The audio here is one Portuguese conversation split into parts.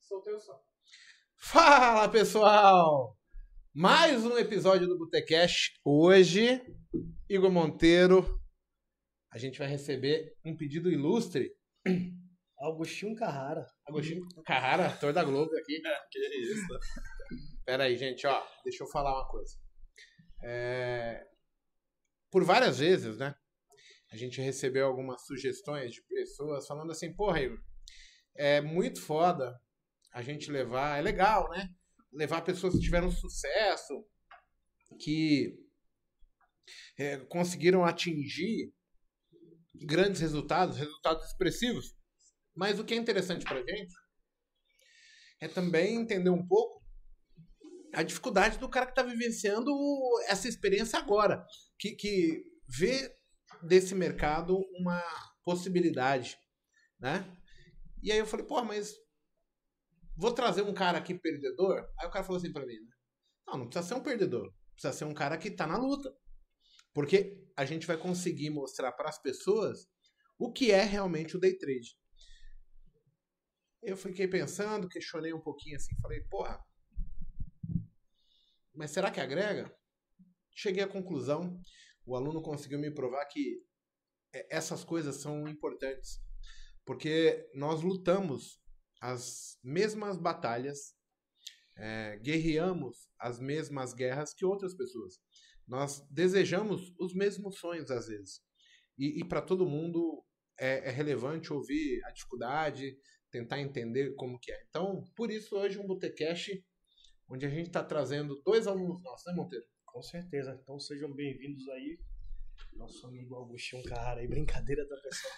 soltei o som. Fala pessoal! Mais um episódio do Botecash. Hoje, Igor Monteiro, a gente vai receber um pedido ilustre. Agostinho Carrara. Agostinho Carrara, ator da Globo aqui. que isso. Pera aí, gente, ó, deixa eu falar uma coisa. É, Por várias vezes, né? A gente recebeu algumas sugestões de pessoas falando assim, porra, Igor, é muito foda a gente levar, é legal, né? Levar pessoas que tiveram sucesso, que é, conseguiram atingir grandes resultados, resultados expressivos. Mas o que é interessante pra gente é também entender um pouco a dificuldade do cara que está vivenciando essa experiência agora, que, que vê desse mercado uma possibilidade, né? E aí eu falei, pô, mas vou trazer um cara aqui perdedor? Aí o cara falou assim para mim, né? não, não precisa ser um perdedor, precisa ser um cara que tá na luta. Porque a gente vai conseguir mostrar para as pessoas o que é realmente o day trade. Eu fiquei pensando, questionei um pouquinho assim, falei, porra, mas será que agrega? Cheguei à conclusão, o aluno conseguiu me provar que essas coisas são importantes, porque nós lutamos as mesmas batalhas, é, guerreamos as mesmas guerras que outras pessoas. Nós desejamos os mesmos sonhos às vezes. E, e para todo mundo é, é relevante ouvir a dificuldade, tentar entender como que é. Então, por isso hoje um Botecash onde a gente está trazendo dois alunos nossos, né, Monteiro? Com certeza. Então sejam bem-vindos aí. Nosso amigo Agostinho Carrara aí, brincadeira da pessoa.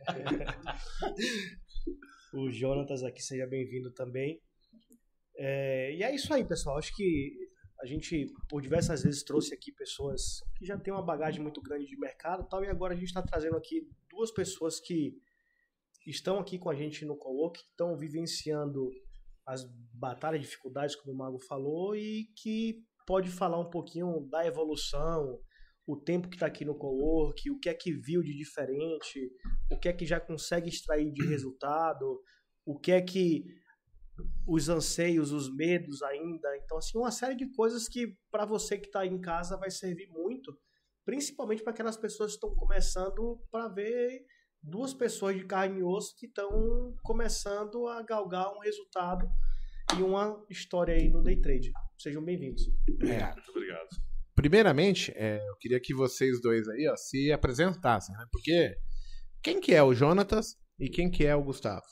o Jonatas aqui, seja bem-vindo também. É, e é isso aí, pessoal. Acho que a gente, por diversas vezes, trouxe aqui pessoas que já têm uma bagagem muito grande de mercado tal, e agora a gente está trazendo aqui duas pessoas que estão aqui com a gente no co-work, estão vivenciando as batalhas, dificuldades, como o Mago falou, e que pode falar um pouquinho da evolução, o tempo que está aqui no co-work, o que é que viu de diferente, o que é que já consegue extrair de resultado, o que é que os anseios, os medos ainda. Então, assim, uma série de coisas que para você que está em casa vai servir muito, principalmente para aquelas pessoas que estão começando para ver duas pessoas de carne e osso que estão começando a galgar um resultado e uma história aí no day trade. Sejam bem-vindos. É. Muito obrigado. Primeiramente, é, eu queria que vocês dois aí ó, se apresentassem, né? Porque quem que é o Jonatas e quem que é o Gustavo?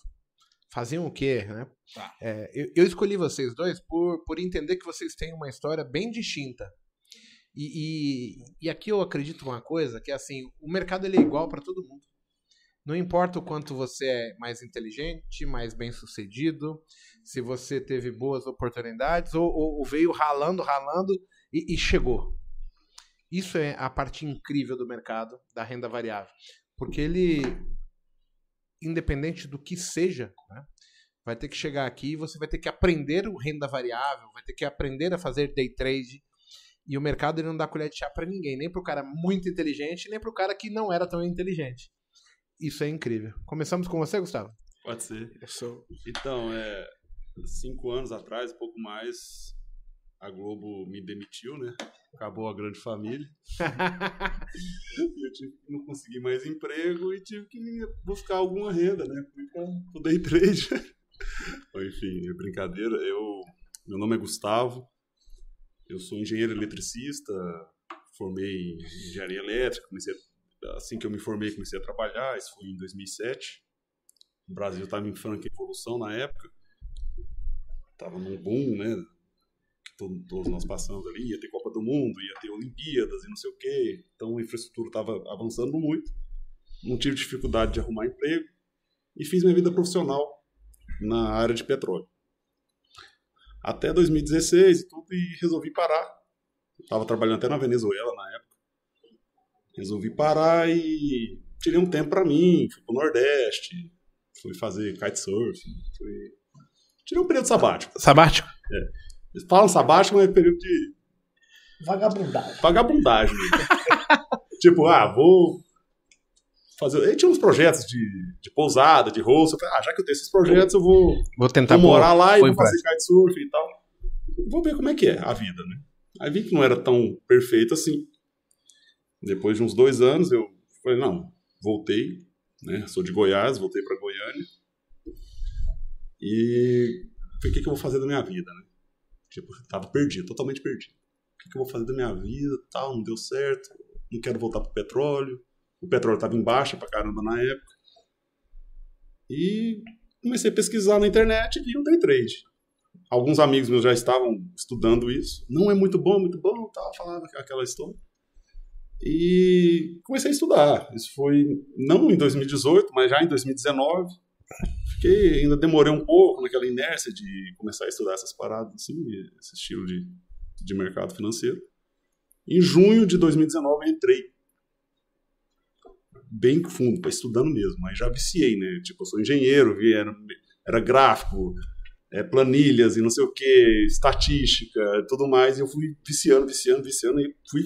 Faziam o quê, né? Tá. É, eu, eu escolhi vocês dois por, por entender que vocês têm uma história bem distinta. E, e, e aqui eu acredito uma coisa, que é assim, o mercado ele é igual para todo mundo. Não importa o quanto você é mais inteligente, mais bem sucedido, se você teve boas oportunidades ou, ou- ou veio ralando, ralando e, e chegou. Isso é a parte incrível do mercado da renda variável. Porque ele, independente do que seja, né, vai ter que chegar aqui e você vai ter que aprender o renda variável, vai ter que aprender a fazer day trade. E o mercado ele não dá colher de chá para ninguém, nem para o cara muito inteligente, nem para o cara que não era tão inteligente. Isso é incrível. Começamos com você, Gustavo? Pode ser. Eu sou. Então, é, cinco anos atrás, um pouco mais, a Globo me demitiu, né? Acabou a grande família. Eu tive que não consegui mais emprego e tive que buscar alguma renda, né? Pro day trade. Enfim, é brincadeira. Eu, meu nome é Gustavo. Eu sou engenheiro eletricista. Formei em engenharia elétrica. Comecei a- assim que eu me formei, comecei a trabalhar. Isso foi em 2007. O Brasil estava em franca evolução na época. Tava num boom, né? Todo- todos nós passamos ali. Ia ter Copa do Mundo, ia ter Olimpíadas e não sei o quê. Então a infraestrutura estava avançando muito. Não tive dificuldade de arrumar emprego. E fiz minha vida profissional na área de petróleo. Até 2016 e tudo, e resolvi parar. Estava trabalhando até na Venezuela na época. Resolvi parar e tirei um tempo para mim. Fui pro Nordeste, fui fazer kitesurf. Fui... Tirei um período sabático. Sabático? Eles falam sabático, mas é período de Vagabundagem. vagabundagem. tipo, ah, vou fazer. Aí tinha uns projetos de, de pousada, de rosto. Eu falei, ah, já que eu tenho esses projetos, eu vou, Vou tentar vou morar lá e vou fazer kitesurf e tal. Vou ver como é que é a vida, né? Aí vi que não era tão perfeito assim. Depois de uns dois anos, eu falei, não, voltei, né? Sou de Goiás, voltei para Goiânia. E falei, o que, que eu vou fazer da minha vida, né? Tipo, tava perdido, totalmente perdido. O que, que eu vou fazer da minha vida, tal, não deu certo. Não quero voltar pro petróleo. O petróleo tava em baixa pra caramba na época. E comecei a pesquisar na internet e vi o day trade. Alguns amigos meus já estavam estudando isso. Não é muito bom, muito bom, tal, falava aquela história. E comecei a estudar. Isso foi não em 2018, mas já em 2019. Fiquei, ainda demorei um pouco naquela inércia de começar a estudar essas paradas, assim, esse estilo de, de mercado financeiro. Em junho de 2019 eu entrei bem fundo, para estudando mesmo. Aí já viciei, né? Tipo, eu sou engenheiro, era, era gráfico, é, planilhas e não sei o que, estatística, tudo mais. E eu fui viciando, viciando, viciando e fui.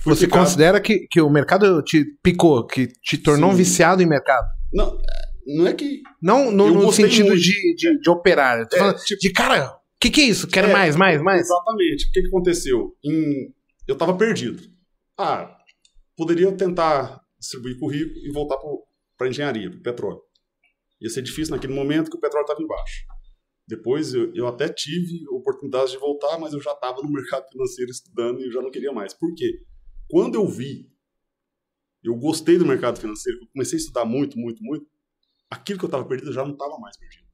fui Você considera que, que o mercado te picou, que te tornou Sim. viciado em mercado? Não, não é que. Não no, no sentido muito. de, de, de operar. Eu tô É, falando tipo- de cara, o que, que é isso? Quero É, mais, mais, mais. Exatamente. O que, que aconteceu? Em- Eu tava perdido. Ah, poderia tentar distribuir currículo e voltar para engenharia, para petróleo. Ia ser difícil naquele momento que o petróleo estava embaixo. Depois eu, eu até tive oportunidade de voltar, mas eu já estava no mercado financeiro estudando e eu já não queria mais. Por quê? Quando eu vi, eu gostei do mercado financeiro, eu comecei a estudar muito, muito, muito, aquilo que eu estava perdido eu já não estava mais perdido.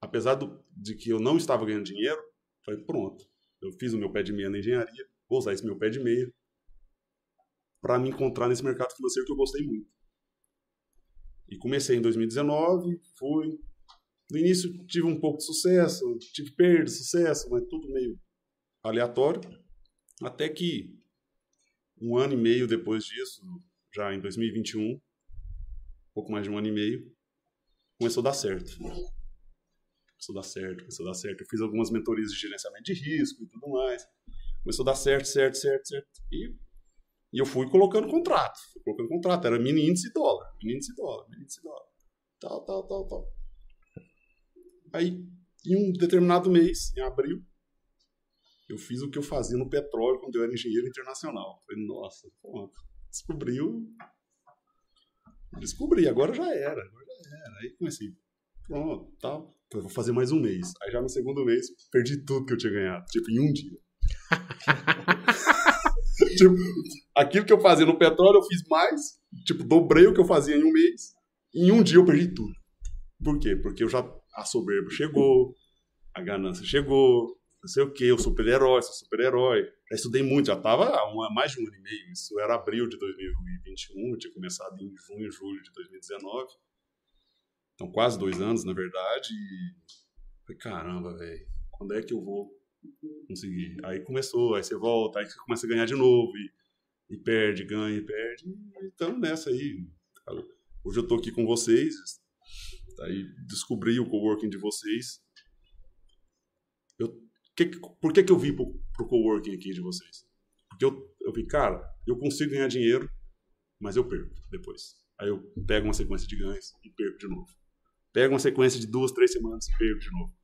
Apesar do- de que eu não estava ganhando dinheiro, falei, pronto, eu fiz o meu pé de meia na engenharia, vou usar esse meu pé de meia para me encontrar nesse mercado financeiro que eu gostei muito. E comecei em 2019, fui. No início tive um pouco de sucesso, tive perda, sucesso, mas tudo meio aleatório. Até que um ano e meio depois disso, já em 2021, um pouco mais de um ano e meio, começou a dar certo. Começou a dar certo, começou a dar certo. Eu fiz algumas mentorias de gerenciamento de risco e tudo mais. Começou a dar certo, certo, certo, certo. E, e eu fui colocando contrato. Fui colocando contrato. Era mini índice dólar. Mini índice dólar. Mini índice dólar. Tal, tal, tal, tal. Aí, em um determinado mês, em abril, eu fiz o que eu fazia no petróleo quando eu era engenheiro internacional. Falei, nossa, pronto. Descobriu. Descobri, agora já era. Agora já era. Aí comecei. Pronto, tal. Vou fazer mais um mês. Aí já no segundo mês, perdi tudo que eu tinha ganhado. Tipo, em um dia. tipo, aquilo que eu fazia no petróleo, eu fiz mais. Tipo, dobrei o que eu fazia em um mês. Em um dia eu perdi tudo. Por quê? Porque eu já. A soberba chegou, a ganância chegou, não sei o quê, o super-herói, sou super-herói. Já estudei muito, já estava há mais de um ano e meio. Isso era abril de 2021, eu tinha começado em junho, julho de 2019. Então, quase dois anos, na verdade. E falei, caramba, velho, quando é que eu vou conseguir? Aí começou, aí você volta, aí você começa a ganhar de novo, e, e perde, ganha, e perde. E estamos nessa aí. Hoje eu tô aqui com vocês, aí descobri o coworking de vocês. Que, por que, que eu vim pro, pro coworking aqui de vocês? Porque eu, eu vi, cara, eu consigo ganhar dinheiro, mas eu perco depois. Aí eu pego uma sequência de ganhos e perco de novo. Pego uma sequência de duas, três semanas e perco de novo.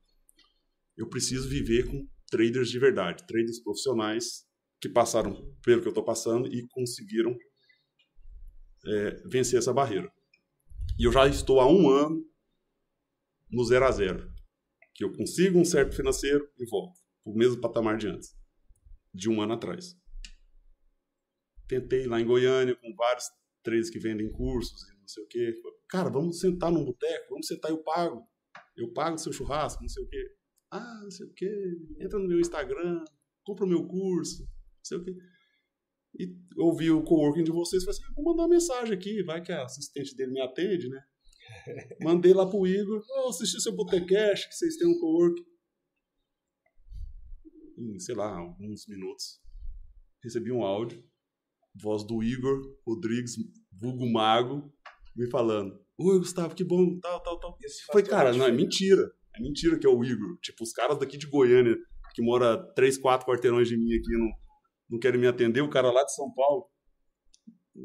Eu preciso viver com traders de verdade, traders profissionais que passaram pelo que eu estou passando e conseguiram é, vencer essa barreira. E eu já estou há um ano no zero a zero, que eu consigo um certo financeiro e volto para o mesmo patamar de antes, de um ano atrás. Tentei lá em Goiânia com vários traders que vendem cursos e não sei o quê. Cara, vamos sentar num boteco, vamos sentar eu pago. Eu pago seu churrasco, não sei o quê. Ah, não sei o quê. Entra no meu Instagram, compra o meu curso, não sei o quê. E ouvi o coworking de vocês e falei assim: vou mandar uma mensagem aqui, vai que a assistente dele me atende, né? Mandei lá pro Igor, oh, assisti seu Botecast, que vocês têm um coworking. Em, sei lá, alguns minutos, recebi um áudio, voz do Igor Rodrigues, vulgo mago, me falando: Oi, Gustavo, que bom, tal, tal, tal. Foi, cara, não, é mentira. É mentira que é o Igor. Tipo, os caras daqui de Goiânia, que mora três, quatro quarteirões de mim aqui, não, não querem me atender. O cara lá de São Paulo.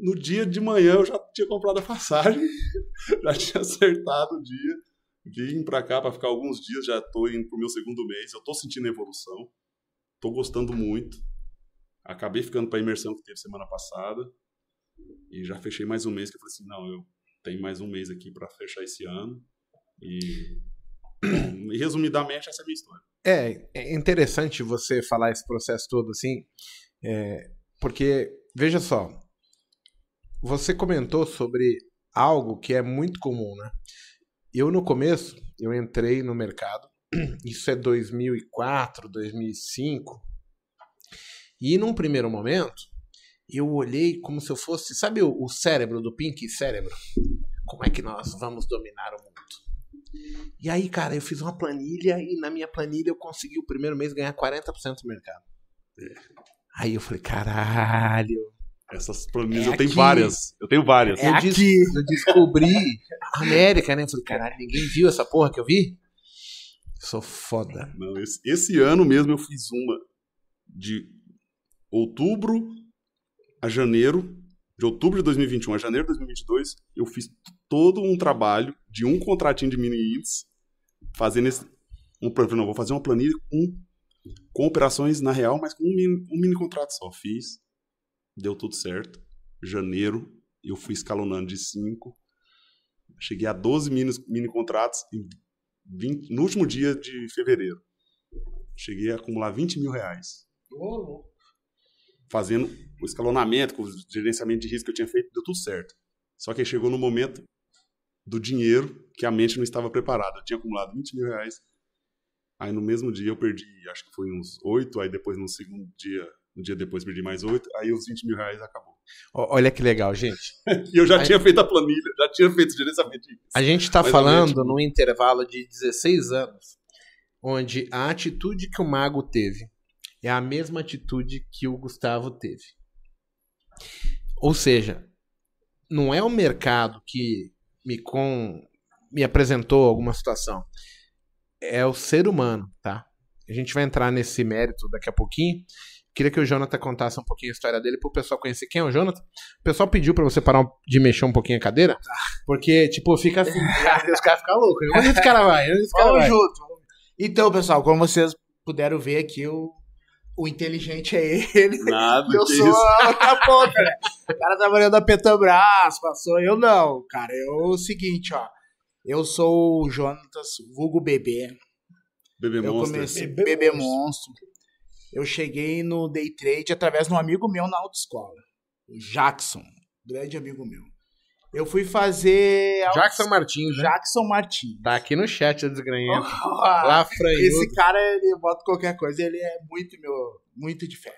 No dia de manhã eu já tinha comprado a passagem, já tinha acertado o dia. Vim pra cá pra ficar alguns dias, já tô indo pro meu segundo mês. Eu tô sentindo evolução, tô gostando muito. Acabei ficando pra imersão que teve semana passada. E já fechei mais um mês, que eu falei assim, não, eu tenho mais um mês aqui pra fechar esse ano. E, e resumidamente, essa é a minha história. É, é interessante você falar esse processo todo assim, é, porque, veja só, você comentou sobre algo que é muito comum, né? Eu, no começo, eu entrei no mercado, isso é 2004, 2005, e num primeiro momento, eu olhei como se eu fosse, sabe o, o cérebro do Pink Cérebro? Como é que nós vamos dominar o mundo? E aí, cara, eu fiz uma planilha e na minha planilha eu consegui o primeiro mês ganhar 40% do mercado. Aí eu falei, caralho. Essas planilhas É eu tenho aqui. várias. Eu tenho várias. eu, des- eu descobri a América, né? Eu falei, caralho, ninguém viu essa porra que eu vi? Sou foda. Não, esse, esse ano mesmo eu fiz uma de outubro a janeiro, de outubro de 2021 a janeiro de 2022, eu fiz todo um trabalho de um contratinho de mini índice, fazendo esse. Um, não, vou fazer uma planilha com, com operações na real, mas com um mini, um mini contrato só. Fiz, deu tudo certo. Janeiro, eu fui escalonando de 5. Cheguei a 12 mini, mini contratos em 20 no último dia de fevereiro. Cheguei a acumular 20 mil reais. Fazendo o escalonamento, com o gerenciamento de risco que eu tinha feito, deu tudo certo. Só que chegou no momento do dinheiro que a mente não estava preparada. Eu tinha acumulado 20 mil reais. Aí no mesmo dia eu perdi, acho que foi uns 8, aí depois no segundo dia, um dia depois perdi mais 8, aí os 20 mil reais acabou. Olha que legal, gente. E eu já Aí- tinha feito a planilha, já tinha feito o gerenciamento. A gente tá Mas falando num intervalo de 16 anos, onde a atitude que o Mago teve é a mesma atitude que o Gustavo teve. Ou seja, não é o mercado que me, com, me apresentou alguma situação. É o ser humano, tá? A gente vai entrar nesse mérito daqui a pouquinho. Queria que o Jonathan contasse um pouquinho a história dele para o pessoal conhecer quem é o Jonathan. O pessoal pediu para você parar de mexer um pouquinho a cadeira, porque, tipo, fica assim, os caras ficam loucos. Onde esse cara vai? Onde esse cara Vamos vai? junto. Então, pessoal, como vocês puderam ver aqui, o, o inteligente é ele. Nada, Eu sou isso. a outra ponta, né? O cara trabalhando na Petrobras, passou. Eu não, cara. Eu o seguinte, ó. Eu sou o Jonatas, vulgo bebê. Bebê Eu Monster. comecei Bebê bebê monstro. monstro. Eu cheguei no day trade através de um amigo meu na autoescola. O Jackson, grande amigo meu. Eu fui fazer. auto- Jackson Martins, né? Jackson Martins. Tá aqui no chat, o desgranhento. Ah, Lá, franhudo. Esse cara, ele bota qualquer coisa, ele é muito meu, muito de fé.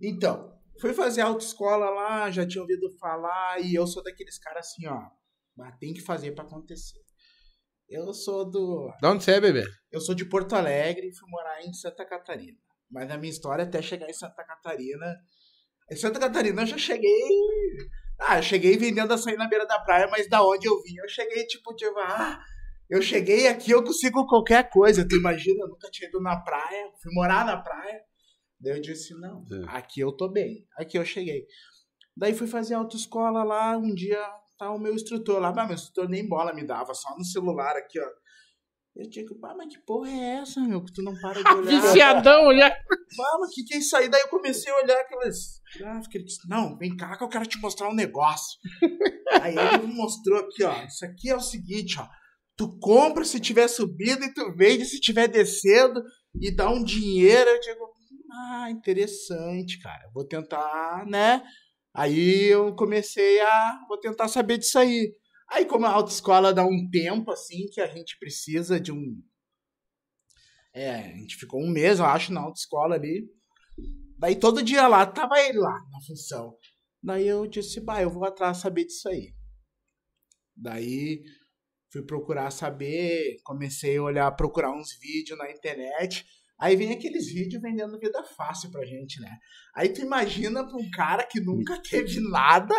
Então, fui fazer autoescola lá, já tinha ouvido falar, e eu sou daqueles caras assim, ó. Mas tem que fazer pra acontecer. Eu sou do. De onde você é, bebê? Eu sou de Porto Alegre e fui morar em Santa Catarina. Mas a minha história até chegar em Santa Catarina. Em Santa Catarina eu já cheguei. Ah, eu cheguei vendendo açaí na beira da praia, mas da onde eu vim? Eu cheguei tipo, tipo, ah, eu cheguei aqui, eu consigo qualquer coisa. Tu imagina, eu nunca tinha ido na praia, fui morar na praia. Daí eu disse, não, É. aqui eu tô bem. Aqui eu cheguei. Daí fui fazer autoescola lá, um dia tá o meu instrutor lá, mas meu instrutor nem bola me dava, só no celular aqui, ó. Eu digo, pá, mas que porra é essa, meu? Que tu não para de olhar. Viciadão, olha. Pá, mas que que é isso aí? Daí eu comecei a olhar aquelas gráficas. Ele disse, não, vem cá que eu quero te mostrar um negócio. aí ele me mostrou aqui, ó. Isso aqui é o seguinte, ó. Tu compra se tiver subindo e tu vende se tiver descendo e dá um dinheiro. Eu digo, ah, interessante, cara. Vou tentar, né? Aí eu comecei a. Vou tentar saber disso aí. Aí, como a autoescola dá um tempo, assim, que a gente precisa de um. É, a gente ficou um mês, eu acho, na autoescola ali. Daí todo dia lá, tava ele lá, na função. Daí eu disse, bah, eu vou atrás saber disso aí. Daí fui procurar saber, comecei a olhar, procurar uns vídeos na internet. Aí vem aqueles vídeos vendendo vida fácil pra gente, né? Aí tu imagina pra um cara que nunca teve nada,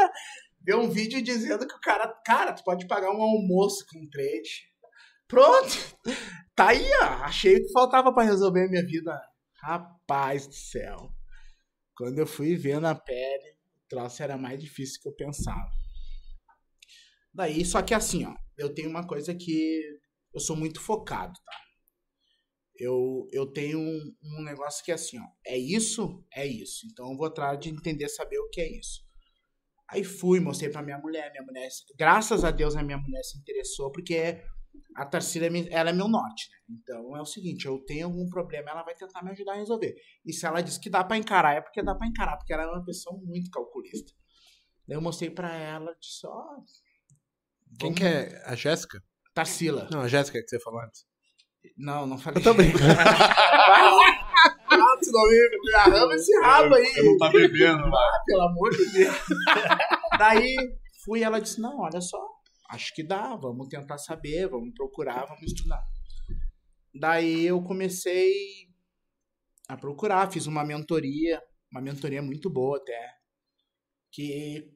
ver um vídeo dizendo que o cara, cara, tu pode pagar um almoço com trade. Pronto! Tá aí, ó. Achei o que faltava pra resolver a minha vida. Rapaz do céu. Quando eu fui ver na pele, o troço era mais difícil que eu pensava. Daí, só que assim, ó, eu tenho uma coisa que eu sou muito focado, tá? Eu, eu tenho um, um negócio que é assim, ó, é isso, é isso. Então eu vou atrás de entender, saber o que é isso. Aí fui, mostrei pra minha mulher, minha mulher, graças a Deus a minha mulher se interessou, porque a Tarsila, ela é meu norte, né? Então é o seguinte, eu tenho algum problema, ela vai tentar me ajudar a resolver. E se ela diz que dá para encarar, é porque dá para encarar, porque ela é uma pessoa muito calculista. Daí eu mostrei para ela, disse, ó... Quem que é? A Jéssica? Tarsila. Não, a Jéssica que você falou antes. Não, não falei. Eu tô brincando. Ah, tu não me, me arrama esse rabo aí. Eu não tá bebendo. Ah, pelo amor de Deus. Daí fui ela disse: Não, olha só, acho que dá, vamos tentar saber, vamos procurar, vamos estudar. Daí eu comecei a procurar, fiz uma mentoria, uma mentoria muito boa até, que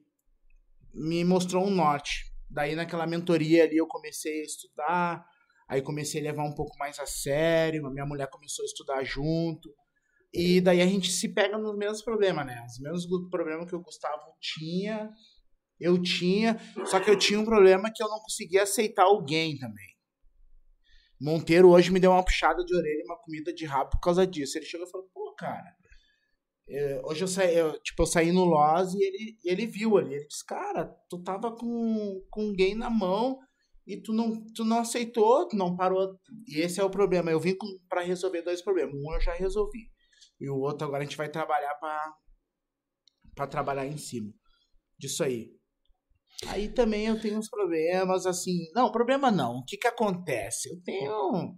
me mostrou um norte. Daí naquela mentoria ali eu comecei a estudar, aí comecei a levar um pouco mais a sério, a minha mulher começou a estudar junto. E daí a gente se pega nos mesmos problemas, né? Os mesmos problemas que o Gustavo tinha, eu tinha, só que eu tinha um problema que eu não conseguia aceitar alguém também. Monteiro hoje me deu uma puxada de orelha e uma comida de rabo por causa disso. Ele chegou e falou, pô, cara, é, hoje eu saí, eu, tipo, eu saí no Loz e ele, ele viu ali. Ele disse, cara, tu tava com, com gay na mão e tu não, tu não aceitou, tu não parou. E esse é o problema. Eu vim para resolver dois problemas. Um eu já resolvi. E o outro agora a gente vai trabalhar para trabalhar em cima disso aí. Aí também eu tenho uns problemas, assim. Não, problema não. O que que acontece? Eu tenho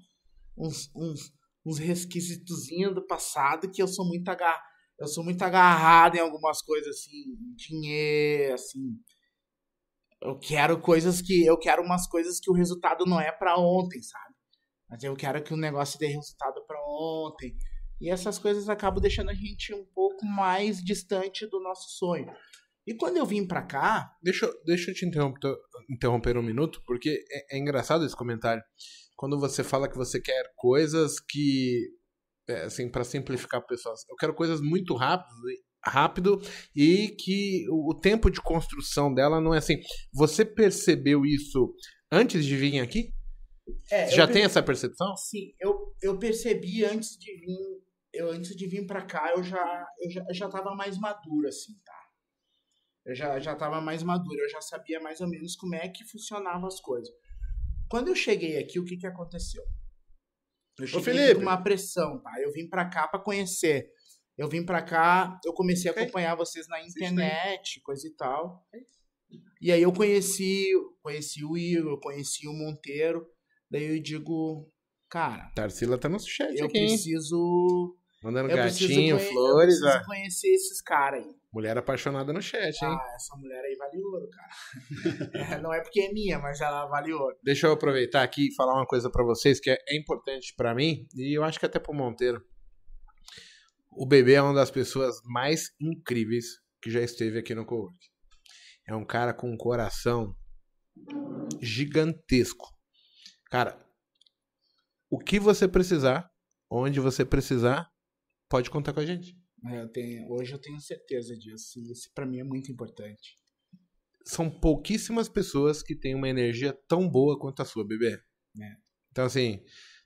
uns, uns, uns resquisitozinhos do passado que eu sou muito agar... eu sou muito agarrado em algumas coisas, assim, dinheiro, assim. Eu quero coisas que. Eu quero umas coisas que o resultado não é para ontem, sabe? Mas eu quero que o negócio dê resultado para ontem. E essas coisas acabam deixando a gente um pouco mais distante do nosso sonho. E quando eu vim pra cá. Deixa, eu- deixa eu te interromper, interromper um minuto, porque é, é engraçado esse comentário. Quando você fala que você quer coisas que. é, assim, para simplificar pessoas. Eu quero coisas muito rápidas, rápido e que o, tempo de construção dela não é assim. Você percebeu isso antes de vir aqui? É, já tem essa percepção? Sim, eu, eu percebi antes de vir. Eu, antes de vir pra cá, eu já, eu já, eu já tava mais maduro, assim, tá? Eu já, já tava mais maduro, eu já sabia mais ou menos como é que funcionavam as coisas. Quando eu cheguei aqui, o que que aconteceu? Eu cheguei com uma pressão, tá? Eu vim pra cá pra conhecer. Eu vim pra cá, eu comecei a Ok. acompanhar vocês na aí. internet, coisa e tal. E aí eu conheci, conheci o Igor, conheci o Monteiro. Daí eu digo, cara, Tarsila tá no chat eu aqui, preciso. Mandando Eu gatinho, conhe- flores. eu preciso ó. conhecer esses caras aí. Mulher apaixonada no chat, hein? Ah, essa mulher aí vale ouro, cara. É, não é porque é minha, mas ela vale ouro. Deixa eu aproveitar aqui e falar uma coisa pra vocês que é, é importante pra mim e eu acho que até pro Monteiro. O bebê é uma das pessoas mais incríveis que já esteve aqui no Cowork. É um cara com um coração gigantesco. Cara, o que você precisar, onde você precisar, pode contar com a gente. É, Eu tenho, hoje eu tenho certeza disso. e Isso pra mim é muito importante. São pouquíssimas pessoas que têm uma energia tão boa quanto a sua, bebê. É. Então, assim,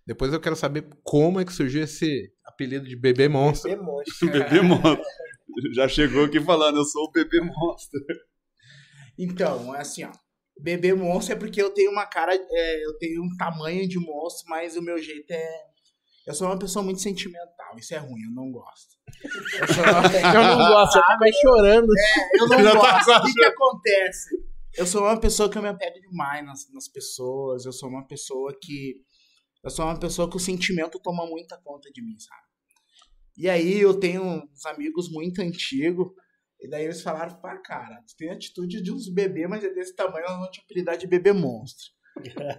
depois eu quero saber como é que surgiu esse apelido de bebê monstro. Bebê monstro. Bebê monstro. Já chegou aqui falando, eu sou o bebê monstro. Então, é assim, ó. Bebê monstro é porque eu tenho uma cara. é, eu tenho um tamanho de monstro, mas o meu jeito é. Eu sou uma pessoa muito sentimental. Isso é ruim, eu não gosto. Eu, sou uma- Eu não gosto, eu quase chorando. eu não Já tá gosto. quase- O que, que acontece? Eu sou uma pessoa que eu me apego demais nas, nas pessoas. Eu sou uma pessoa que. Eu sou uma pessoa que o sentimento toma muita conta de mim, sabe? E aí eu tenho uns amigos muito antigos. E daí eles falaram, pá, cara, tu tem atitude de uns bebê, mas é desse tamanho, nós vamos te apelidar de bebê monstro.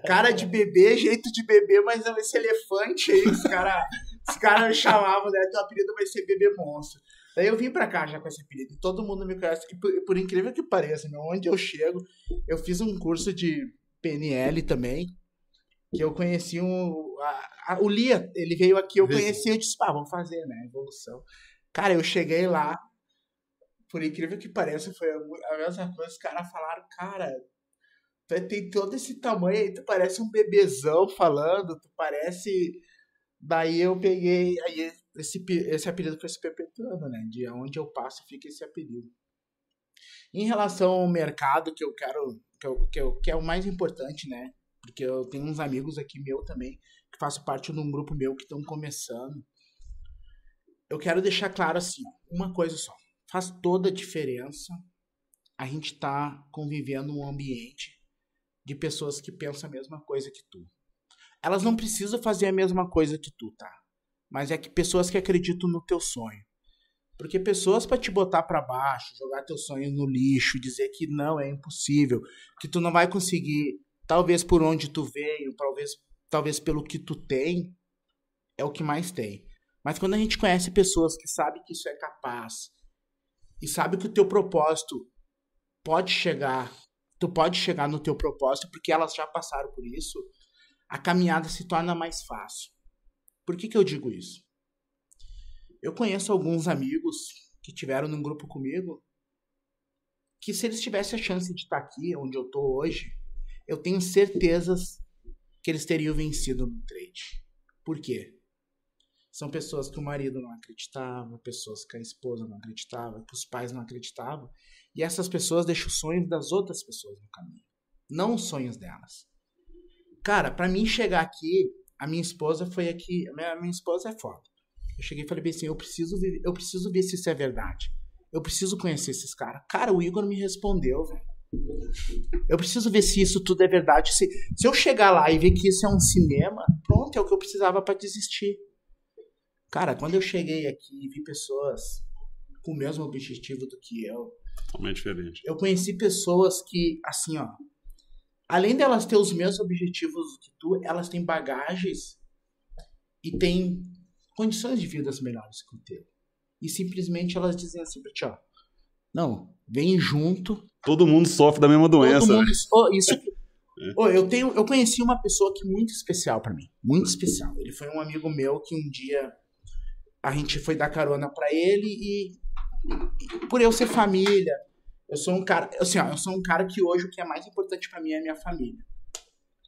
Cara de bebê, jeito de bebê, mas é esse elefante aí, os caras os cara chamavam, né? Teu apelido vai ser bebê monstro. Daí eu vim pra cá já com esse apelido. Todo mundo me conhece. E por, por incrível que pareça, meu, onde eu chego, eu fiz um curso de PNL também. Que eu conheci um. a- a- o Lia, ele veio aqui, eu conheci, eu disse, pá, vamos fazer, né? Evolução. Cara, eu cheguei lá. por incrível que pareça, foi a mesma coisa. Os caras falaram, cara, tem todo esse tamanho aí, tu parece um bebezão falando, tu parece. Daí eu peguei. Aí esse, esse apelido foi se perpetuando, né? De onde eu passo fica esse apelido. Em relação ao mercado, que eu quero. Que, eu, que, eu, que é o mais importante, né? Porque eu tenho uns amigos aqui meu também, que fazem parte de um grupo meu que estão começando. Eu quero deixar claro assim, uma coisa só. Faz toda a diferença a gente tá convivendo num ambiente de pessoas que pensam a mesma coisa que tu. Elas não precisam fazer a mesma coisa que tu, tá? Mas é que pessoas que acreditam no teu sonho. Porque pessoas para te botar para baixo, jogar teu sonho no lixo, dizer que não é impossível, que tu não vai conseguir, talvez por onde tu veio, talvez talvez pelo que tu tem, é o que mais tem. Mas quando a gente conhece pessoas que sabem que isso é capaz e sabe que o teu propósito pode chegar, tu pode chegar no teu propósito porque elas já passaram por isso, a caminhada se torna mais fácil. Por que que eu digo isso? Eu conheço alguns amigos que tiveram num grupo comigo que se eles tivessem a chance de estar aqui onde eu tô hoje, eu tenho certezas que eles teriam vencido no trade. Por quê? São pessoas que o marido não acreditava, pessoas que a esposa não acreditava, que os pais não acreditavam, e essas pessoas deixam os sonhos das outras pessoas no caminho, não os sonhos delas. Cara, pra mim chegar aqui, a minha esposa foi aqui, a minha, a minha esposa é foda. Eu cheguei e falei bem assim, eu preciso ver, eu preciso ver se isso é verdade. Eu preciso conhecer esses caras. Cara, o Igor me respondeu, velho. Eu preciso ver se isso tudo é verdade. Se, se eu chegar lá e ver que isso é um cinema, pronto, é o que eu precisava pra desistir. Cara, quando eu cheguei aqui e vi pessoas com o mesmo objetivo do que eu, Totalmente diferente. eu conheci pessoas que, assim, ó, além delas ter os mesmos objetivos que tu, elas têm bagagens e têm condições de vida melhores que o teu. E simplesmente elas dizem assim pra ti, ó, não, vem junto, Todo mundo sofre da mesma doença. Todo mundo, né? Ô, isso Ô, eu tenho, eu conheci uma pessoa que muito especial pra mim, muito especial. Ele foi um amigo meu que um dia a gente foi dar carona pra ele e por eu ser família, eu sou um cara, assim, ó, eu sou um cara que hoje o que é mais importante pra mim é a minha família.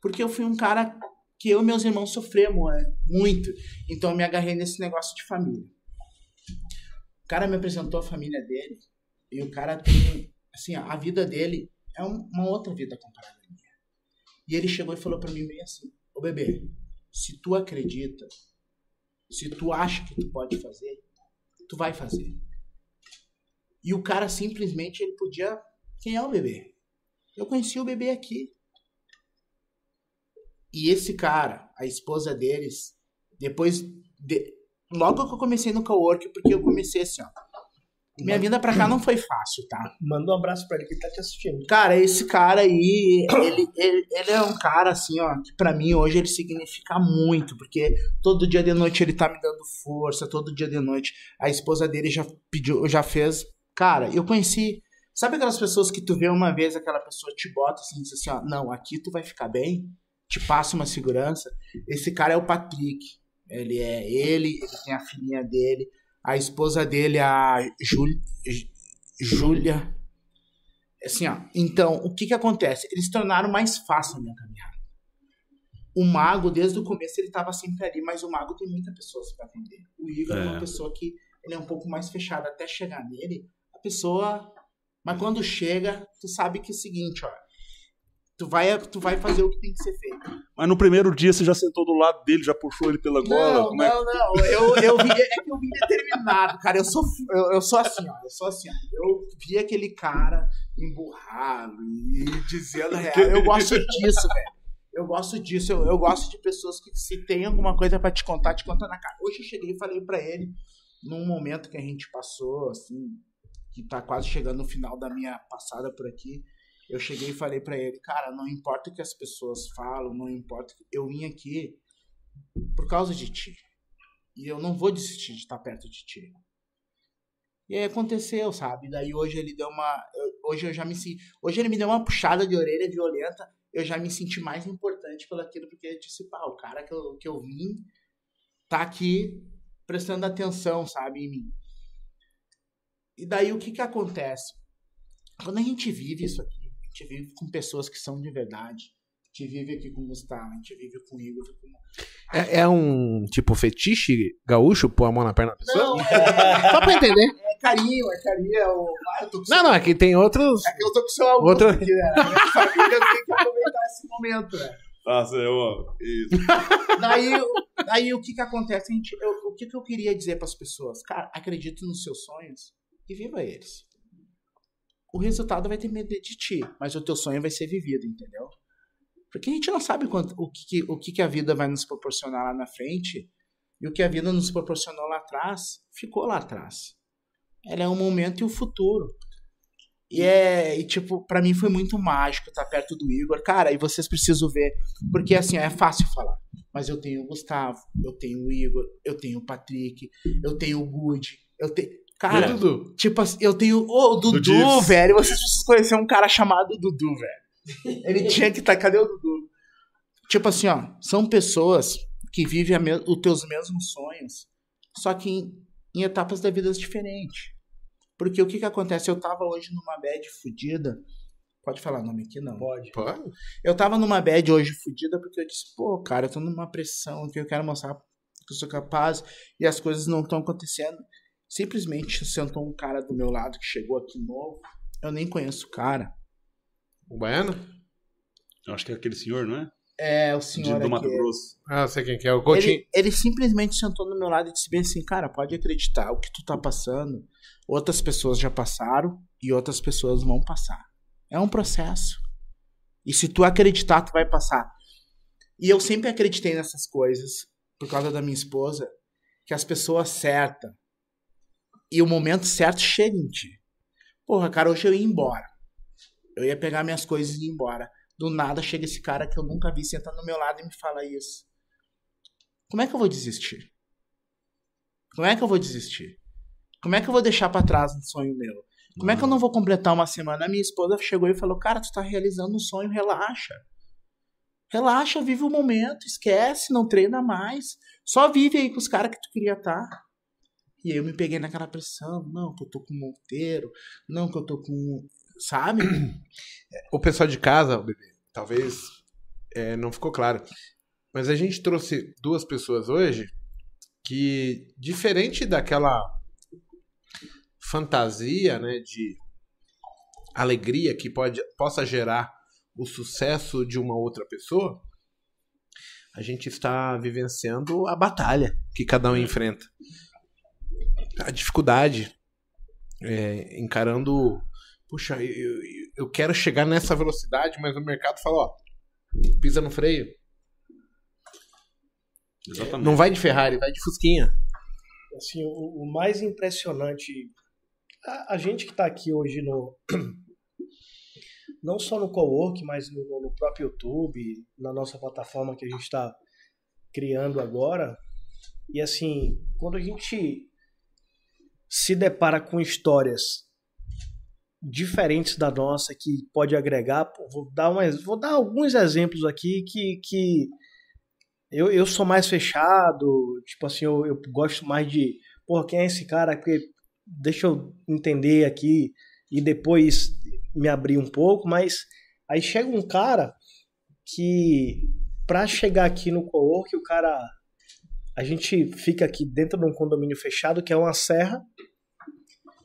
Porque eu fui um cara que eu e meus irmãos sofremos é, muito, então eu me agarrei nesse negócio de família. O cara me apresentou a família dele e o cara tem, assim, ó, a vida dele é um- uma outra vida comparada à minha. E ele chegou e falou pra mim bem assim: Ô bebê, se tu acredita, se tu acha que tu pode fazer, tu vai fazer. E o cara simplesmente ele podia. Quem é o bebê? Eu conheci o bebê aqui. E esse cara, a esposa deles, depois. de- Logo que eu comecei no cowork, porque eu comecei assim, ó. Minha vinda pra cá não foi fácil, tá? Manda um abraço pra ele que tá te assistindo. Cara, esse cara aí, ele, ele, ele é um cara assim, ó, que pra mim hoje ele significa muito, porque todo dia de noite ele tá me dando força, todo dia de noite a esposa dele já pediu, já fez. Cara, eu conheci. Sabe aquelas pessoas que tu vê uma vez, aquela pessoa te bota assim, diz assim, ó, não, aqui tu vai ficar bem, te passa uma segurança. Esse cara é o Patrick. Ele é ele, ele tem a filhinha dele, a esposa dele, a Júlia. Júlia. Assim, ó. Então, o que que acontece? Eles tornaram mais fácil a minha caminhada. O mago, desde o começo, ele tava sempre ali, mas o mago tem muitas pessoas para atender. O Igor é. uma É. pessoa que ele é um pouco mais fechado. Até chegar nele, a pessoa. Mas quando chega, tu sabe que é o seguinte, ó. Tu vai, tu vai fazer o que tem que ser feito. Mas no primeiro dia você já sentou do lado dele, já puxou ele pela gola. Não, é? não, não. Eu, eu vi, é que eu vim determinado, cara. Eu sou, eu, eu sou assim, ó. Eu sou assim, ó. Eu vi aquele cara emburrado e dizendo real. Eu gosto disso, velho. Eu gosto disso. Eu, eu gosto de pessoas que, se tem alguma coisa pra te contar, te conta na cara. Hoje eu cheguei e falei pra ele, num momento que a gente passou, assim, que tá quase chegando no final da minha passada por aqui. Eu cheguei e falei pra ele, cara, não importa o que as pessoas falam, não importa. Eu vim aqui por causa de ti. E eu não vou desistir de estar perto de ti. E aí aconteceu, sabe? Daí hoje ele deu uma. Hoje eu já me. Hoje ele me deu uma puxada de orelha violenta. Eu já me senti mais importante pelo aquilo, porque eu disse, pá, o cara que eu, que eu vim tá aqui prestando atenção, sabe, em mim. E daí o que que acontece? Quando a gente vive isso aqui, a gente vive com pessoas que são de verdade. A gente vive aqui com o Gustavo, a gente vive com o Igor. Com... É, é um tipo fetiche gaúcho pôr a mão na perna da pessoa? Não, é, Só pra entender. é carinho, é carinho. É o... Ah, com Não, não, aqui tem outros. É que eu tô com o seu Augusto Outro- aqui, né? A minha família tem que aproveitar esse momento, né? Nossa, eu. Isso. Daí, daí o que que acontece? A gente, eu- o que que eu queria dizer pras pessoas? Cara, acredite nos seus sonhos e viva eles. O resultado vai depender de ti, mas o teu sonho vai ser vivido, entendeu? Porque a gente não sabe quanto, o, que, o que, a vida vai nos proporcionar lá na frente e o que a vida nos proporcionou lá atrás ficou lá atrás. Ela é o momento e o futuro. E é, e tipo, pra mim foi muito mágico estar perto do Igor. Cara, e vocês precisam ver, porque assim, é fácil falar. Mas eu tenho o Gustavo, eu tenho o Igor, eu tenho o Patrick, eu tenho o Good, eu tenho. Cara, Dudu. tipo assim, eu tenho o Dudu, Gibbs. velho. Vocês precisam conhecer um cara chamado Dudu, velho. Ele tinha que estar. cadê o Dudu? Tipo assim, ó, são pessoas que vivem a me- os teus mesmos sonhos, só que em, em etapas da vida diferentes. Porque o que que acontece? Eu tava hoje numa bad fudida. Pode falar nome aqui, não. Pode. Pô, Eu tava numa bad hoje fudida porque eu disse, pô, cara, eu tô numa pressão que eu quero mostrar que eu sou capaz e as coisas não estão acontecendo. Simplesmente sentou um cara do meu lado que chegou aqui novo. Eu nem conheço o cara. o baiano? Eu acho que é aquele senhor, não é? É, o De, senhor do Mato aqui. Grosso. Ah, sei quem que é. O Coutinho. Ele, ele simplesmente sentou no meu lado e disse bem assim, cara, pode acreditar, o que tu tá passando, outras pessoas já passaram e outras pessoas vão passar. É um processo. E se tu acreditar, tu vai passar. E eu sempre acreditei nessas coisas, por causa da minha esposa, que as pessoas certas e o momento certo chegam em ti. Porra, cara, hoje eu ia embora. Eu ia pegar minhas coisas e ir embora. Do nada chega esse cara que eu nunca vi sentando do meu lado e me fala isso. Como é que eu vou desistir? Como é que eu vou desistir? Como é que eu vou deixar pra trás um sonho meu? Como é que eu não vou completar uma semana? A minha esposa chegou e falou: Cara, tu tá realizando um sonho, relaxa. Relaxa, vive o momento, esquece, não treina mais. Só vive aí com os caras que tu queria estar. E aí eu me peguei naquela pressão. Não, que eu tô com Monteiro. Não, que eu tô com. Sabe? O pessoal de casa, bebê, talvez é, não ficou claro. Mas a gente trouxe duas pessoas hoje que, diferente daquela fantasia né, de alegria que pode, possa gerar o sucesso de uma outra pessoa, a gente está vivenciando a batalha que cada um enfrenta. A dificuldade, é, encarando puxa, eu, eu- eu quero chegar nessa velocidade, mas o mercado fala, ó, pisa no freio. Exatamente. Não vai de Ferrari, vai de Fusquinha. Assim, o, o mais impressionante, a, a gente que está aqui hoje no não só no cowork, mas no, no próprio YouTube, na nossa plataforma que a gente está criando agora. E assim, quando a gente se depara com histórias diferentes da nossa que pode agregar, vou dar umas, vou dar alguns exemplos aqui que, que eu, eu sou mais fechado, tipo assim, eu, eu gosto mais de, pô, quem é esse cara? Porque deixa eu entender aqui e depois me abrir um pouco, mas aí chega um cara que pra chegar aqui no co-work, o cara a gente fica aqui dentro de um condomínio fechado que é uma serra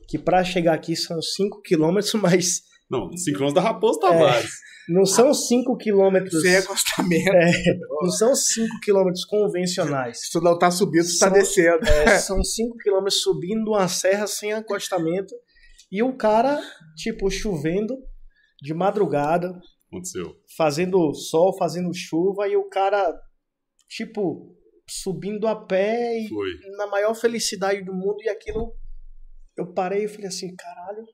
que pra chegar aqui são 5 quilômetros, mas Não, Sincronos da Raposo Tavares. não são 5 quilômetros, Sem acostamento. não são 5 quilômetros convencionais. Se tu não tá subindo, tu tá São- descendo. É, são 5 quilômetros subindo uma serra sem acostamento e o cara, tipo, chovendo de madrugada, Aconteceu. fazendo sol, fazendo chuva e o cara, tipo, subindo a pé e Foi. na maior felicidade do mundo e aquilo eu parei e falei assim, caralho.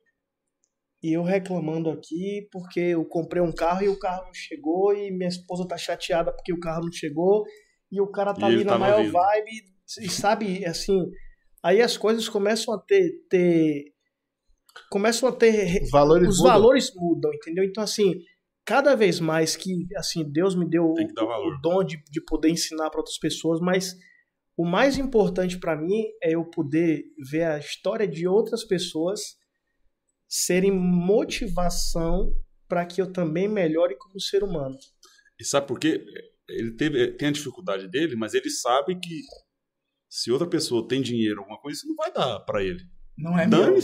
E eu reclamando aqui porque eu comprei um carro e o carro não chegou e minha esposa tá chateada porque o carro não chegou e o cara tá E ali na maior vibe e sabe, assim, aí as coisas começam a ter, ter começam a ter Os valores os mudam. valores mudam, entendeu? Então assim, cada vez mais que assim Deus me deu Tem que dar o, valor. o dom de, de poder ensinar para outras pessoas, mas O mais importante para mim é eu poder ver a história de outras pessoas serem motivação para que eu também melhore como ser humano. E sabe por quê? Ele teve, tem a dificuldade dele, mas ele sabe que se outra pessoa tem dinheiro, alguma coisa, isso não vai dar para ele. Não é meu.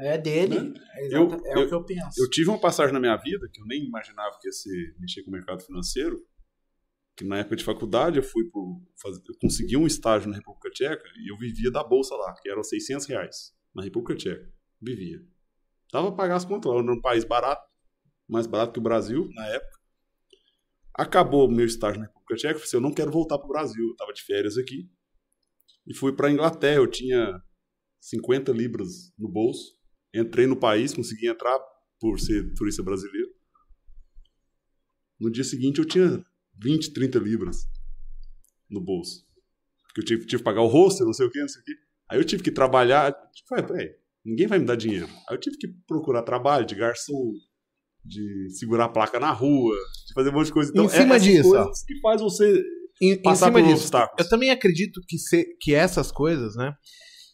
É dele. Né? É, Eu- é eu- o que eu penso. Eu tive uma passagem na minha vida que eu nem imaginava que ia ser mexer com o mercado financeiro. Que na época de faculdade eu fui pro, fazer, eu consegui um estágio na República Tcheca e eu vivia da bolsa lá, que eram 600 reais na República Tcheca. Vivia. Dava pra pagar as contas lá, era um país barato, mais barato que o Brasil na época. Acabou o meu estágio na República Tcheca, eu falei assim, eu não quero voltar pro Brasil, eu tava de férias aqui. E fui pra Inglaterra, eu tinha 50 libras no bolso. Entrei no país, consegui entrar por ser turista brasileiro. No dia seguinte eu tinha 20, 30 libras no bolso. Porque eu tive, tive que pagar o hostel, não sei o que, não sei o que. Aí eu tive que trabalhar. Tipo, "Véi, ninguém vai me dar dinheiro. Aí eu tive que procurar trabalho de garçom, de segurar a placa na rua, de fazer um monte de coisa. Então, Em cima é disso, coisas que faz você Em, em passar cima por disso, obstáculos. eu também acredito que, se- que essas coisas, né?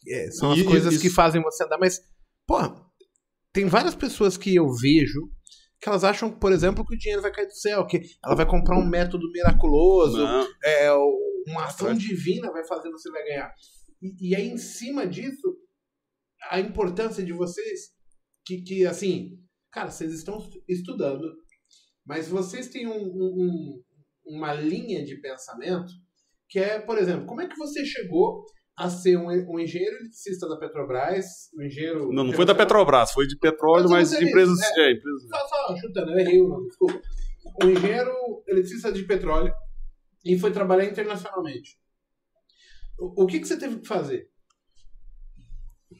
é, são as E- coisas isso- que fazem você andar. Mas, pô, tem várias pessoas que eu vejo que elas acham, por exemplo, que o dinheiro vai cair do céu, que ela vai comprar um método miraculoso, Não, é, uma ação divina vai fazer você vai ganhar. E, e aí, em cima disso, a importância de vocês, que, que assim, cara, vocês estão estudando, mas vocês têm um- um- uma linha de pensamento que é, por exemplo, como é que você chegou a ser um, um engenheiro eletricista da Petrobras, um engenheiro... não, não foi da Petrobras, foi de petróleo, Mas mas de empresas. disse, É, empresas. Só, só chutando, eu errei o nome, desculpa. Um engenheiro eletricista de petróleo e foi trabalhar internacionalmente. O, o que, que você teve que fazer?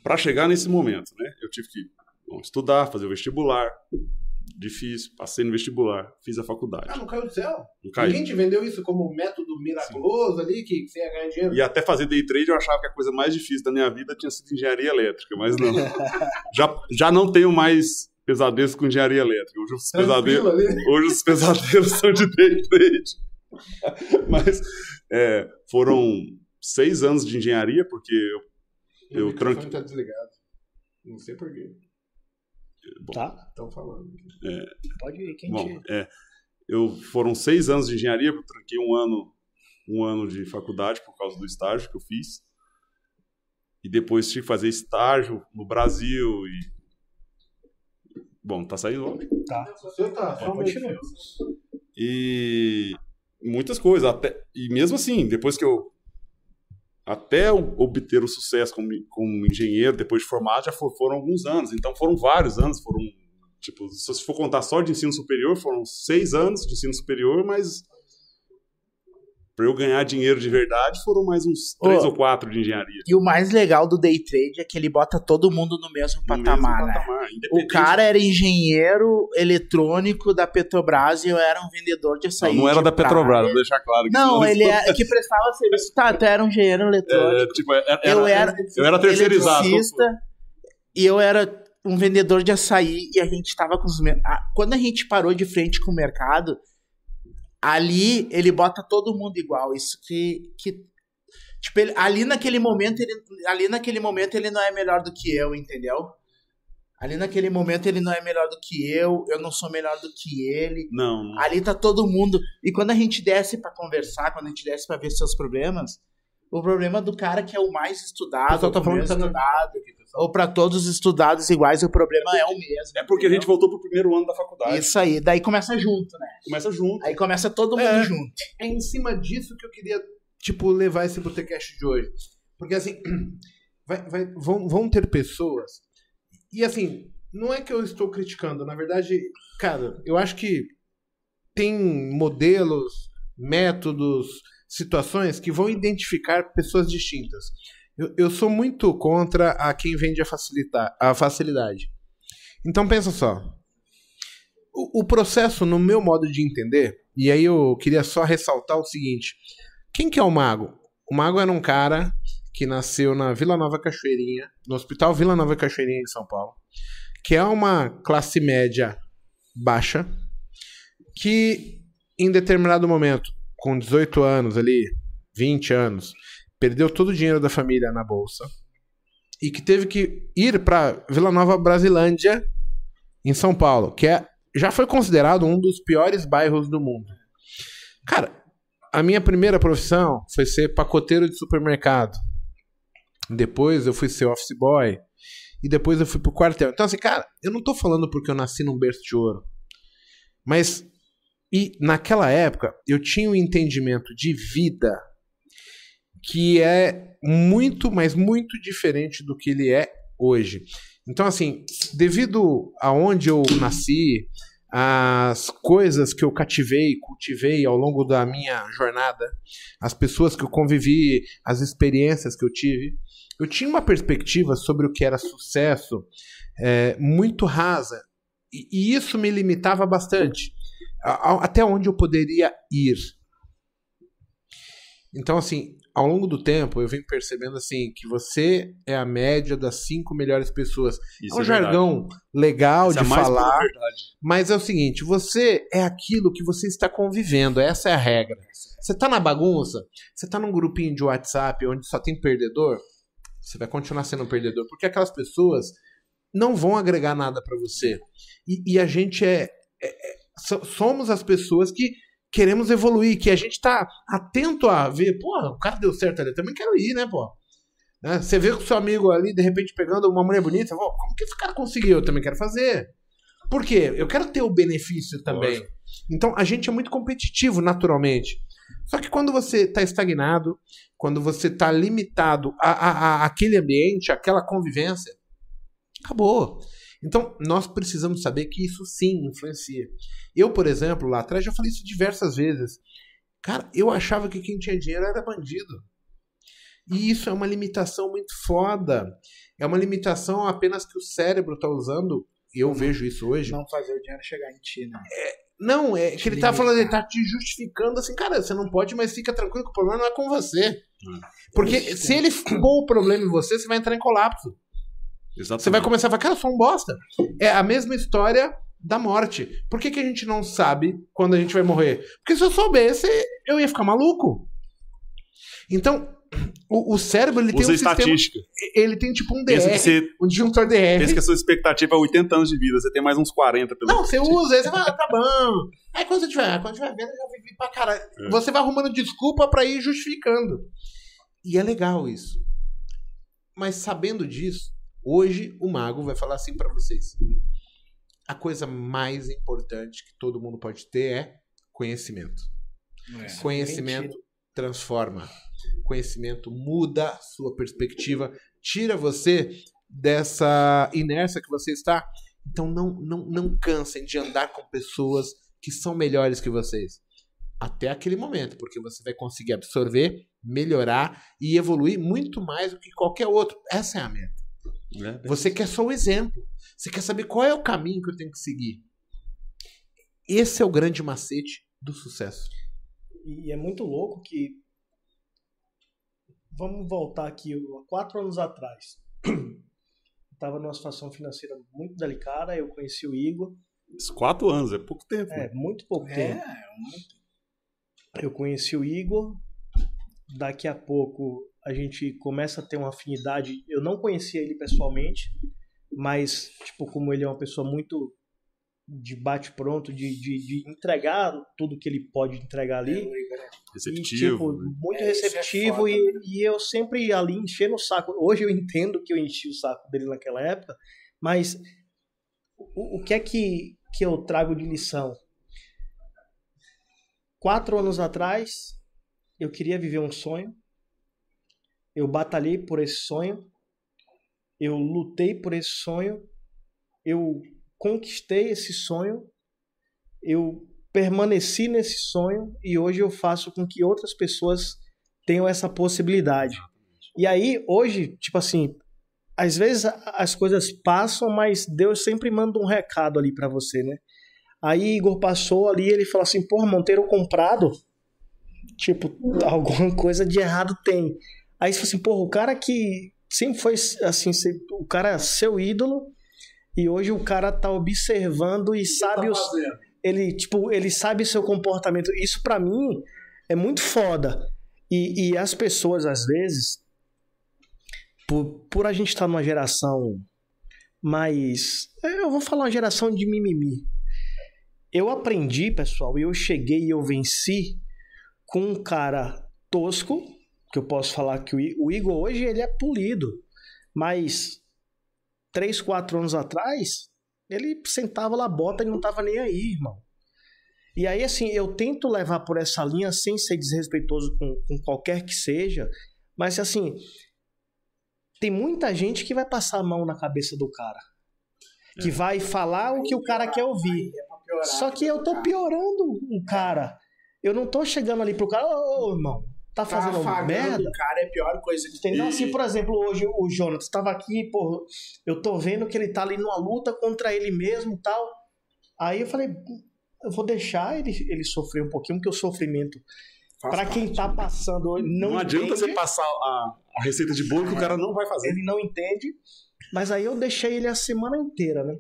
Para chegar nesse momento, né? Eu tive que bom, estudar, fazer o vestibular. Difícil, passei no vestibular, fiz a faculdade. Ah, não caiu do céu? Não caí. Ninguém te vendeu isso como um método miraculoso ali, que, que você ia ganhar dinheiro? E até fazer day trade eu achava que a coisa mais difícil da minha vida tinha sido engenharia elétrica, mas não. já, já não tenho mais pesadelos com engenharia elétrica. Hoje os pesadelos, hoje os pesadelos são de day trade. Mas é, foram seis anos de engenharia, porque eu, eu O microfone tranque- tá desligado. Não sei porquê. Bom, Tá? Estão falando. Pode ir, quem Bom, te... é, eu foram seis anos de engenharia, eu tranquei um ano, um ano de faculdade por causa do estágio que eu fiz. E depois tive que fazer estágio no Brasil e bom, tá saindo áudio. Você tá, só. E muitas coisas, até e mesmo assim, depois que eu até obter o sucesso como, como engenheiro depois de formado já for- foram alguns anos. Então foram vários anos, foram tipo, se for contar só de ensino superior, foram seis anos de ensino superior, mas para eu ganhar dinheiro de verdade foram mais uns três Ô. ou quatro de engenharia. E o mais legal do day trade é que ele bota todo mundo no mesmo No mesmo patamar, né? patamar, O cara era engenheiro eletrônico da Petrobras e eu era um vendedor de açaí. não, não era da praia. Petrobras, vou deixar claro. que Não, ele é que prestava serviço. Tá, tu era um engenheiro eletrônico. É, tipo, era, eu era, eu era terceirizado. e eu era um vendedor de açaí e a gente tava com os. Quando a gente parou de frente com o mercado, ali ele bota todo mundo igual. Isso que. que tipo, ele- ali naquele momento, ele, ali naquele momento ele não é melhor do que eu, entendeu? Ali naquele momento ele não é melhor do que eu, eu não sou melhor do que ele. Não. Ali tá todo mundo. E quando a gente desce pra conversar, quando a gente desce pra ver seus problemas, o problema do cara que é o mais estudado, pessoal tá o falando tá no- estudado, ou pra todos os estudados iguais, o problema é o mesmo. É porque a gente voltou pro primeiro ano da faculdade. Isso aí, daí começa junto, né? Começa junto. Aí começa todo mundo É. junto. é em cima disso que eu queria, tipo, levar esse Botecast de hoje. Porque, assim, vai- vai- vão, vão ter pessoas. E, assim, não é que eu estou criticando, na verdade, cara, eu acho que tem modelos, métodos, situações que vão identificar pessoas distintas. Eu, eu sou muito contra a quem vende a, facilitar, a facilidade. Então, pensa só. O, o processo, no meu modo de entender, e aí eu queria só ressaltar o seguinte: quem que é o mago? O mago era um cara que nasceu na Vila Nova Cachoeirinha, no Hospital Vila Nova Cachoeirinha em São Paulo, que é uma classe média baixa, que em determinado momento, com 18 anos ali, 20 anos, perdeu todo o dinheiro da família na bolsa e que teve que ir para Vila Nova Brasilândia, em São Paulo, que é, já foi considerado um dos piores bairros do mundo. Cara, a minha primeira profissão foi ser pacoteiro de supermercado. Depois eu fui ser office boy. E depois eu fui pro quartel. Então, assim, cara, eu não tô falando porque eu nasci num berço de ouro. Mas, e naquela época, eu tinha um entendimento de vida que é muito, mas muito diferente do que ele é hoje. Então, assim, devido a onde eu nasci, as coisas que eu cativei, cultivei ao longo da minha jornada, as pessoas que eu convivi, as experiências que eu tive, eu tinha uma perspectiva sobre o que era sucesso é, muito rasa. E, e, isso me limitava bastante. Até onde eu poderia ir. Então, assim, ao longo do tempo, eu venho percebendo assim que você é a média das cinco melhores pessoas. Isso é um é jargão legal Isso de é falar, mas é o seguinte: você é aquilo que você está convivendo. Essa é a regra. Você está na bagunça, você está num grupinho de WhatsApp onde só tem perdedor, você vai continuar sendo um perdedor, porque aquelas pessoas não vão agregar nada para você. E, e, a gente é, é, é somos as pessoas que queremos evoluir, que a gente tá atento a ver, pô, o cara deu certo ali, eu também quero ir, né, pô? Né? Você vê com o seu amigo ali, de repente, pegando uma mulher bonita, pô, como que esse cara conseguiu? Eu também quero fazer. Por quê? Eu quero ter o benefício também. Nossa. Então, a gente é muito competitivo, naturalmente. Só que quando você está estagnado, quando você está limitado a, a, a, aquele ambiente, aquela convivência, acabou. Então, nós precisamos saber que isso sim influencia. Eu, por exemplo, lá atrás já falei isso diversas vezes. Cara, eu achava que quem tinha dinheiro era bandido. E isso é uma limitação muito foda. É uma limitação apenas que o cérebro está usando, e eu vejo isso hoje. Não fazer o dinheiro chegar em ti, né? É, não, é que ele tá falando, ele tá te justificando assim, cara, você não pode, mas fica tranquilo que o problema não é com você. Hum. Porque se ele for o problema em você, você vai entrar em colapso. Exatamente. Você vai começar a falar, cara, eu sou um bosta. É a mesma história da morte. Por que, que a gente não sabe quando a gente vai morrer? Porque se eu soubesse, eu ia ficar maluco. Então, o, o cérebro ele Usa tem um estatística. Sistema, ele tem tipo um DR, você, um disjuntor DR. Pensa que a sua expectativa é 80 anos de vida, você tem mais uns 40 pelo Não, você usa, aí você vai, ah, tá bom. Aí quando você tiver, quando tiver vendo, eu já vivi pra caralho. É. Você vai arrumando desculpa para ir justificando. E é legal isso. Mas sabendo disso, Hoje o mago vai falar assim para vocês. A coisa mais importante que todo mundo pode ter é conhecimento. É. Conhecimento transforma. Conhecimento muda sua perspectiva, tira você dessa inércia que você está. Então não, não, não cansem de andar com pessoas que são melhores que vocês. Até aquele momento, porque você vai conseguir absorver, melhorar e evoluir muito mais do que qualquer outro. Essa é a meta. É, você quer só o exemplo. Você quer saber qual é o caminho que eu tenho que seguir. Esse é o grande macete do sucesso. E é muito louco que. Vamos voltar aqui, quatro anos atrás. Estava numa situação financeira muito delicada. Eu conheci o Igor. quatro anos, é pouco tempo. É, muito pouco é, tempo. Eu conheci o Igor. Daqui a pouco a gente começa a ter uma afinidade. Eu não conhecia ele pessoalmente, mas, tipo, como ele é uma pessoa muito de bate-pronto, de, de, de, entregar tudo que ele pode entregar ali. É, receptivo. E, tipo, né? muito é, é receptivo é e, né? e eu sempre ali enchendo o saco. Hoje eu entendo que eu enchi o saco dele naquela época, mas o, o que é que, que eu trago de lição? Quatro anos atrás, eu queria viver um sonho, eu batalhei por esse sonho, eu lutei por esse sonho, eu conquistei esse sonho, eu permaneci nesse sonho e hoje eu faço com que outras pessoas tenham essa possibilidade. E aí, hoje, tipo assim, às vezes as coisas passam, mas Deus sempre manda um recado ali para você, né? Aí Igor passou ali, ele falou assim: "Porra, Monteiro comprado, tipo, alguma coisa de errado tem". Aí você fala assim, porra, o cara que sempre foi assim, o cara é seu ídolo, e hoje o cara tá observando e sabe tá os. Ele, tipo, ele sabe seu comportamento. Isso para mim é muito foda. E, e as pessoas, às vezes, por, por a gente estar numa geração mais. Eu vou falar uma geração de mimimi. Eu aprendi, pessoal, e eu cheguei e eu venci com um cara tosco, que eu posso falar que o Igor hoje ele é polido, mas três, quatro anos atrás ele sentava lá bota e não tava nem aí, irmão. E aí, assim, eu tento levar por essa linha sem ser desrespeitoso com, com qualquer que seja, mas assim, tem muita gente que vai passar a mão na cabeça do cara. Que vai falar o que o cara quer ouvir. Só que eu tô piorando o cara. Eu não tô chegando ali pro cara, ô, ô, irmão, tá Tá fazendo afagando merda? o cara é a pior coisa que tem. Entendeu? Assim, por exemplo, hoje o Jonathan estava aqui, pô, eu tô vendo que ele tá ali numa luta contra ele mesmo e tal. Aí eu falei, eu vou deixar ele, ele sofrer um pouquinho, porque o sofrimento, Faz pra quem tá passando, não, Não, adianta entende, você passar a, a receita de bolo que o cara não vai fazer. ele não entende. Mas aí eu deixei ele a semana inteira, né?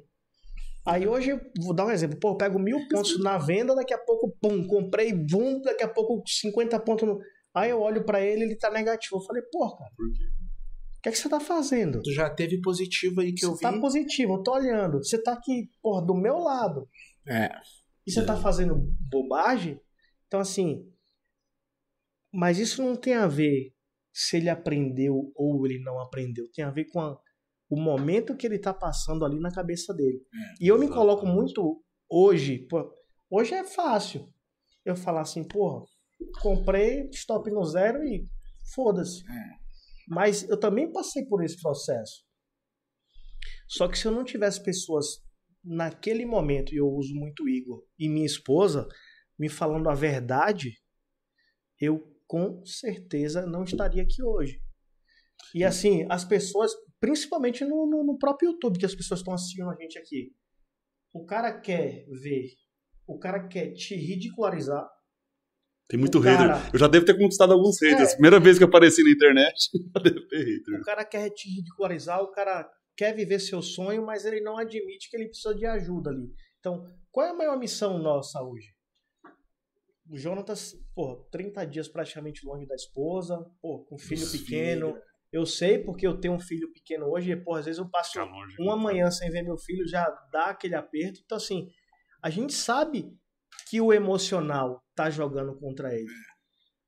Aí hoje, eu vou dar um exemplo. Pô, eu pego mil pontos na venda, daqui a pouco, pum, comprei, bum, daqui a pouco 50 pontos no. Aí eu olho pra ele, ele tá negativo. Eu falei, pô, cara, Por quê? o que é que você tá fazendo? Tu já teve positivo aí que eu Você tá vi. positivo, eu tô olhando. Você tá aqui, porra, do meu lado. É. E você tá fazendo bobagem? Então, assim. Mas isso não tem a ver se ele aprendeu ou ele não aprendeu. Tem a ver com a- o momento que ele tá passando ali na cabeça dele. e eu me coloco muito hoje. pô, hoje é fácil eu falar assim, porra, comprei stop no zero e foda-se. Mas eu também passei por esse processo. Só que se eu não tivesse pessoas naquele momento, e eu uso muito o Igor, e minha esposa me falando a verdade, eu com certeza não estaria aqui hoje. E assim, as pessoas, principalmente no, no- no próprio YouTube, que as pessoas estão assistindo a gente aqui, o cara quer ver, o cara quer te ridicularizar, Tem muito O hater. cara- Eu já devo ter conquistado alguns haters. É. Primeira vez que eu apareci na internet, já deve ter hater. O cara quer te ridicularizar, o cara quer viver seu sonho, mas ele não admite que ele precisa de ajuda ali. Então, qual é a maior missão nossa hoje? O Jonatas, pô, 30 dias praticamente longe da esposa, pô, com filho Dos pequeno. Eu sei porque eu tenho um filho pequeno hoje, e, pô, às vezes eu passo uma manhã sem ver meu filho, já dá aquele aperto. Então, assim, a gente sabe que o emocional tá jogando contra ele.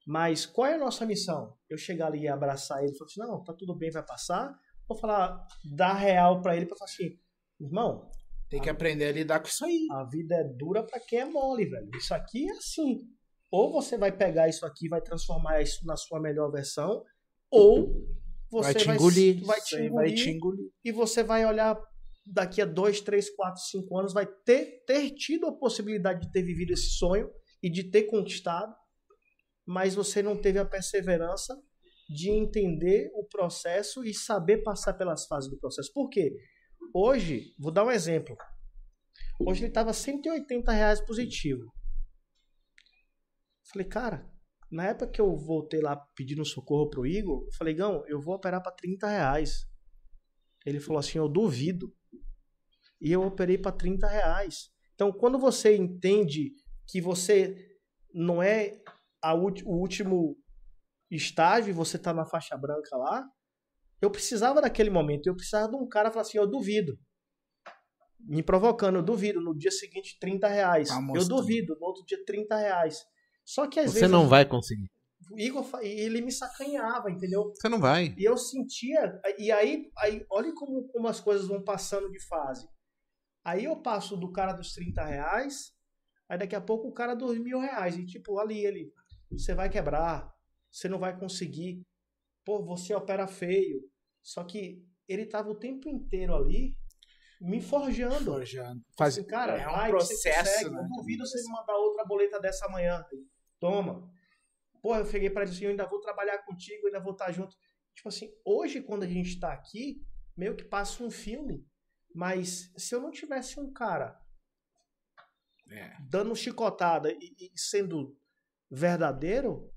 Mas qual é a nossa missão? Eu chegar ali e abraçar ele e falar assim, não, tá tudo bem, vai passar? Ou falar, dar real pra ele pra falar assim, irmão, Tem que aprender a lidar com isso aí. a vida é dura pra quem é mole, velho. Isso aqui é assim. Ou você vai pegar isso aqui vai transformar isso na sua melhor versão, ou você Vai te vai, engolir. vai te engolir vai te engolir. e você vai olhar daqui a dois, três, quatro, cinco anos, vai ter, ter tido a possibilidade de ter vivido esse sonho e de ter conquistado, mas você não teve a perseverança de entender o processo e saber passar pelas fases do processo. Por quê? Hoje, vou dar um exemplo. Hoje ele estava 180 reais positivo. Falei, cara, na época que eu voltei lá pedindo socorro pro Igor, falei, Gão, eu vou operar para 30 reais. Ele falou assim, eu duvido. E eu operei para 30 reais. Então, quando você entende que você não é o último estágio e você tá na faixa branca lá, eu precisava daquele momento. Eu precisava de um cara falar assim, eu duvido. Me provocando, eu duvido. No dia seguinte, 30 reais. Tá eu duvido. No outro dia, 30 reais. Só que às Você vezes não vai conseguir. o Igor, ele me sacanhava, entendeu? Você não vai. E eu sentia. E aí, aí olha como, como as coisas vão passando de fase. Aí eu passo do cara dos 30 reais, aí daqui a pouco o cara dos mil reais. E tipo, ali ele. Você vai quebrar, você não vai conseguir. Pô, você opera feio. Só que ele tava o tempo inteiro ali me forjando. Forjando. Faz... Assim, cara, é um você processo, consegue. né? Eu duvido você me mandar outra boleta dessa amanhã. Toma. Pô, eu cheguei pra ele assim, eu ainda vou trabalhar contigo, ainda vou estar junto. Tipo assim, hoje quando a gente tá aqui, meio que passa um filme. Mas se eu não tivesse um cara É. dando chicotada e, e sendo verdadeiro,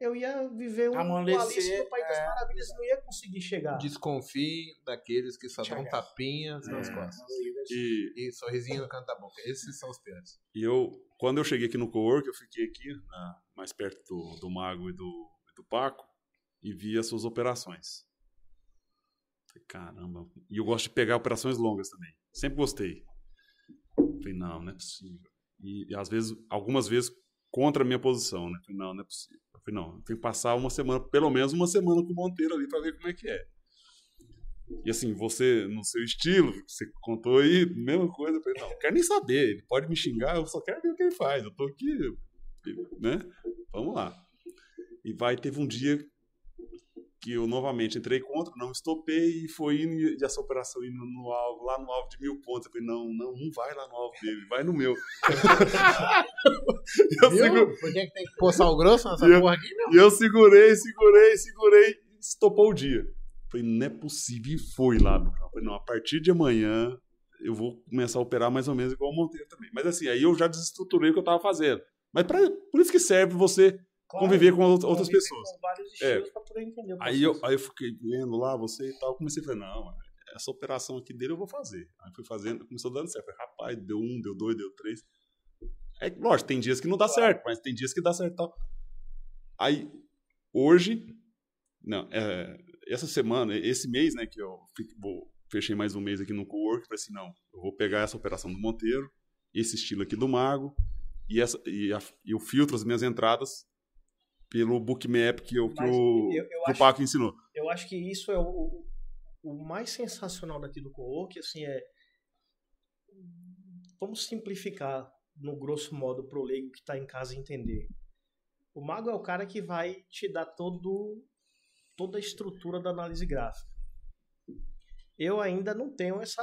eu ia viver um Amolecer, Alice no País das é. Maravilhas e não ia conseguir chegar. Desconfie daqueles que só dão tapinhas nas É. costas. E, E sorrisinho no canto da boca. Esses são os piores. e eu, quando eu cheguei aqui no cowork, eu fiquei aqui, na- mais perto do, do Mago e do, e Paco e vi as suas operações. Caramba. E eu gosto de pegar operações longas também. Sempre gostei. Falei, não, não é possível. E, e às vezes, algumas vezes, contra a minha posição, né? Falei, não, não é possível. Falei, não, tem que passar uma semana, pelo menos uma semana com o Monteiro ali para ver como é que é. E assim, você, no seu estilo, você contou aí, mesma coisa. Falei, não, não quero nem saber. Ele pode me xingar, eu só quero ver o que ele faz. Eu tô aqui, né? Vamos lá. E vai, teve um dia que eu novamente entrei contra, não estopei e foi indo, e essa operação indo no alvo, lá no alvo de mil pontos. Eu falei, não, não, não vai lá no alvo dele, vai no meu. eu Viu? segurei, Por que, que tem que pôr sal grosso nessa eu- porra aqui, meu? e eu segurei, segurei, segurei, e estopou o dia. Falei, não é possível, e foi lá. final. Falei, não, a partir de amanhã eu vou começar a operar mais ou menos igual o Monteiro também. Mas assim, aí eu já desestruturei o que eu tava fazendo. Mas pra, por isso que serve você Claro, conviver com out- outras pessoas. Com vários estilos pra poder entender Aí eu, aí eu fiquei vendo lá você e tal, comecei a falar, não, essa operação aqui dele eu vou fazer. Aí fui fazendo, começou dando certo. Falei, rapaz, deu um, deu dois, deu três. É, lógico, tem dias que não dá certo, mas tem dias que dá certo e tal. Aí, hoje, não, é, essa semana, esse mês, né, que eu vou, fechei mais um mês aqui no co-work, falei assim, não, eu vou pegar essa operação do Monteiro, esse estilo aqui do Mago, e, essa, e, a- e eu filtro as minhas entradas pelo bookmap que, eu, que, Mas o, eu- eu que o Paco ensinou. Eu acho que isso é o, o, mais sensacional daqui do co-work, assim, é... Vamos simplificar, no grosso modo, pro leigo que tá em casa entender. O mago é o cara que vai te dar todo, toda a estrutura da análise gráfica. Eu ainda não tenho essa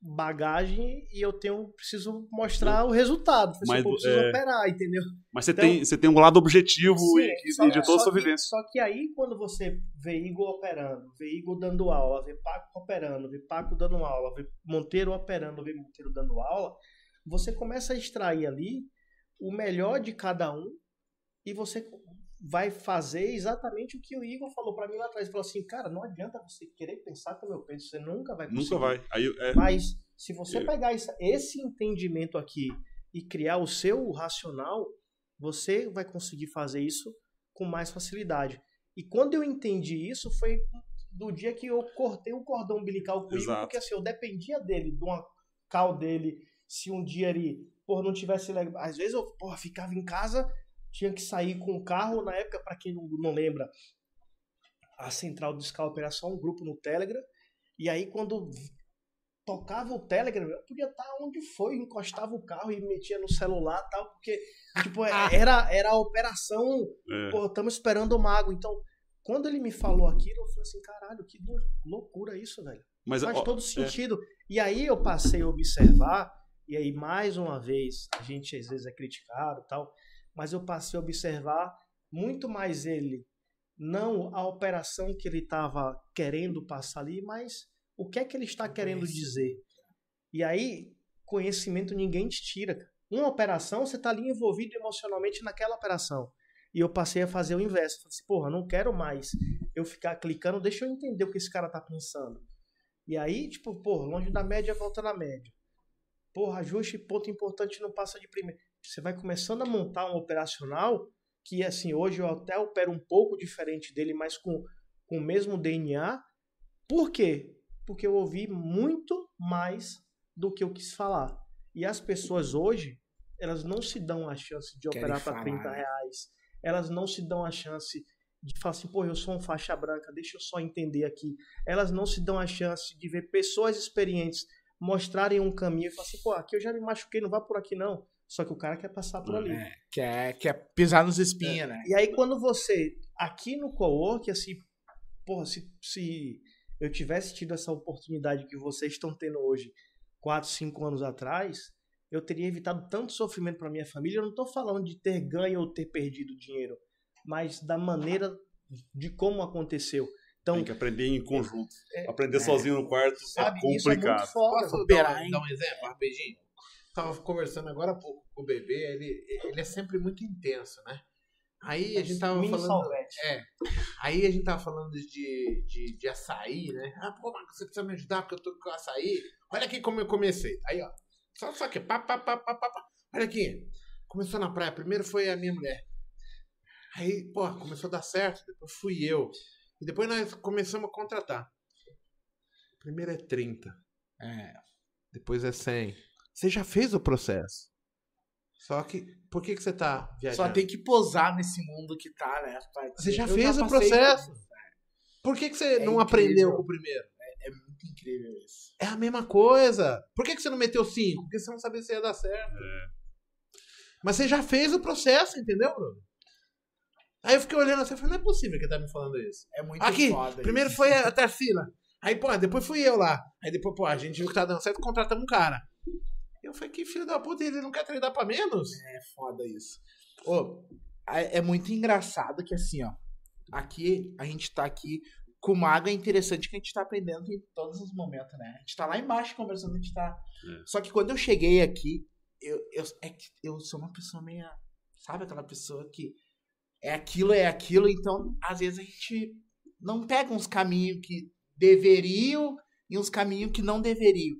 bagagem e eu tenho preciso mostrar o resultado. Mas, eu preciso é, operar, entendeu? Mas você, Então- tem, você tem um lado objetivo Sim, e, só- de toda a sua que- vivência. Só que aí, quando você vê Igor operando, vê Igor dando aula, vê Paco operando, vê Paco dando aula, vê Monteiro operando, vê Monteiro dando aula, você começa a extrair ali o melhor de cada um e você vai fazer exatamente o que o Igor falou pra mim lá atrás. Ele falou assim, cara, não adianta você querer pensar como eu penso, você nunca vai conseguir. Nunca vai. Aí, é, Mas se você pegar esse, entendimento aqui e criar o seu racional, você vai conseguir fazer isso com mais facilidade. E quando eu entendi isso, foi do dia que eu cortei o cordão umbilical com o Igor, Exato. porque assim, eu dependia dele, de uma cal dele, se um dia ele, porra, não tivesse legal. Às vezes eu, porra, ficava em casa, tinha que sair com o carro, na época, para quem não, não lembra, a Central de Escala Operação, um grupo no Telegram, e aí quando tocava o Telegram, eu podia estar onde foi, encostava o carro e metia no celular e tal, porque, tipo, era, era a operação, é, pô, estamos esperando o mago. Então, quando ele me falou aquilo, eu falei assim, caralho, que lou- loucura isso, velho. mas Faz ó, todo é, sentido. E aí eu passei a observar, e aí mais uma vez, a gente às vezes é criticado e tal, mas eu passei a observar muito mais ele, não a operação que ele estava querendo passar ali, mas o que é que ele está querendo dizer. E aí, conhecimento ninguém te tira. Uma operação, você está ali envolvido emocionalmente naquela operação. E eu passei a fazer o inverso. Falei assim, porra, não quero mais eu ficar clicando, deixa eu entender o que esse cara tá pensando. E aí, tipo, porra, longe da média, volta na média. Porra, ajuste, ponto importante, não passa de primeiro. Você vai começando a montar um operacional que, assim, hoje eu até opero um pouco diferente dele, mas com, com o mesmo DNA. Por quê? Porque eu ouvi muito mais do que eu quis falar. E as pessoas hoje, elas não se dão a chance de Querem operar para falar, 30 né? reais. Elas não se dão a chance de falar assim, pô, eu sou um faixa branca, deixa eu só entender aqui. Elas não se dão a chance de ver pessoas experientes mostrarem um caminho e falar assim, pô, aqui eu já me machuquei, não vá por aqui não. Só que o cara quer passar por ali. É, quer, quer pisar nos espinhos, né? E aí quando você, aqui no co-work, assim, porra, se, se eu tivesse tido essa oportunidade que vocês estão tendo hoje, 4, 5 anos atrás, eu teria evitado tanto sofrimento para minha família. Eu não estou falando de ter ganho ou ter perdido dinheiro, mas da maneira de como aconteceu. Então, tem que aprender em conjunto. É, aprender sozinho no quarto sabe, é isso é muito complicado. foda. Posso dar, um- hein? dar um exemplo, rapidinho? Tava conversando agora há pouco com o bebê, ele, ele é sempre muito intenso, né? Aí a gente tava Mini falando. salvete. É. Aí a gente tava falando de, de, de açaí, né? Ah, pô, Marcos, você precisa me ajudar porque eu tô com açaí. Olha aqui como eu comecei. Aí, ó. Só, só que pá, pá, pá, pá, pá, pá. Olha aqui. Começou na praia. Primeiro foi a minha mulher. Aí, pô, começou a dar certo, depois fui eu. E depois nós começamos a contratar. Primeiro é 30. É. Depois é 100. Você já fez o processo. Só que, por que, que você tá viajando? Só tem que posar nesse mundo que tá, né? pai? Você já Eu fez o passei processo. por isso. Por que, que você É não incrível. aprendeu com o primeiro? É muito incrível isso. É a mesma coisa. Por que, que você não meteu 5? Porque você não sabia se ia dar certo. Mas você já fez o processo, entendeu, Bruno? Aí eu fiquei olhando assim e falei, não é possível que ele tá me falando isso. É muito Aqui, foda primeiro isso. foi a Tarsila. Aí, pô, depois fui eu lá. Aí depois, pô, a gente viu que tá dando certo, contratamos um cara. Eu falei, que filho da puta, ele não quer treinar pra menos? É foda isso. Ô, é muito engraçado que assim, ó. Aqui, a gente tá aqui com uma água interessante que a gente tá aprendendo em todos os momentos, né? A gente tá lá embaixo conversando, a gente tá. É. Só que quando eu cheguei aqui, eu, eu, é que eu sou uma pessoa meio. Sabe aquela pessoa que é aquilo, é aquilo, então às vezes a gente não pega uns caminhos que deveriam e uns caminhos que não deveriam.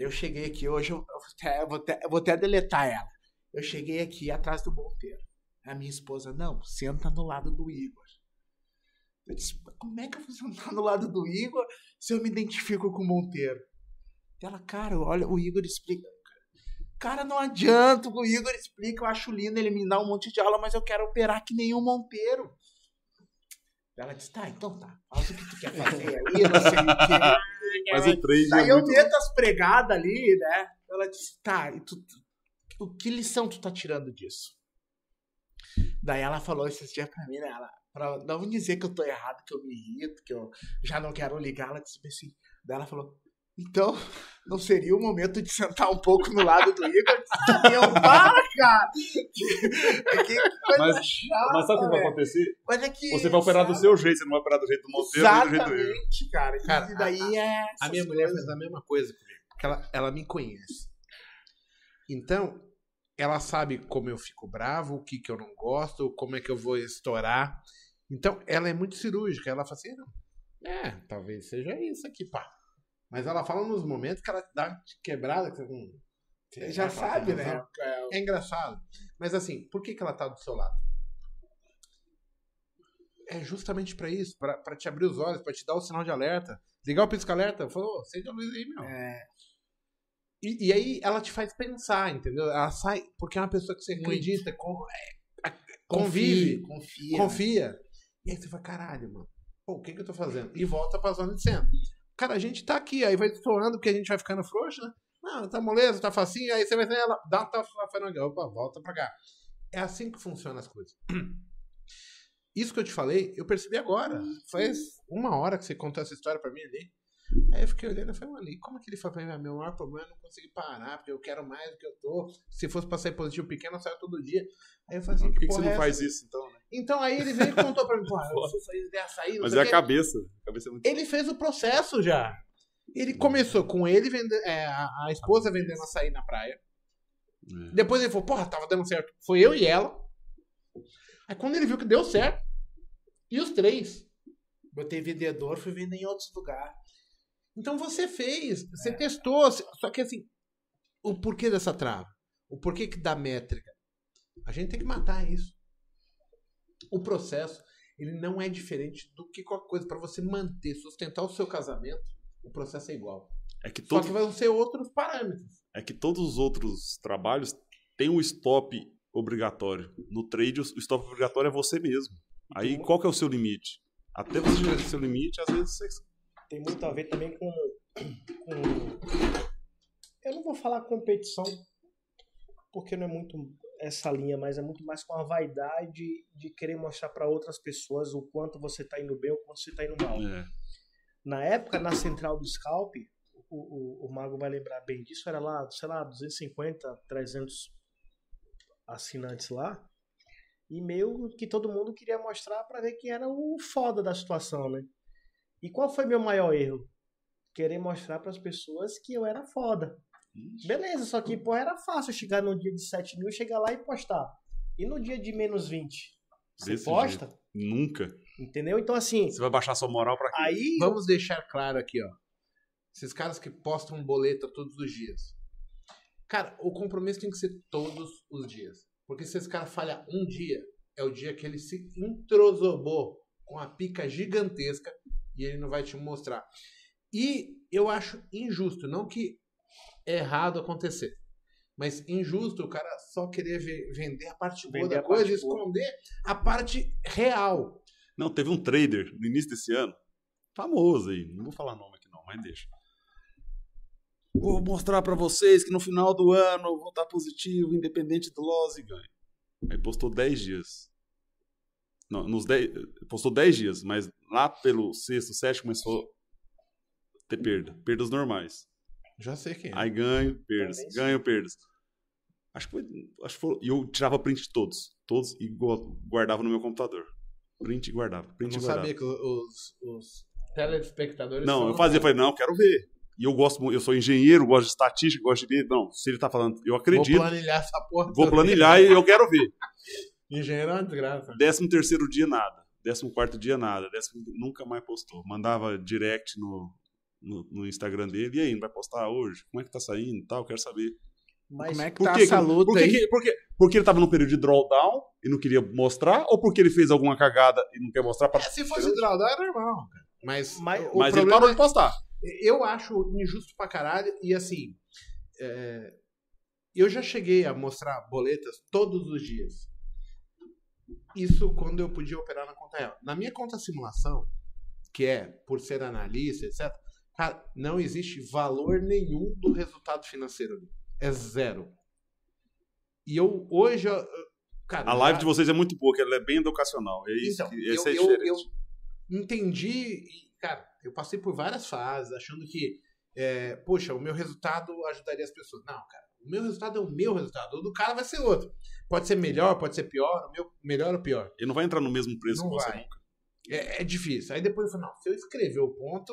Eu cheguei aqui hoje, eu, vou até- vou até, vou até deletar ela. Eu cheguei aqui atrás do Monteiro. A minha esposa, não, senta no lado do Igor. Eu disse, "Mas como é que eu vou sentar no lado do Igor se eu me identifico com o Monteiro? Ela, cara, olha, o Igor explica. Cara, não adianta, o Igor explica, eu acho lindo ele me dar um monte de aula, mas eu quero operar que o Monteiro. Ela disse, tá, então tá, faz o que tu quer fazer aí, não sei o quê. Mas o trade Daí é eu muito... meto as pregadas ali, né? Ela disse, tá, e tu, tu- que lição tu tá tirando disso? Daí ela falou esses dias pra mim, né? Ela, pra não dizer que eu tô errado, que eu me irrito, que eu já não quero ligar, ela disse assim. Daí ela falou, então, não seria o momento de sentar um pouco no lado do Igor? E eu, para, cara! Que, que coisa Mas- chata, Mas sabe o que vai acontecer? Mas é que, Você vai operar do sabe? seu jeito, você não vai operar do jeito do Monteiro nem do jeito do Igor. Exatamente, cara. Cara, e daí é. A minha mulher coisas. fez a mesma coisa comigo. Porque ela, ela me conhece. Então, ela sabe como eu fico bravo, o que, que eu não gosto, como é que eu vou estourar. Então, ela é muito cirúrgica. Ela fala assim, não, é, talvez seja isso aqui, pá. Mas ela fala nos momentos que ela dá uma quebrada. Que você, hum, você Já sabe, né? razão. É engraçado. Mas assim, por que, que ela tá do seu lado? É justamente pra isso, pra pra te abrir os olhos, pra te dar o sinal de alerta. Ligar o pisca-alerta, falou, acende a luz aí, meu. É, E, e aí ela te faz pensar, entendeu? Ela sai, porque é uma pessoa que você Muito. acredita, con- é, convive, confia. confia. E aí você fala, caralho, mano, pô, o que que eu tô fazendo? E volta pra zona de centro. Cara, a gente tá aqui, aí vai estourando porque a gente vai ficando frouxo, né? Não, tá moleza, tá facinho, aí você vai ela, dá tá falando, opa, volta pra cá. É assim que funcionam as coisas. Isso que eu te falei, eu percebi agora. Faz uma hora que você contou essa história pra mim ali. Aí eu fiquei olhando e falei, mano, e como é que ele foi? Falei, meu maior problema é não conseguir parar, porque eu quero mais do que eu tô. Se fosse pra sair positivo pequeno, eu saio todo dia. Aí eu falei assim, Por que, que você não é faz isso, então, né? Então aí ele veio e contou pra mim, porra, eu fui fazer ideia sair, Mas é a cabeça. A cabeça é muito... Ele fez o processo já. Ele começou com ele vendendo, é, a, a esposa vendendo açaí na praia. É. Depois ele falou, porra, tava dando certo. Foi eu e ela. Aí quando ele viu que deu certo, e os três. Botei vendedor, fui vender em outros lugares. Então você fez, É. você testou. Só que assim, o porquê dessa trava? O porquê que dá métrica? A gente tem que matar isso. O processo, ele não é diferente do que qualquer coisa. Para você manter, sustentar o seu casamento, o processo é igual. É que, Só todo, que vão ser outros parâmetros. é que todos os outros trabalhos têm um stop obrigatório. No trade, o stop obrigatório é você mesmo. Aí, Então- qual que é o seu limite? Até você chegar no seu limite, às vezes você... tem muito a ver também com, com- eu não vou falar competição porque não é muito essa linha, mas é muito mais com a vaidade de querer mostrar para outras pessoas o quanto você tá indo bem ou o quanto você tá indo mal. É. Na época, na central do Scalp, o, o, o Mago vai lembrar bem disso, era lá, sei lá, 250, 300 assinantes lá. E meio que todo mundo queria mostrar para ver quem era o foda da situação, né? E qual foi meu maior erro? Querer mostrar para as pessoas que eu era foda. Beleza, só que pô, era fácil chegar no dia de 7 mil, chegar lá e postar. E no dia de menos 20? Você Desse posta? jeito. Nunca. Entendeu? Então, assim, Você vai baixar sua moral pra quê? aí Vamos deixar claro aqui, ó. Esses caras que postam boleta todos os dias. Cara, o compromisso tem que ser todos os dias. Porque se esse cara falha um dia, é o dia que ele se introsobou com a pica gigantesca e ele não vai te mostrar. E eu acho injusto, não que é errado acontecer, mas injusto o cara só querer ve- vender a parte boa Vender da coisa e parte boa. esconder a parte real. Não, teve um trader no início desse ano, famoso aí, não vou falar nome aqui não, mas deixa. Vou mostrar pra vocês que no final do ano eu vou estar positivo, independente do loss e ganho. Aí postou 10 dias. Não, nos 10, postou 10 dias, mas lá pelo sexto, sétimo começou a ter perda, perdas normais. Já sei quem é. Aí ganho, perdas, Também ganho, perdas. Acho que foi, acho que foi, e eu tirava print de todos, todos e gu- guardava no meu computador. Print e guardava, Eu print não e guardava. sabia que os, os telespectadores. Não, eu fazia, eu falei, não, eu quero ver. E eu gosto, eu sou engenheiro, gosto de estatística, gosto de ver. Não, se ele tá falando, eu Vou acredito, vou, planilhar essa porra. planilhar e eu quero ver. Engenheiro é uma desgraça. Décimo terceiro dia, nada. Décimo quarto dia, nada. Décimo, nunca mais postou. Mandava direct no, no, no Instagram dele. E aí, não vai postar hoje? Como é que tá saindo e tal? Quero saber. Mas Como é que Por tá que, essa que- luta por que, aí? que- por que- porque ele tava num período de drawdown e não queria mostrar? Ou porque ele fez alguma cagada e não quer mostrar? Pra... É, se fosse drawdown é normal, cara. Mas, Mas- o Mas ele parou é- de postar. Eu acho injusto pra caralho. E assim, é, eu já cheguei a mostrar boletas todos os dias. Isso quando eu podia operar na conta real. Na minha conta simulação, que é por ser analista, etc., cara, não existe valor nenhum do resultado financeiro ali. É zero. E eu hoje. eu- Cara, A live de vocês é muito boa, ela é bem educacional. É isso então, que eu, é eu, eu entendi, e, cara, eu passei por várias fases achando que, é, poxa, o meu resultado ajudaria as pessoas. Não, cara, o meu resultado é o meu resultado, o do cara vai ser outro. Pode ser melhor, pode ser pior, o meu melhor ou pior. Ele não vai entrar no mesmo preço Não que você vai. nunca. É, é difícil. Aí depois eu falei, não, se eu escrever o ponto,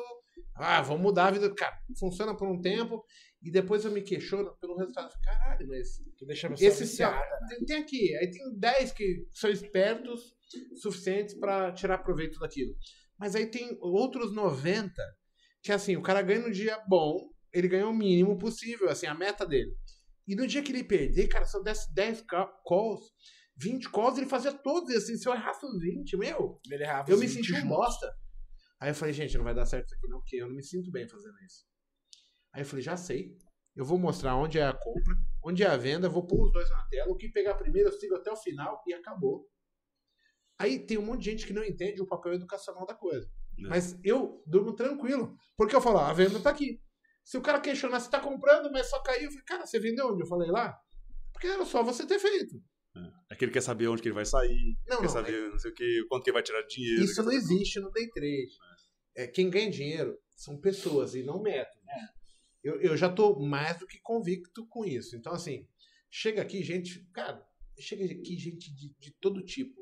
ah, vou mudar a vida. Cara, funciona por um tempo, e depois eu me questiono pelo resultado. Eu falei, Caralho, mas Que deixa pessoa esse viciada. tem, tem aqui, aí tem 10 que são espertos suficientes pra tirar proveito daquilo. Mas aí tem outros 90 que assim, o cara ganha no dia bom, ele ganha o mínimo possível, assim, a meta dele. E no dia que ele perder, cara, se eu desse 10 ca- calls, 20 calls, ele fazia todos, e assim, se eu errasse os 20, meu, Ele errava eu me 20 senti um bosta. Aí eu falei, gente, não vai dar certo isso aqui não, porque eu não me sinto bem fazendo isso. Aí eu falei, já sei. Eu vou mostrar onde é a compra, onde é a venda, vou pôr os dois na tela. O que pegar primeiro, eu sigo até o final e acabou. Aí tem um monte de gente que não entende o papel educacional da coisa. É. Mas eu durmo tranquilo. Porque eu falo, ah, a venda tá aqui. Se o cara questionar se tá comprando, mas só caiu, eu falei, cara, você vendeu onde? Eu falei lá. Porque era só você ter feito. É que ele quer saber onde que ele vai sair, Não, quer não, saber não sei o que, quanto que ele vai tirar dinheiro. Isso não existe no day trade. É, quem ganha dinheiro são pessoas e não métodos. Eu, eu já tô mais do que convicto com isso. Então, assim, chega aqui gente, cara, chega aqui gente de, de todo tipo.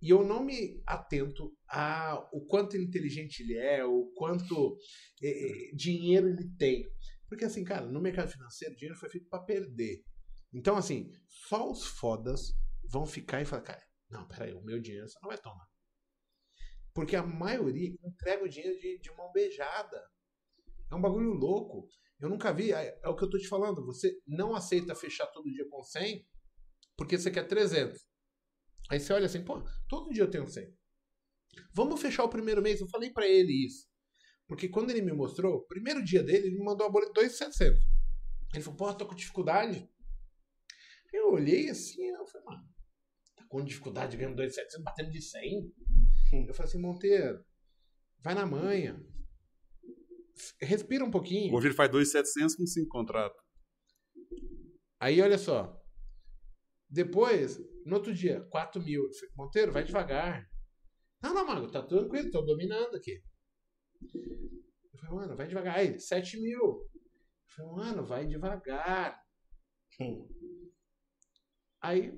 E eu não me atento a o quanto inteligente ele é, o quanto eh, dinheiro ele tem. Porque, assim, cara, no mercado financeiro, dinheiro foi feito para perder. Então, assim, só os fodas vão ficar e falar, cara, não, peraí, o meu dinheiro você não vai tomar. Porque a maioria entrega o dinheiro de, de mão beijada. É um bagulho louco. Eu nunca vi. É, é o que eu tô te falando. Você não aceita fechar todo dia com 100 porque você quer 300. Aí você olha assim, pô, todo dia eu tenho 100. Vamos fechar o primeiro mês. Eu falei pra ele isso. Porque quando ele me mostrou, o primeiro dia dele, ele me mandou a boleta de 2,700. Ele falou, pô, tô com dificuldade. Eu olhei assim, eu falei, mano, tá com dificuldade ganhando 2,700, batendo de 100? Eu falei assim, Monteiro, vai na manha. Respira um pouquinho. Hoje ele faz 2,700 com 5 contratos. Aí, olha só. Depois, no outro dia, 4 mil. Eu falei, Monteiro, vai devagar. Não, não, mano, tá tranquilo, tô dominando aqui. Eu falei, mano, vai devagar. Aí, 7 mil. Eu falei, mano, vai devagar. Aí,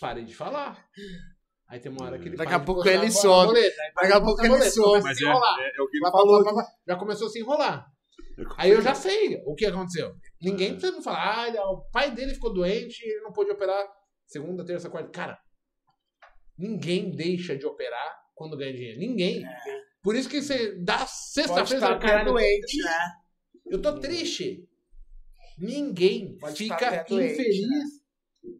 parei de falar. Aí tem uma hora que ele Daqui a pouco ele a some. boleta, Daqui a pouco ele some. a Mas se é, enrolar. é, é o que ele falou. blá. Já começou a se enrolar. Aí eu já sei o que aconteceu. Ninguém precisa me falar, ah, o pai dele ficou doente e ele não pôde operar segunda, terça, quarta. Cara, ninguém deixa de operar quando ganha dinheiro. Ninguém. Por isso que você dá sexta-feira, caralho, doente, né? eu tô triste. Ninguém Pode fica estar até doente, infeliz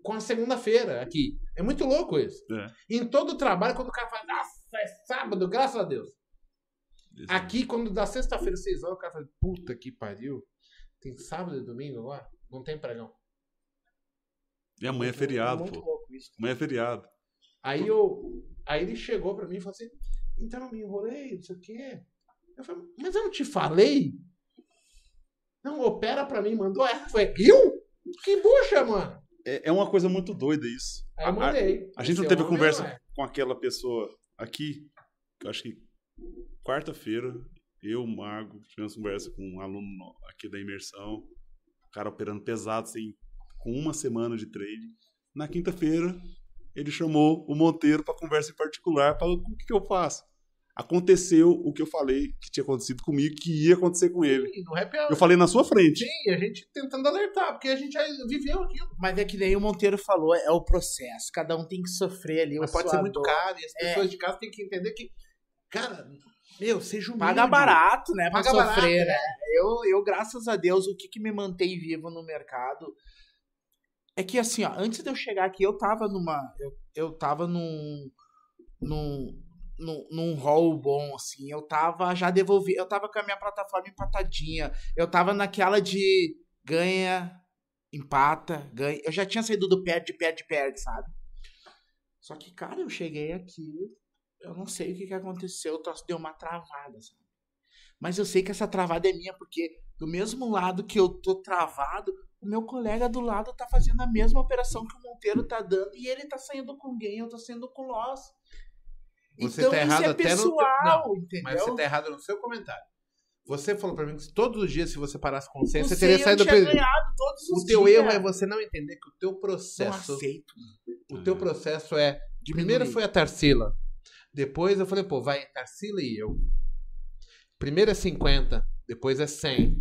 com a segunda-feira aqui. É muito louco isso. É. Em todo trabalho, quando o cara fala, nossa, é sábado, graças a Deus. Exato. Aqui, quando dá sexta-feira, seis horas, o cara fala, puta que pariu. Tem sábado e domingo agora? Não tem pregão. E amanhã é feriado, muito pô. louco isso. Amanhã é feriado. Aí, eu, aí ele chegou pra mim e falou assim, então eu me enrolei, não sei o quê. Eu falei, mas eu não te falei? Não, opera pra mim, mandou essa. Foi, eu? Que bucha, mano. É, é uma coisa muito doida isso. Aí eu A- mandei. A gente não teve homem conversa não é. com aquela pessoa aqui, que eu acho que quarta-feira, eu, Mago, tivemos conversa com um aluno no- aqui da imersão, o cara operando pesado, assim, com uma semana de trade. Na quinta-feira, ele chamou o Monteiro para conversa em particular, falou, o que, que eu faço? Aconteceu o que eu falei que tinha acontecido comigo, que ia acontecer com ele. No happy hour. Eu falei na sua frente. Sim, a gente tentando alertar, porque a gente já viveu aquilo. Mas é que nem o Monteiro falou, é o processo. Cada um tem que sofrer ali. Mas pode ser muito dor. caro, e as pessoas de casa têm que entender que, cara, meu, seja humilde. Paga barato, né? Pra Paga barato, sofrer, né? né? Eu, eu, graças a Deus, o que, que me mantém vivo no mercado é que, assim, ó, antes de eu chegar aqui, eu tava numa. Eu, eu tava num. num. num, num rol bom, assim. Eu tava já devolvi. Eu tava com a minha plataforma empatadinha. Eu tava naquela de ganha, empata, ganha. Eu já tinha saído do perde, perde, perde, sabe? Só que, cara, eu cheguei aqui, eu não sei o que, que aconteceu, o troço deu uma travada, sabe? Mas eu sei que essa travada é minha, porque do mesmo lado que eu tô travado, o meu colega do lado tá fazendo a mesma operação que o Monteiro tá dando e ele tá saindo com gain, eu tô saindo com loss. Você então tá isso errado é até no teu- pessoal, entendeu? Mas você tá errado no seu comentário. Você falou pra mim que todos os dias, se você parasse com Não 100, você teria saído do tinha prejuízo. ganhado todos os O teu dias. erro é você não entender que o teu Não processo. aceito. O teu processo é. Diminuir. Primeiro foi a Tarsila. Depois eu falei, pô, vai Tarsila e eu. Primeiro é 50, depois é 100.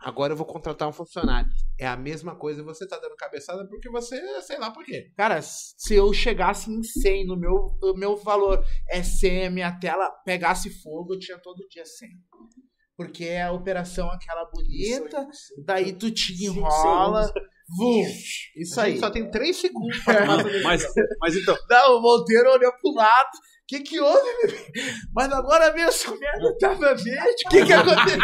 Agora eu vou contratar um funcionário. É a mesma coisa e você tá dando cabeçada porque você, sei lá por quê. Cara, se eu chegasse em 100 no meu, o meu valor é 100, a minha tela pegasse fogo, eu tinha todo dia 100. Porque é a operação aquela bonita, daí tu te enrola. Vum, isso aí. só tem 3 segundos pra tomar essa Mas, mas então, Não, o Monteiro olhou pro lado. O que que houve, bebê? Mas agora mesmo essa merda tava verde. O que que aconteceu?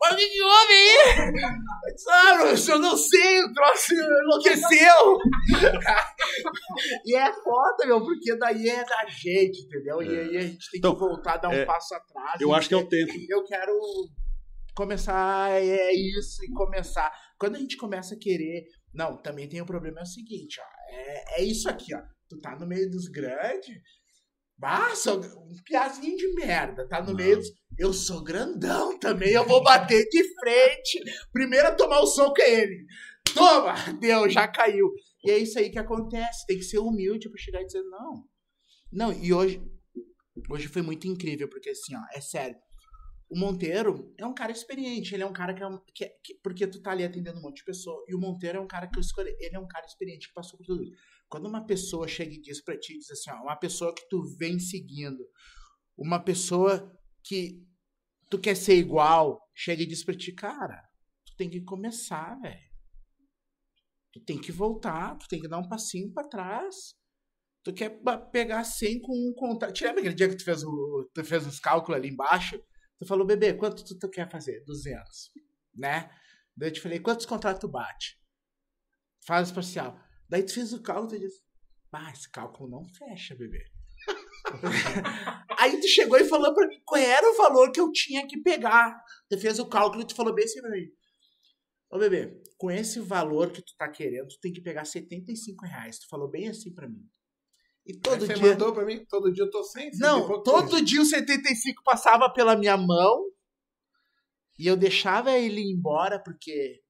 Mas o que que houve aí? Claro, eu não sei, o troço enlouqueceu. e é foda, meu, porque daí é da gente, entendeu? E aí a gente tem Então, que voltar, dar um é, passo atrás. eu acho que é o tempo. eu quero começar, é isso, e começar. Quando a gente começa a querer. Não, também tem o problema é o seguinte, ó. É, é isso aqui, ó. Tu tá no meio dos grandes. Ah, sou um piazinho de merda, tá no Não. meio dos. Eu sou grandão também, eu vou bater de frente. Primeiro a tomar o soco é ele. Toma! Deu, já caiu. E é isso aí que acontece. Tem que ser humilde pra chegar e dizer, não. Não, e hoje. Hoje foi muito incrível, porque assim, ó, é sério. O Monteiro é um cara experiente, ele é um cara que é um. que- que- porque tu tá ali atendendo um monte de pessoa. E o Monteiro é um cara que eu escolhi. Ele é um cara experiente que passou por tudo isso. Quando uma pessoa chega e diz pra ti, diz assim, ó, uma pessoa que tu vem seguindo, uma pessoa que tu quer ser igual, chega e diz pra ti, cara, tu tem que começar, velho. Tu tem que voltar, tu tem que dar um passinho pra trás. Tu quer pegar 100 com um contrato. Te lembra aquele dia que tu fez, o, tu fez os cálculos ali embaixo? Tu falou, bebê, quanto tu, tu quer fazer? 200, né? Daí eu te falei, quantos contratos tu bate? Faz parcial. Daí tu fez o cálculo e disse, ah, esse cálculo não fecha, bebê. Aí tu chegou e falou pra mim qual era o valor que eu tinha que pegar. Tu fez o cálculo e tu falou bem assim pra mim. Ô bebê, com esse valor que tu tá querendo, tu tem que pegar 75 reais. Tu falou bem assim pra mim. E todo Aí você dia. mandou pra mim, todo dia eu tô sem. Não, todo coisa. dia o 75 passava pela minha mão e eu deixava ele ir embora porque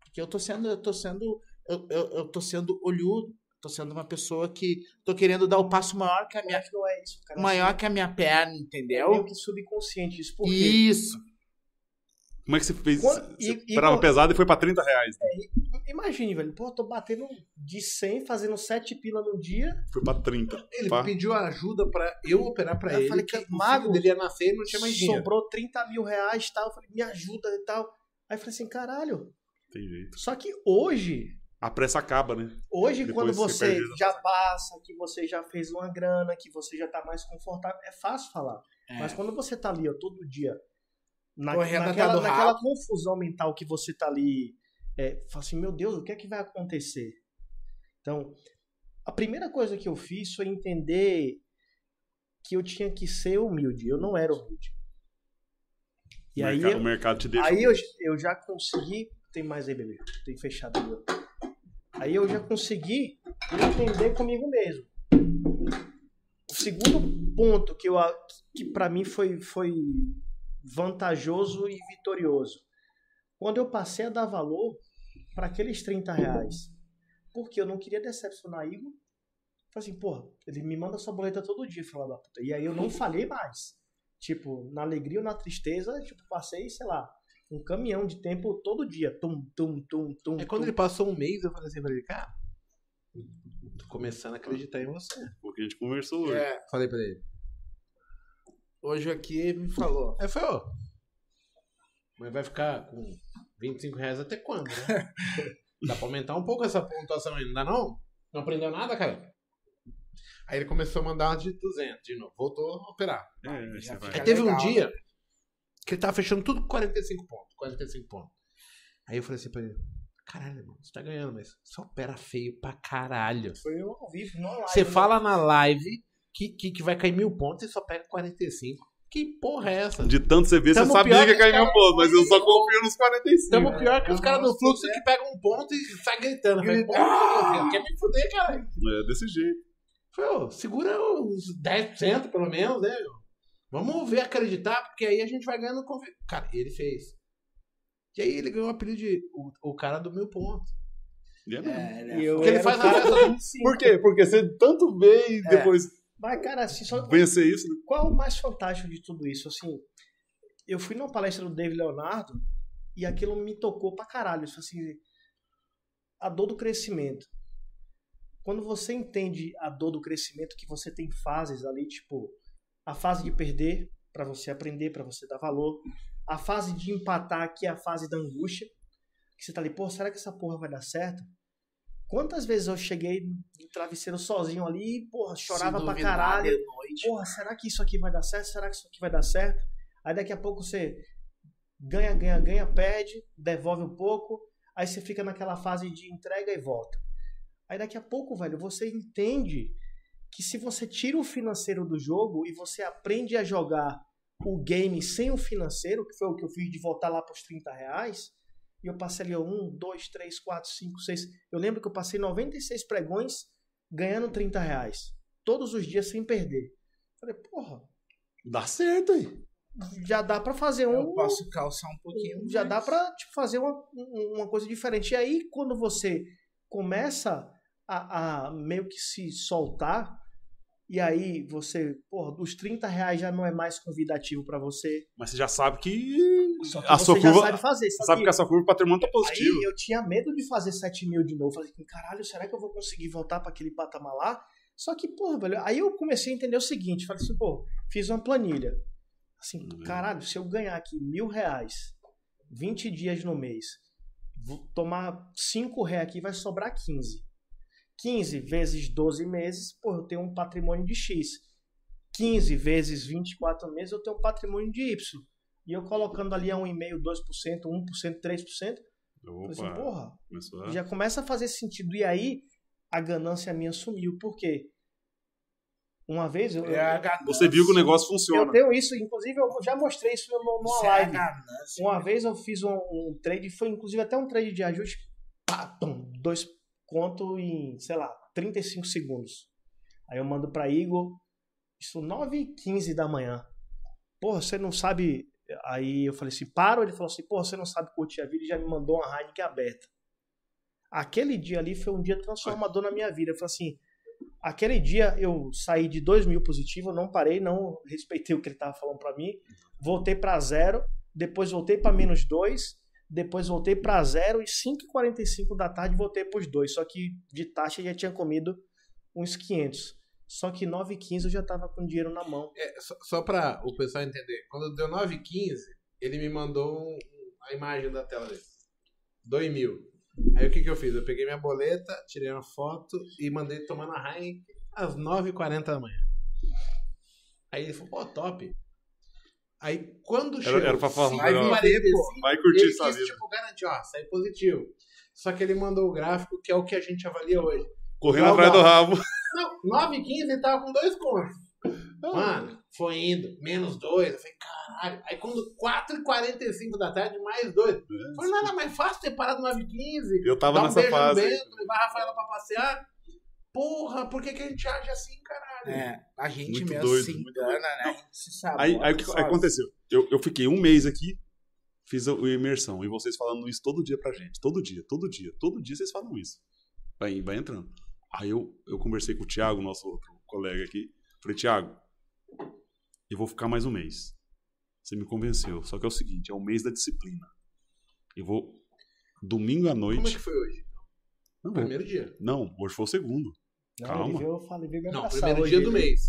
porque eu tô sendo eu tô sendo eu, eu, eu tô sendo olhudo, tô sendo uma pessoa que tô querendo dar o passo maior que a Eu minha que não é isso, cara. maior que a minha perna, É entendeu? meio que subconsciente isso. Por quê? Isso. Como é que você fez? Quando- você e- e esperava quando- pesado e foi pra 30 reais. né? Imagine, velho. Pô, eu tô batendo de 100, fazendo 7 pila no dia. Foi pra 30. Ele Pá. pediu ajuda pra eu operar pra Eu ele. falei, que que o mago, dele ia nascer e não tinha mais dinheiro. Sobrou 30 mil reais e tal. Eu falei, me ajuda e tal. Aí eu falei assim, caralho. Tem jeito. Só que hoje, a pressa acaba, né? Hoje, Depois quando você você já passa, que você já fez uma grana, que você já tá mais confortável, é fácil falar. É. Mas quando você tá ali, ó, todo dia, na, naquela, naquela confusão mental que você tá ali, é, fala assim, meu Deus, o que é que vai acontecer? Então, a primeira coisa que eu fiz foi entender que eu tinha que ser humilde. Eu não era humilde. E o, aí, mercado, eu, o mercado te deixa. Aí eu, eu já consegui. Tem mais aí, bebê. Tem fechado ali. Aí eu já consegui entender comigo mesmo. O segundo ponto que, eu, que para mim foi, foi vantajoso e vitorioso. Quando eu passei a dar valor para aqueles 30 reais. Porque eu não queria decepcionar Igor. Falei assim, porra, ele me manda sua boleta todo dia, fala da puta. E aí eu não falei mais. Tipo, na alegria ou na tristeza, tipo, passei, sei lá, um caminhão de tempo todo dia. Tum, tum, tum, tum. É quando tum. ele passou um mês, eu falei assim pra ele, cara, tô começando a acreditar em você. Porque a gente conversou hoje. É, Falei pra ele. hoje aqui ele me falou. Aí falei, ô, mas vai ficar com 25 reais até quando, né? Dá pra aumentar um pouco essa pontuação aí, não dá não? Não aprendeu nada, cara? Aí ele começou a mandar de 200 de novo, voltou a operar. É, aí teve um legal, dia né? Que ele tava fechando tudo com 45 pontos, 45 pontos. Aí eu falei assim pra ele, caralho, mano, você tá ganhando, mas você opera feio pra caralho. Foi eu ao vivo, não live. Você né? fala na live que, que, que vai cair mil pontos e só pega 45. Que porra é essa? De tanto você ver, você Tamo sabia pior que ia que cair os meu caras- ponto, mas eu só confio nos 45. Tamo pior que os caras do fluxo que pegam um ponto e sai gritando. Falei, porra, quer me fuder, caralho. É desse jeito. Falei, segura uns 10% pelo menos, né, meu? Vamos ver acreditar, porque aí a gente vai ganhando confiança. Cara, ele fez. E aí ele ganhou o apelido de o, o cara do mil pontos. É mesmo. É, eu Porque ele faz a festa- do 25. Por quê? Porque você tanto vê e É. depois Mas, cara, assim, só vencer isso, né? qual é o mais fantástico de tudo isso? Assim, eu fui numa palestra do David Leonardo e aquilo me tocou pra caralho. Isso, assim, a dor do crescimento. Quando você entende a dor do crescimento, que você tem fases ali, tipo, a fase de perder, pra você aprender, pra você dar valor. A fase de empatar, que é a fase da angústia. Que você tá ali, pô, será que essa porra vai dar certo? Quantas vezes eu cheguei no travesseiro sozinho ali porra, chorava pra caralho noite. porra, será que isso aqui vai dar certo? Será que isso aqui vai dar certo? Aí daqui a pouco você ganha, ganha, ganha, perde, devolve um pouco, aí você fica naquela fase de entrega e volta. Aí daqui a pouco, velho, você entende que se você tira o financeiro do jogo e você aprende a jogar o game sem o financeiro, que foi o que eu fiz de voltar lá para os 30 reais, e eu passei ali ó, um, dois, três, quatro, cinco, seis. Eu lembro que eu passei 96 pregões ganhando 30 reais. Todos os dias sem perder. Falei, porra, Dá certo aí. já dá pra fazer um. Eu posso calçar um pouquinho. já mais. dá pra tipo, fazer uma, um- uma coisa diferente. E aí, quando você começa a, a meio que se soltar, e aí você, porra, dos 30 reais já não é mais convidativo pra você. Mas você já sabe que Só que a você sua já curva. sabe fazer. Só sabe que que essa curva patrimônio tá aí positiva. eu tinha medo de fazer 7 mil de novo. Falei, caralho, será que eu vou conseguir voltar pra aquele patamar lá? Só que, porra, velho, aí eu comecei a entender o seguinte, falei assim, pô, fiz uma planilha. Assim, Uhum. caralho, se eu ganhar aqui mil reais, 20 dias no mês, vou tomar 5 reais aqui, vai sobrar 15. 15 vezes 12 meses, pô, eu tenho um patrimônio de X. 15 vezes 24 meses, eu tenho um patrimônio de Y. E eu colocando ali a 1,5%, 2%, 1%, 3%, falei assim, Opa, porra, começou já começa a fazer sentido. E aí, a ganância minha sumiu. Por quê? Uma vez eu, É ganância. Você viu que o negócio eu funciona. tenho isso, inclusive eu já mostrei isso no- numa Isso é live. ganância. Uma vez eu fiz um, um trade, foi inclusive até um trade de ajuste, pá, tum, dois conto em, sei lá, 35 segundos. Aí eu mando pra Igor, isso 9 e 15 da manhã. Porra, você não sabe. Aí eu falei assim, paro. Ele falou assim, porra, você não sabe curtir a vida e já me mandou uma Heineken aberta. Aquele dia ali foi um dia transformador na minha vida. Eu falei assim, aquele dia eu saí de 2 mil positivo, não parei, não respeitei o que ele tava falando pra mim. Voltei pra zero, depois voltei pra menos 2, depois voltei pra zero e 5h45 da tarde voltei pros dois. Só que de taxa já tinha comido uns 500. Só que 9h15 eu já tava com dinheiro na mão. É, só, só pra o pessoal entender. Quando deu 9h15, ele me mandou um- a imagem da tela dele. 2 mil. Aí o que que eu fiz? Eu peguei minha boleta, tirei uma foto e mandei tomar na Heineken às 9h40 da manhã. Aí ele falou, pô, top. Aí quando chegou... era pra falar, e ó, 45, Vai curtir ele sua quis, vida. tipo, garantir, ó, sai positivo. Só que ele mandou o gráfico, que é o que a gente avalia hoje. Correndo Não, atrás não. do rabo. Não, 9 e 15 ele tava com dois contos. Mano, foi indo, menos dois. Eu falei, caralho. Aí quando 4 e 45 da tarde, mais dois. Eu falei, nada mais fácil ter parado 9 e 15. Eu tava um nessa beijo fase. no Bento, levar a Rafaela pra passear. Porra, por que, que a gente age assim, caralho? É, a gente Muito mesmo doido, se engana, né? A gente se sabe. Aí, aí o que aconteceu? Eu, eu fiquei um mês aqui, fiz a, a imersão, e vocês falando isso todo dia pra gente. Todo dia, todo dia, todo dia vocês falam isso. Vai, vai entrando. Aí eu, eu conversei com o Thiago, nosso outro colega aqui. Falei, Thiago, eu vou ficar mais um mês. Você me convenceu. Só que é o seguinte, é o mês da disciplina. Eu vou domingo à noite. Como é que foi hoje? Não, Primeiro dia. não, hoje foi o segundo. Não, Calma. Ele veio, eu falei, veio Não, primeiro dia do ele- mês.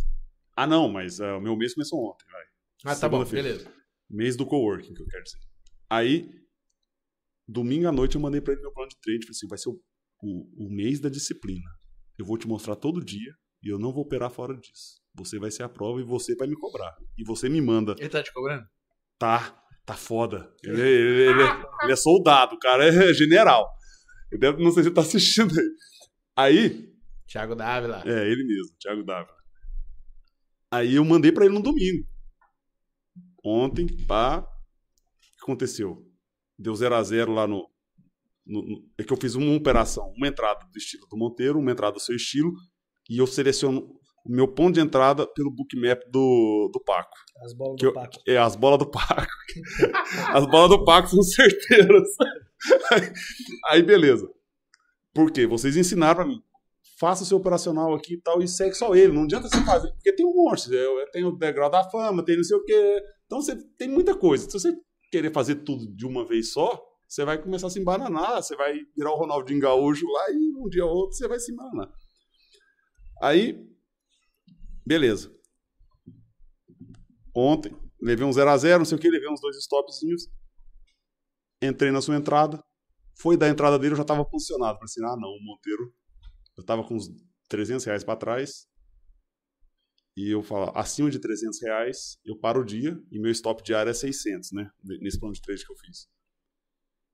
Ah, não, mas ah, o meu mês começou ontem, vai. Ah, tá bom, Segunda-feira. beleza. Mês do coworking, que eu quero dizer. Aí, domingo à noite, eu mandei pra ele meu plano de trade. Falei assim: vai ser o, o, o mês da disciplina. Eu vou te mostrar todo dia e eu não vou operar fora disso. Você vai ser a prova e você vai me cobrar. E você me manda. Ele tá te cobrando? Tá, tá foda. Ele, ele- ele é, ele é soldado, o cara é general. Eu deve, não sei se ele tá assistindo aí. Aí, Thiago Dávila. é, ele mesmo, Thiago Dávila. Aí eu mandei pra ele no domingo. Ontem, pá. O que aconteceu? Deu 0 a 0 lá no, no- no- É que eu fiz uma operação, uma entrada do estilo do Monteiro, uma entrada do seu estilo, e eu seleciono o meu ponto de entrada pelo bookmap do, do Paco. As bolas do eu- Paco. É, as bolas do Paco. As bolas do Paco são certeiras. Aí, beleza. Por quê? Vocês ensinaram pra mim. Faça seu operacional aqui e tal, e segue só ele. Não adianta você fazer. Porque tem um monte. é, Tem o degrau da fama, tem não sei o quê. Então você tem muita coisa. Se você querer fazer tudo de uma vez só, você vai começar a se embananar. Você vai virar o Ronaldinho Gaúcho lá e um dia ou outro você vai se embananar. Aí, beleza. Ontem, levei um 0x0, não sei o que, levei uns dois stopzinhos. Entrei na sua entrada. Foi da entrada dele, eu já estava posicionado. Falei assim, ah não, o Monteiro. Eu tava com uns 300 reais para trás. E eu falo, acima de 300 reais, eu paro o dia. E meu stop diário é 600, né? Nesse plano de trade que eu fiz.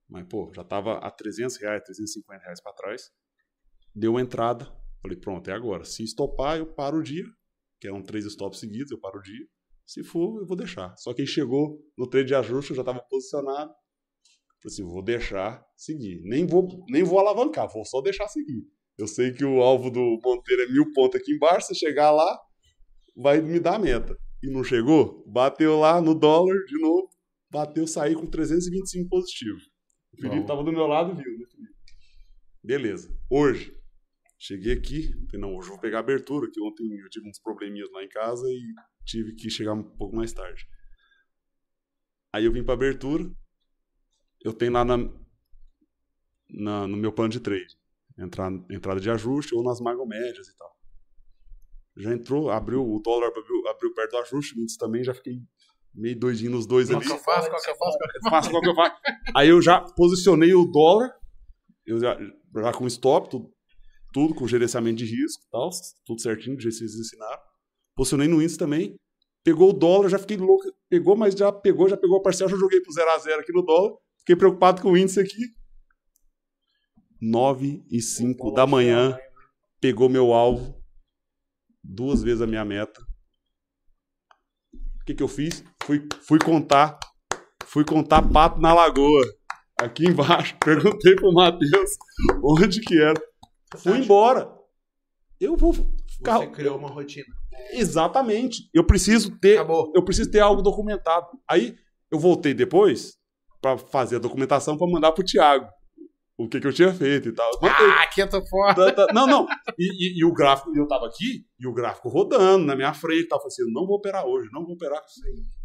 Mas, pô, já tava a 300 reais, 350 reais para trás. Deu entrada. Falei, pronto, é agora. Se estopar, eu paro o dia. Que eram três stops seguidos, eu paro o dia. Se for, eu vou deixar. Só que aí chegou no trade de ajuste, eu já estava posicionado. Assim, vou deixar seguir. Nem vou, nem vou alavancar, vou só deixar seguir. Eu sei que o alvo do Monteiro é mil pontos aqui embaixo. Se chegar lá, vai me dar a meta. E não chegou? Bateu lá no dólar de novo. Bateu, saí com 325 positivo. O Felipe Bom. tava do meu lado e viu, né, Felipe? Beleza. Hoje, cheguei aqui. Não, hoje eu vou pegar a abertura, que ontem eu tive uns probleminhas lá em casa e tive que chegar um pouco mais tarde. Aí eu vim pra abertura. Eu tenho lá na, na- no meu plano de trade. Entrar, entrada de ajuste ou nas magomédias e tal. Já entrou, abriu, o dólar abriu, abriu perto do ajuste, o índice também, já fiquei meio doidinho nos dois Qual ali. que eu faço? Qual que eu faço? Qual que eu faço qual que eu faço. Aí eu já posicionei o dólar, eu já, já com stop, tudo, tudo com gerenciamento de risco e tal, tudo certinho, do jeito que vocês ensinaram. Posicionei no índice também. Pegou o dólar, já fiquei louco. Pegou, mas já pegou, já pegou a parcial, já joguei pro 0x0 aqui no dólar. Fiquei preocupado com o índice aqui. 9 e 5 da manhã, pegou meu alvo, duas vezes a minha meta. O que, que eu fiz? Fui, fui contar, fui contar pato na lagoa, aqui embaixo. Perguntei pro Matheus onde que era. Fui embora. Eu vou ficar. Você criou uma rotina. Exatamente. Eu preciso ter, Acabou. eu preciso ter algo documentado. Aí eu voltei depois para fazer a documentação para mandar pro Thiago o que, que eu tinha feito e tal. Mandei. Ah, aqui eu tô fora. Não, não. E, e- e o gráfico, eu tava aqui, e o gráfico rodando na minha frente e falei assim, não vou operar hoje, não vou operar.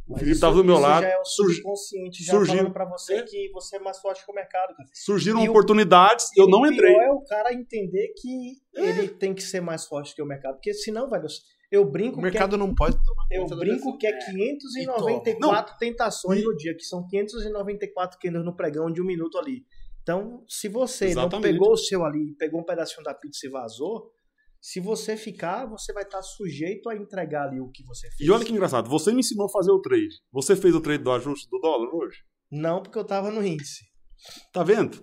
O Felipe isso- tava do meu isso lado. já é o subconsciente já falando pra você É. que você é mais forte que o mercado. Cara. Surgiram E o- oportunidades e eu não o entrei. pior é o cara entender que ele tem que ser mais forte que o mercado, porque senão, velho, eu brinco O mercado não pode tomar que é, eu brinco que é 594 tentações no dia, que são 594 candles no pregão de um minuto ali. Então, se você não Exatamente. pegou o seu ali, pegou um pedacinho da pizza e vazou, se você ficar, você vai estar sujeito a entregar ali o que você fez. E olha que engraçado, você me ensinou a fazer o trade. Você fez o trade do ajuste do dólar hoje? Não, porque eu tava no índice. Tá vendo?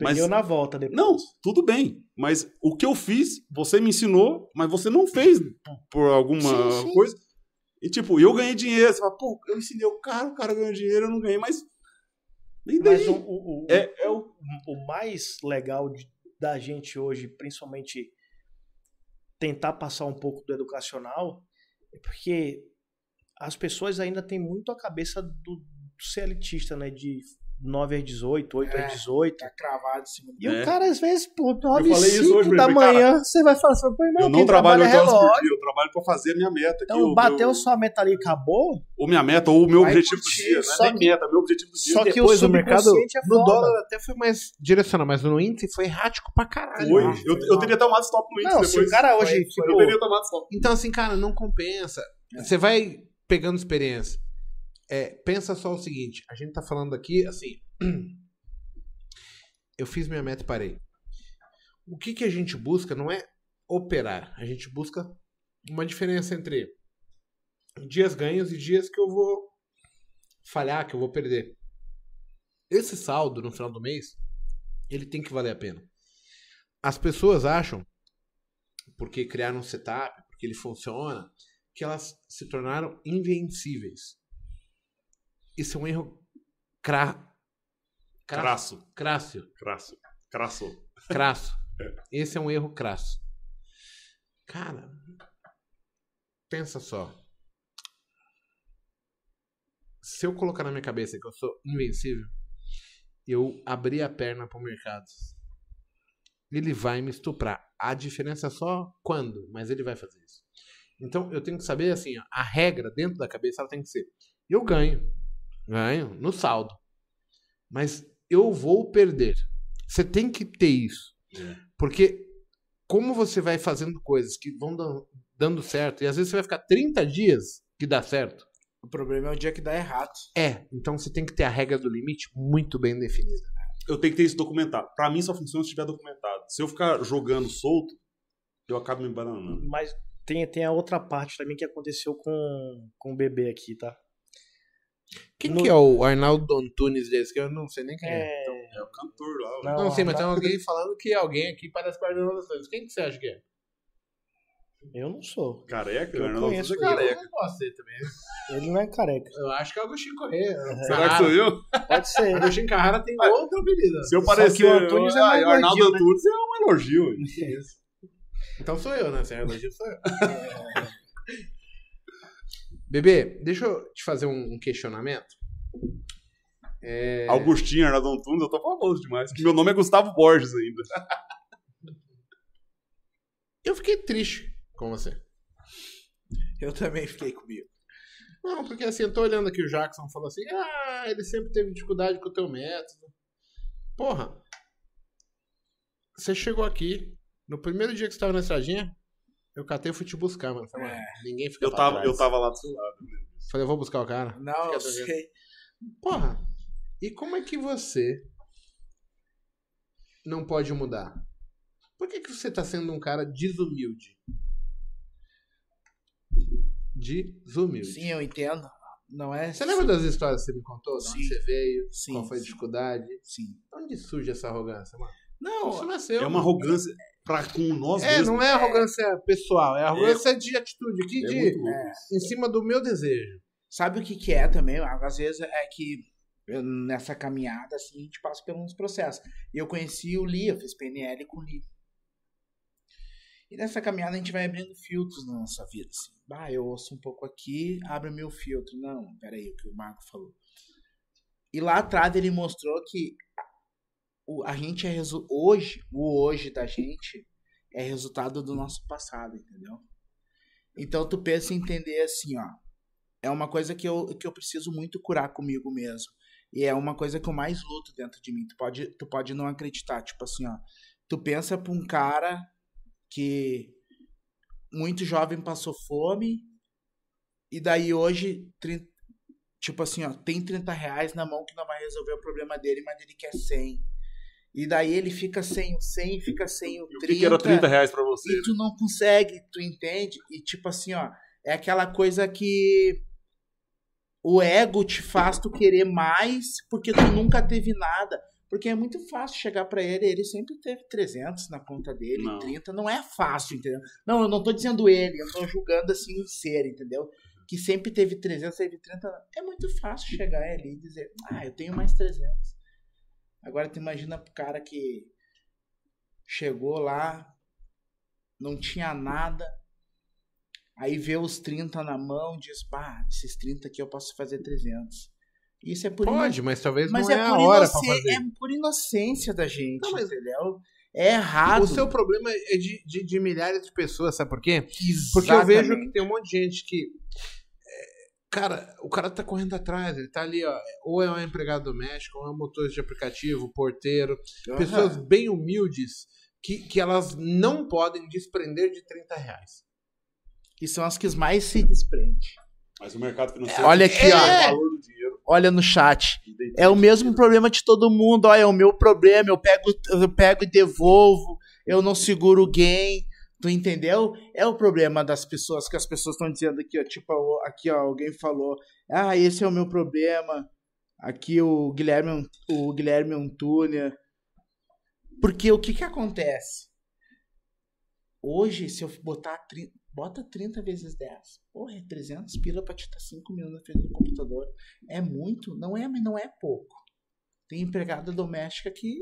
Mas- eu na volta depois. Não, tudo bem. Mas o que eu fiz, você me ensinou, mas você não fez por, alguma Sim, sim. coisa. E tipo, eu ganhei dinheiro. Você fala, pô, eu ensinei o cara, o cara ganhou dinheiro, eu não ganhei, mas. Nem daí. Mas o, o, o- É- é o, o mais legal de- da gente hoje, principalmente tentar passar um pouco do educacional, é porque as pessoas ainda têm muito a cabeça do, do CLTista, né? De 9 às 18, 8 É. às 18. Tá cravado em cima do... E É. o cara, às vezes, pô, 9 falei isso 5 hoje pra da manhã, você vai falar assim, pô, irmão, eu não trabalho trabalha 8 horas por relógio. dia, eu trabalho pra fazer a minha meta. Então, o bateu meu- sua meta ali e acabou, Ou minha meta, ou o meu Vai objetivo do curtir, dia. Não só é nem que- meta, meu objetivo do dia. só que Depois o mercado é no dólar até foi mais direcional, mas no índice foi errático pra caralho. Foi. mano. Eu, eu teria tomado stop no índice Não, se depois. o cara hoje, Foi- tipo, Eu teria tomado stop. Então, assim, cara, não compensa. Você vai pegando experiência. É, pensa só o seguinte: a gente tá falando aqui, assim. Eu fiz minha meta e parei. O que, que a gente busca não é operar. A gente busca uma diferença entre dias ganhos e dias que eu vou falhar, que eu vou perder. Esse saldo no final do mês, ele tem que valer a pena. As pessoas acham porque criaram um setup, porque ele funciona, que elas se tornaram invencíveis. Isso é um erro cra... cra... Crasso. crasso. Crasso. Crasso. Crasso. Esse é um erro crasso. Cara, pensa só. Se eu colocar na minha cabeça que eu sou invencível, eu abrir a perna pro mercado. Ele vai me estuprar. A diferença é só quando, mas ele vai fazer isso. Então eu tenho que saber assim, ó, a regra dentro da cabeça ela tem que ser: eu ganho, ganho no saldo, mas eu vou perder. Você tem que ter isso. Porque como você vai fazendo coisas que vão dan- dando certo, e às vezes você vai ficar 30 dias que dá certo. O problema é o dia que dá errado. É, então você tem que ter a regra do limite muito bem definida. Eu tenho que ter isso documentado. Pra mim só funciona se estiver documentado. Se eu ficar jogando solto, eu acabo me bananando. Mas tem, tem a outra parte também que aconteceu com, com o bebê aqui, tá? Quem No- que é o Arnaldo Antunes desse? Que eu não sei nem quem é. É, É o cantor lá. o- Não, Não sei, mas tem alguém falando que alguém aqui parece coordenador das coisas. Quem que você acha que é? eu não sou. Careca? Eu Arnaldo conheço Antunes é ele. careca. Eu posso ser também. Ele não é careca. Eu acho que é o Agostinho Corrêa. Será que sou eu? Pode ser. O Agostinho Carrara tem outro apelido. Se eu parecer. o Antunes é mais Ah, o Arnaldo né? Antunes é um elogio. hein? Então sou eu, né? Se é elogio, sou eu. Bebê, deixa eu te fazer um um questionamento. É... Augustinho, Arnaldo Antunes, eu tô famoso demais. Que meu nome é Gustavo Borges ainda. Eu fiquei triste com você. Eu também fiquei comigo. Não, porque assim, eu tô olhando aqui o Jackson falou assim: ah, ele sempre teve dificuldade com o teu método. Porra, você chegou aqui, no primeiro dia que você tava na estradinha, eu catei e fui te buscar, mano. Falei, mano, ninguém fica Eu pra tava, trás. eu tava lá do seu lado. Falei, eu vou buscar o cara. Não, eu sei. Porra, e como é que você não pode mudar? Por que, que você tá sendo um cara desumilde? Desumilde. Sim, eu entendo. Não é? Você lembra das histórias que você me contou? De onde Sim. você veio? Sim, qual foi a dificuldade? Sim. Onde surge essa arrogância, mano? Não, Isso nasceu. É uma arrogância pra com nós É, mesmos. não é arrogância pessoal, é arrogância de atitude aqui, É de, é, em cima do meu desejo. sabe o que que é também? Às vezes é que eu, nessa caminhada, assim, a gente passa por uns processos. Eu conheci o Li, eu fiz PNL com o Li. E nessa caminhada a gente vai abrindo filtros na nossa vida. Assim. Ah, eu ouço um pouco aqui, abre o meu filtro. Não, peraí, o que o Marco falou. E lá atrás ele mostrou que o, a gente é resu- hoje, o hoje da gente é resultado do nosso passado, entendeu? Então tu pensa em entender assim, ó. É uma coisa que eu, que eu preciso muito curar comigo mesmo. E é uma coisa que eu mais luto dentro de mim. Tu pode, tu pode não acreditar. Tipo assim, ó. Tu pensa pra um cara que muito jovem passou fome e daí hoje, tipo assim, ó, tem 30 reais na mão que não vai resolver o problema dele, mas ele quer 100. E daí ele fica sem o 100, fica sem o E o 30. que, era 30 reais pra você? E tu não consegue, tu entende? E tipo assim, ó, é aquela coisa que o ego te faz tu querer mais porque tu nunca teve nada. Porque é muito fácil chegar pra ele, ele sempre teve 300 na conta dele, Não. 30, não é fácil, entendeu? Não, eu não tô dizendo ele, eu tô julgando assim em ser, entendeu? Que sempre teve 300, teve 30, é muito fácil chegar ali e dizer, ah, eu tenho mais 300. Agora tu imagina pro cara que chegou lá, não tinha nada, aí vê os 30 na mão, diz, pá, esses 30 aqui eu posso fazer 300. Isso é por Pode, mas talvez mas não é, é, a por hora pra fazer. é por inocência da gente, Não, mas- entendeu? É errado. O seu problema é de, de, de milhares de pessoas, sabe por quê? Porque eu vejo que tem um monte de gente que. É, Cara, o cara tá correndo atrás, ele tá ali, ó. Ou é um empregado doméstico, ou é um motorista de aplicativo, porteiro. Aham. Pessoas bem humildes que, que elas não podem desprender de 30 reais. que são as que mais se desprendem. Mas o mercado financeiro Olha aqui, é ó. o valor do dinheiro. Olha no chat. É o mesmo problema de todo mundo. Olha, é o meu problema. Eu pego, eu pego e devolvo. Eu não seguro o gain. Tu entendeu? É o problema das pessoas que as pessoas estão dizendo aqui, ó. Tipo, aqui, ó, alguém falou. Ah, esse é o meu problema. Aqui o Guilherme, o Guilherme Antúnia. Porque o que que acontece? Hoje, se eu botar 30, bota 30 vezes 10. Porra, é 300 pila pra te estar 5 minutos na frente do computador. É muito? Não é, mas não é pouco. Tem empregada doméstica que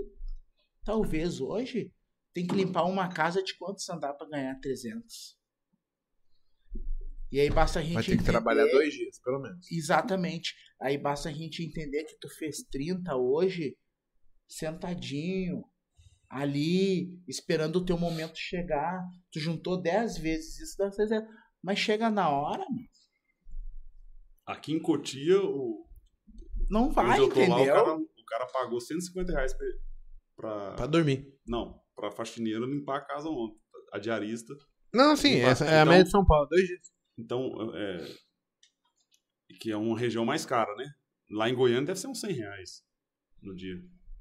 talvez hoje tem que limpar uma casa de quantos andar pra ganhar 300. E aí basta a gente Vai ter que entender- trabalhar dois dias, pelo menos. Exatamente. Aí basta a gente entender que tu fez 30 hoje, sentadinho, ali, esperando o teu momento chegar. Tu juntou 10 vezes isso, dá 300. mas chega na hora, mano, Aqui em Cotia, o, não vai, onde eu tô lá, o entendeu? cara, o cara pagou 150 reais pra, pra- Pra dormir. Não, pra faxineira limpar a casa ontem. A diarista. Não, sim, Então, essa é a média de São Paulo, dois dias. Então, é, que é uma região mais cara, né? Lá em Goiânia deve ser uns 100 reais no dia.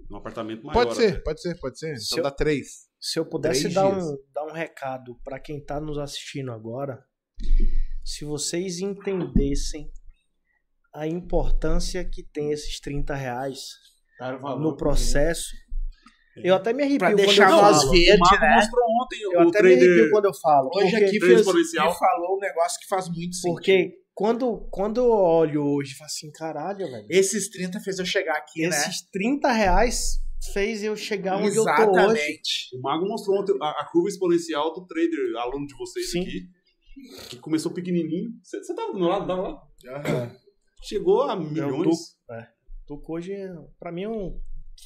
Num apartamento maior. Pode ser, até. pode ser, pode ser. Se Então eu- dá três. Se eu pudesse dar dias. um, dar um recado pra quem tá nos assistindo agora, se vocês entendessem a importância que tem esses 30 reais no processo, eu até me arrepio Pra quando deixar eu nós falo. ver- O Marco né? mostrou ontem Eu o até me arrepio trader. quando eu falo. Hoje aqui fez, ele falou um negócio que faz muito sentido. porque quando, quando eu olho hoje, eu falo assim, caralho, velho. Esses 30 fez eu chegar aqui, né? Esses 30 reais fez eu chegar onde eu tô hoje. Exatamente. O Mago mostrou ontem a, a curva exponencial do trader, aluno de vocês Sim. aqui. Que começou pequenininho. Você tava do meu lado? Tava lá? Aham. Chegou a Eu milhões. tô com hoje, pra mim é um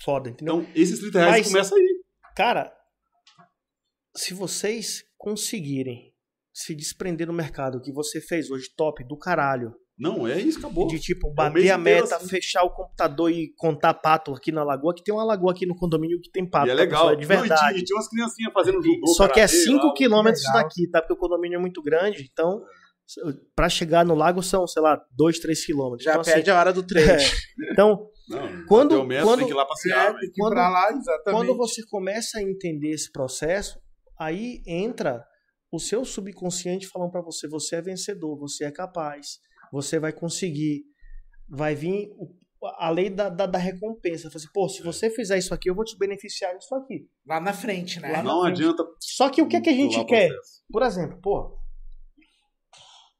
foda, entendeu? Então, esses 30 reais Mas- começam aí. Cara, se vocês conseguirem se desprender do mercado que você fez hoje, top, do caralho, Não, é isso, acabou. de tipo, mês bater a inteiro meta, assim. fechar o computador e contar pato aqui na lagoa, que tem uma lagoa aqui no condomínio que tem pato, e é legal. pessoal? É de Não, e verdade. tinha, tinha umas criancinhas fazendo judô. Só que é karatê 5 lá. quilômetros daqui, tá? Porque o condomínio é muito grande, então pra chegar no lago são, sei lá, 2, 3 quilômetros. Já então, assim, perde a hora do trade. então, Não, Quando- quando- tem que ir lá passear, É, velho. tem que ir Quando- lá, exatamente. Quando você começa a entender esse processo, aí entra o seu subconsciente falando pra você: você é vencedor, você é capaz, você vai conseguir. Vai vir o- a lei da, da, da recompensa. Assim, Pô, se você fizer isso aqui, eu vou te beneficiar disso aqui. Lá na frente, né? Lá Não frente. adianta. Só que o que, é que a gente quer? processo. Por exemplo, pô,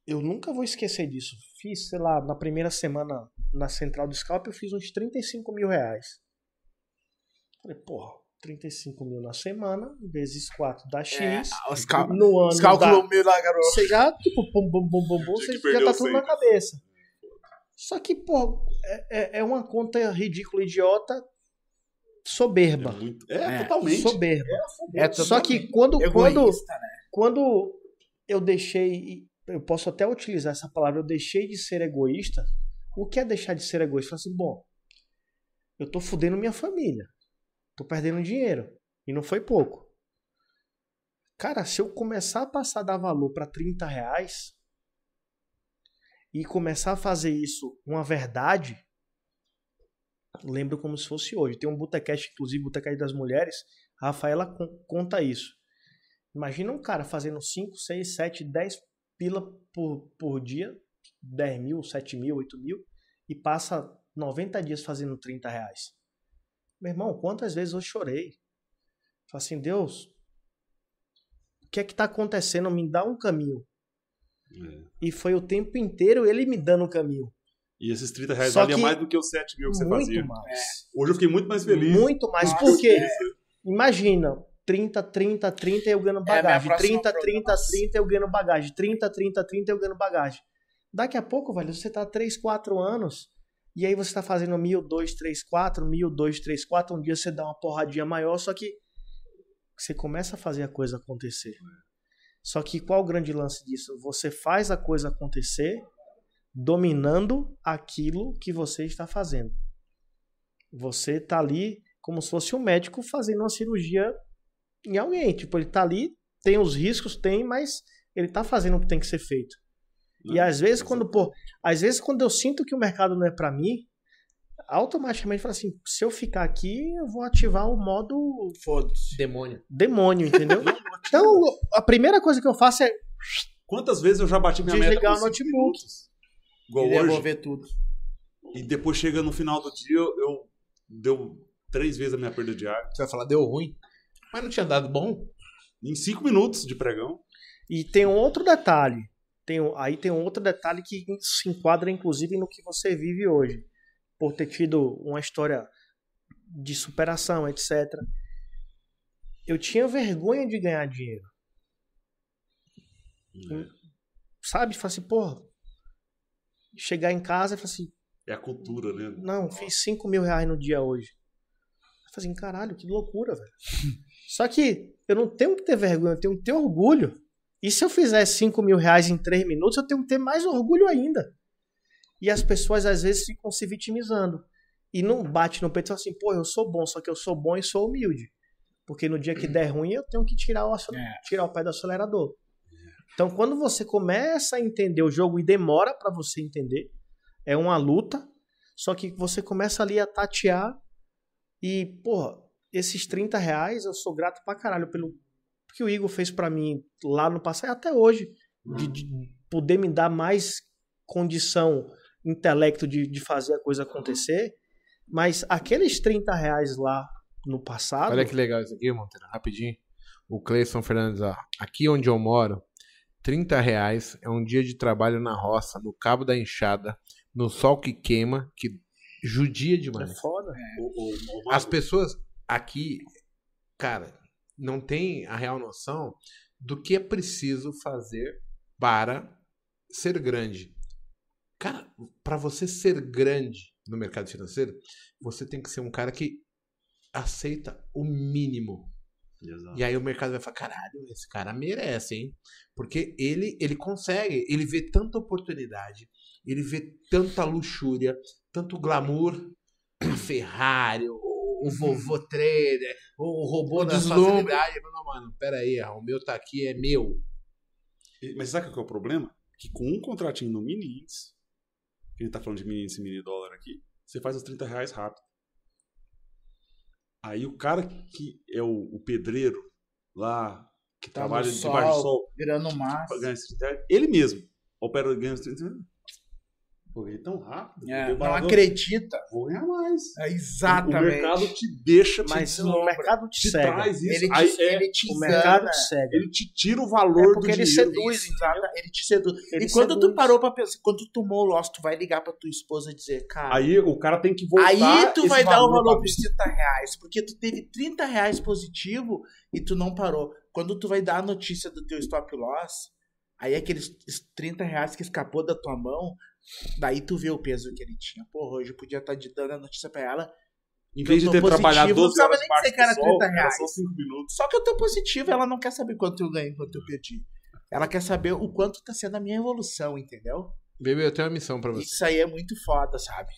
eu nunca vou esquecer disso. Fiz, sei lá, na primeira semana na central do Scalp, eu fiz uns 35 mil reais. Falei, porra, 35 mil na semana, vezes 4 dá X. É, os, cal... no ano os cálculos dá- milagrosos. Você já, tipo, bum, bum, bum, bum, bum, você já tá tudo 100. na cabeça. Só que, pô, é, é- é uma conta ridícula, idiota, É, soberba. muito- é, É, totalmente. Soberba. É Só que quando, quando, né? quando eu deixei, eu posso até utilizar essa palavra, eu deixei de ser egoísta. O que é deixar de ser egoísta? Falar assim, bom, eu tô fudendo minha família. Tô perdendo dinheiro. E não foi pouco. Cara, se eu começar a passar a dar valor para 30 reais e começar a fazer isso uma verdade, lembro como se fosse hoje. Tem um Botecast, inclusive, Botecast das Mulheres. A Rafaela con- conta isso. Imagina um cara fazendo 5, 6, 7, 10 pila por, por dia, 10 mil, 7 mil, 8 mil, e passa 90 dias fazendo 30 reais. Meu irmão, quantas vezes eu chorei? Falei assim, Deus, o que é que tá acontecendo? Me dá um caminho. É. E foi o tempo inteiro ele me dando o caminho. E esses 30 reais Só valiam que mais do que os 7 mil que você Muito fazia. mais. Hoje eu fiquei muito mais feliz. Muito mais. Nossa, porque, é. imagina, 30, 30, 30 eu ganhando É, minha bagagem. próxima 30, 30, programação. 30 eu ganhando bagagem. 30, 30, 30 eu ganhando bagagem. Daqui a pouco, velho, você tá 3, 4 anos. E aí você tá fazendo mil, dois, três, quatro, mil, dois, três, quatro. Um dia você dá uma porradinha maior, só que você começa a fazer a coisa acontecer. Só que qual o grande lance disso? Você faz a coisa acontecer dominando aquilo que você está fazendo. Você tá ali como se fosse um médico fazendo uma cirurgia em alguém. Tipo, ele tá ali, tem os riscos, tem, mas ele tá fazendo o que tem que ser feito. E Não, às vezes quando, pô, às vezes quando eu sinto que o mercado não é pra mim, automaticamente eu falo assim, se eu ficar aqui, eu vou ativar o modo Foda-se. Demônio. demônio, entendeu? então, a primeira coisa que eu faço é Quantas vezes eu já bati minha meta Desligar o notebook. minutos? Igual E hoje. devolver tudo. E depois chega no final do dia, eu, eu deu três vezes a minha perda diária. Você vai falar, deu ruim. Mas não tinha dado bom? Em cinco minutos de pregão. E tem um outro detalhe. Tem, aí tem um outro detalhe que se enquadra, inclusive, no que você vive hoje. Por ter tido uma história de superação, etc. Eu tinha vergonha de ganhar dinheiro. Sabe? Falei assim, porra. Chegar em casa e falar assim, É a cultura, né? não, fiz 5 mil reais no dia hoje. Eu falei assim, caralho, que loucura, velho. Só que eu não tenho que ter vergonha, eu tenho que ter orgulho. E se eu fizer 5 mil reais em 3 minutos, eu tenho que ter mais orgulho ainda. E as pessoas às vezes ficam se vitimizando. E não bate no peito e fala assim, pô, eu sou bom, só que eu sou bom e sou humilde. Porque no dia que der ruim, eu tenho que tirar o, É. tirar o pé do acelerador. Então, quando você começa a entender o jogo e demora pra você entender, é uma luta, só que você começa ali a tatear e, porra, esses 30 reais eu sou grato pra caralho pelo que o Igor fez pra mim lá no passado e até hoje, de, de poder me dar mais condição, intelecto de, de fazer a coisa acontecer. Mas aqueles 30 reais lá no passado. Olha que legal isso aqui, Monteiro, rapidinho. O Cleison Fernandes, ó. Aqui onde eu moro, 30 reais é um dia de trabalho na roça, no cabo da enxada, no sol que queima, que judia É demais. foda. O- o- o- As pessoas aqui, cara, não têm a real noção do que é preciso fazer para ser grande. Cara, para você ser grande no mercado financeiro, você tem que ser um cara que aceita o mínimo. Exato. E aí o mercado vai falar, caralho, esse cara merece, hein? Porque ele, ele consegue, ele vê tanta oportunidade, ele vê tanta luxúria, tanto glamour, a Ferrari, o, vovô trader, o robô O da facilidade. Não, mano, peraí, o meu tá aqui, é meu. Mas sabe qual que é o problema? Que com um contratinho no mini índice, que a gente tá falando de mini índice e mini dólar aqui, você faz os 30 reais rápido. Aí o cara que é o, o pedreiro lá, que Tá trabalha no debaixo do sol, sol, virando massa. pra ganhar esses 30 reais, ele mesmo opera ganha os 30 reais. Pô, ganhei tão rápido. É, não acredita. Vou ganhar mais. É O exatamente. mercado te deixa, te Mas o mercado te te cega. traz isso. Ele te, Aí, é, ele te O mercado te cega. ele te tira o valor É porque do ele dinheiro. seduz, Isso, ele te seduz. Ele e quando seduz. tu parou pra pensar, quando tu tomou o loss, tu vai ligar pra tua esposa e dizer, cara. Aí o cara tem que voltar. Aí tu vai dar o valor pros 30 reais, porque tu teve 30 reais positivo e tu não parou. Quando tu vai dar a notícia do teu stop loss, aí aqueles 30 reais que escapou da tua mão, daí tu vê o peso que ele tinha. Porra, hoje eu podia estar de dando a notícia pra ela. Em vez de ter trabalhado positivo, não 12 precisava horas nem que era do sol, 30 era reais. só 5 minutos. Só que eu tô positivo, ela não quer saber quanto eu ganhei, quanto eu perdi. Ela quer saber o quanto tá sendo a minha evolução, entendeu? Bebê, eu tenho uma missão pra você. Isso aí é muito foda, sabe?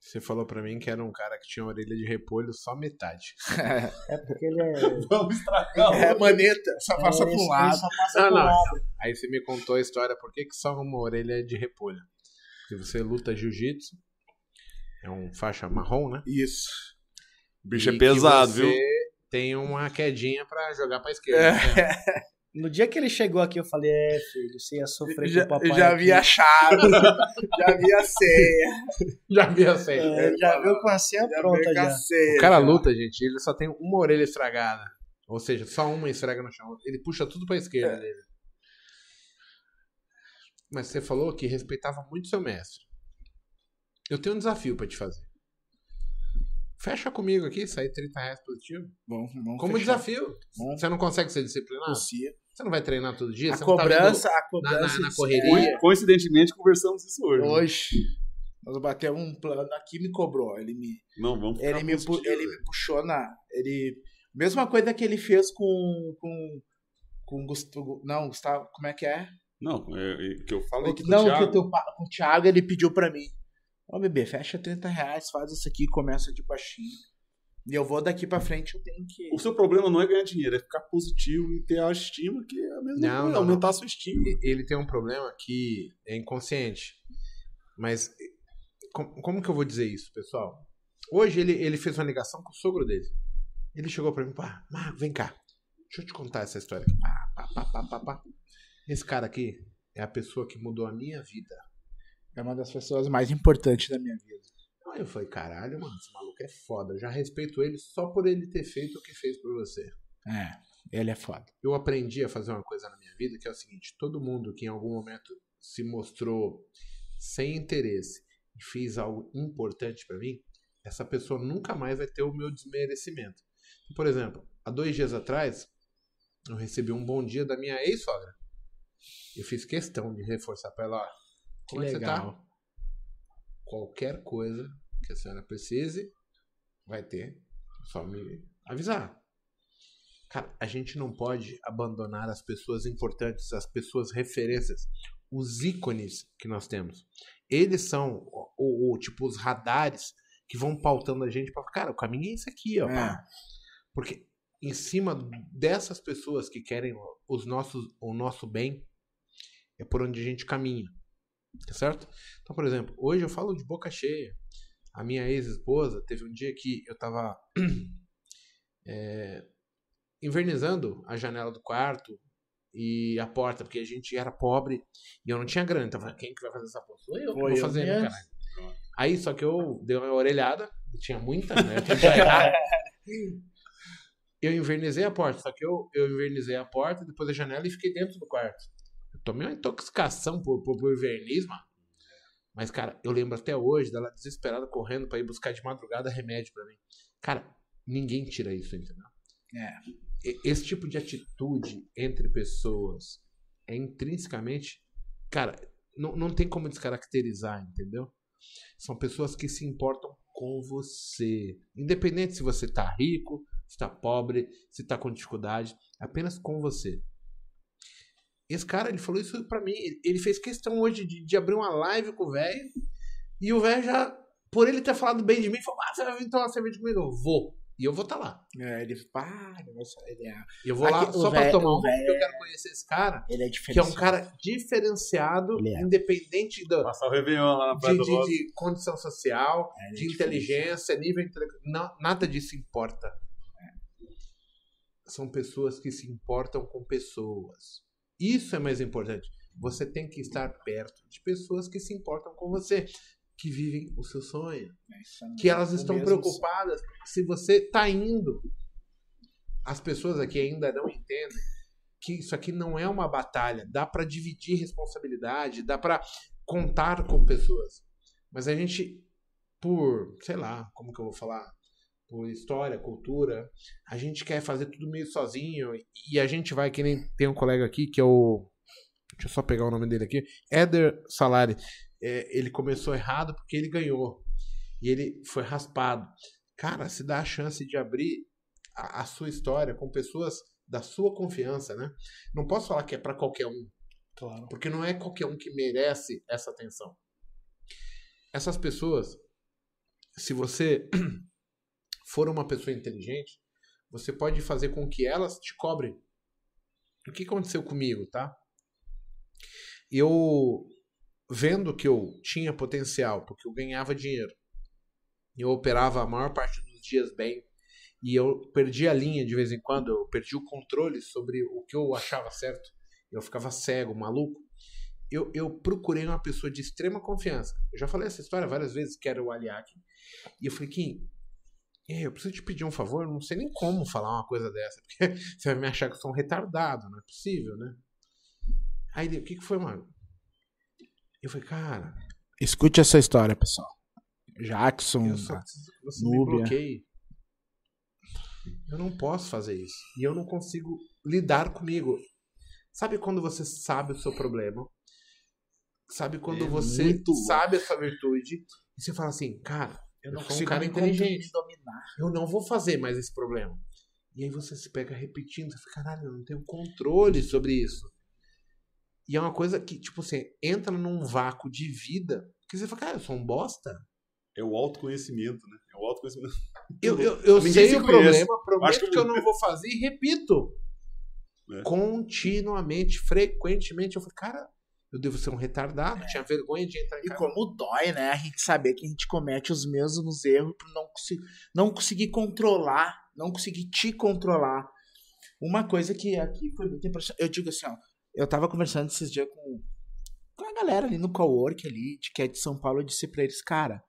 Você falou pra mim que era um cara que tinha orelha de repolho só metade. É porque ele é. Vamos estragar. É maneta, só passa é, pro esse- lado. só passa Não, pro não. lado. Aí você me contou a história, por que, que só uma orelha é de repolho? Porque você luta jiu-jitsu É um faixa marrom, né? Isso. O bicho E é que pesado, você viu? Tem uma quedinha pra jogar pra esquerda. né? No dia que ele chegou aqui, eu falei, é, filho, você ia sofrer Já, com o papai. já aqui. vi a chave, já vi a ceia. Já vi a senha. É, já viu com a senha Já pronta já. ceia. O cara já. luta, gente, ele só tem uma orelha estragada. Ou seja, só uma esfrega no chão. Ele puxa tudo pra esquerda É. dele. Mas você falou que respeitava muito seu mestre. Eu tenho um desafio pra te fazer. Fecha comigo aqui, sair 30 reais positivo. Vamos Como fechar. desafio. Vamos. Você não consegue ser disciplinado? Você não vai treinar todo dia? A você tá cobrança, a vindo na- cobrança. na, na de- correria. Coincidentemente, conversamos isso hoje. né? Hoje, nós batemos um plano aqui me cobrou. Ele me, Não, vamos ele me, positivo, ele velho. me puxou na. Ele. Mesma coisa que ele fez com. com com Gustavo. Não, Gustavo, como é que é? Não, é, é que eu falei que não, o que Thiago, o teu, o Thiago ele pediu pra mim. Ó, bebê, fecha 30 reais, faz isso aqui, começa de baixinho. E eu vou daqui pra frente, eu tenho que. O seu problema não é ganhar dinheiro, é ficar positivo e ter a estima, que é a mesma Não, coisa, não, aumentar a sua estima. ele tem um problema que é inconsciente. Mas com- como que eu vou dizer isso, pessoal? Hoje ele, ele fez uma ligação com o sogro dele. Ele chegou pra mim, pá, Marco, vem cá. Deixa eu te contar essa história. aqui. Pá, pá, pá, pá, pá, pá. Esse cara aqui é a pessoa que mudou a minha vida. É uma das pessoas mais importantes da minha vida. Aí eu falei, caralho, mano, esse maluco é foda. Eu já respeito ele só por ele ter feito o que fez por você. É, ele é foda. eu aprendi a fazer uma coisa na minha vida que é o seguinte: todo mundo que em algum momento se mostrou sem interesse e fez algo importante pra mim, essa pessoa nunca mais vai ter o meu desmerecimento. Por exemplo, há dois dias atrás, eu recebi um bom dia da minha ex-sogra. Eu fiz questão de reforçar pra ela: Que que você tá? legal. Qualquer coisa que a senhora precise, vai ter. Só me avisar. Cara, a gente não pode abandonar as pessoas importantes, as pessoas referências, os ícones que nós temos. Eles são o, o- tipo os radares que vão pautando a gente para, cara, o caminho é esse aqui, ó. É. Porque em cima dessas pessoas que querem os nossos, o nosso bem, é por onde a gente caminha. Tá certo? Então, por exemplo, hoje eu falo de boca cheia. A minha ex-esposa teve um dia que eu tava é, invernizando a janela do quarto e a porta, porque a gente era pobre e eu não tinha grana. Então, quem que vai fazer essa porta? Sou eu que vou fazer, né, caralho? Aí, só que eu dei uma orelhada, tinha muita, né? Eu. Eu invernizei a porta, só que eu, eu invernizei a porta, depois a janela e fiquei dentro do quarto. Tomei uma intoxicação por, por, por verniz, mano. Mas, cara, eu lembro até hoje dela desesperada correndo pra ir buscar de madrugada remédio pra mim. Cara, ninguém tira isso, entendeu? É. Esse tipo de atitude entre pessoas é intrinsecamente. Cara, não, não tem como descaracterizar, entendeu? São pessoas que se importam com você. Independente se você tá rico, se tá pobre, se tá com dificuldade, apenas com você. Esse cara, ele falou isso pra mim. Ele- fez questão hoje de, de abrir uma live com o velho. E o velho já, por ele ter falado bem de mim, falou: Ah, você vai vir tomar cerveja comigo? Eu vou. E eu vou estar lá. É, ele, nossa, ele é, eu vou lá Aqui, o só pra velho- tomar um, porque eu quero conhecer esse cara. ele é Que é um cara diferenciado, é. independente do, Passar o Réveillon lá na de, do de- de condição social, É, é de inteligência, nível intelectual. Nada disso importa. São pessoas que se importam com pessoas. Isso é mais importante. Você tem que estar perto de pessoas que se importam com você, que vivem o seu sonho, É, é que elas estão preocupadas se você está indo. As pessoas aqui ainda não entendem que isso aqui não é uma batalha. Dá para dividir responsabilidade, dá para contar com pessoas. Mas a gente, por, sei lá, como que eu vou falar? Por história, cultura, a gente quer fazer tudo meio sozinho. E a gente vai, que nem tem um colega aqui que é o. Deixa eu só pegar o nome dele aqui. Éder Salari. É, ele começou errado porque ele ganhou. E ele foi raspado. Cara, se dá a chance de abrir a, a sua história com pessoas da sua confiança, né? Não posso falar que é para qualquer um. Claro. Porque não é qualquer um que merece essa atenção. Essas pessoas, se você for uma pessoa inteligente, você pode fazer com que elas te cobrem. O que aconteceu comigo, tá? Eu vendo que eu tinha potencial, porque eu ganhava dinheiro, Eu operava a maior parte dos dias bem. E eu perdi a linha de vez em quando, eu perdi o controle sobre o que eu achava certo. Eu ficava cego, maluco. Eu, eu procurei uma pessoa de extrema confiança. Eu já falei essa história várias vezes, que era o Aliak. E eu falei, Kim, é, eu preciso te pedir um favor, eu não sei nem como falar uma coisa dessa, porque você vai me achar que eu sou um retardado, não é possível, né? Aí o que, que foi, mano? Eu falei, cara, Escute essa história, pessoal. Jackson. eu só preciso que você me Núbia. bloqueie. Eu não posso fazer isso. E eu não consigo lidar comigo. Sabe quando você sabe o seu problema? Sabe quando É você sabe a sua virtude? E você fala assim, cara, eu, Eu não um consigo cara me inteligente. dominar. Eu não vou fazer mais esse problema. E aí você se pega repetindo, você fica, caralho, eu não tenho controle sobre isso. E é uma coisa que, tipo, você entra num vácuo de vida, que você fala, cara, eu sou um bosta. É o autoconhecimento, né? É o autoconhecimento. Eu, eu, eu sei se o conhece. problema, prometo Acho que, que- eu não vou fazer e repito. É. Continuamente, frequentemente. Eu falei, cara, eu devo ser um retardado. Tinha vergonha de entrar em E casa. como dói, né? A gente saber que a gente comete os mesmos erros por não, conseguir, não conseguir controlar, não conseguir te controlar. Uma coisa que aqui foi muito impressionante. Eu digo assim, ó. Eu tava conversando esses dias com, com a galera ali no cowork ali, de, que é de São Paulo. Eu disse pra eles, cara.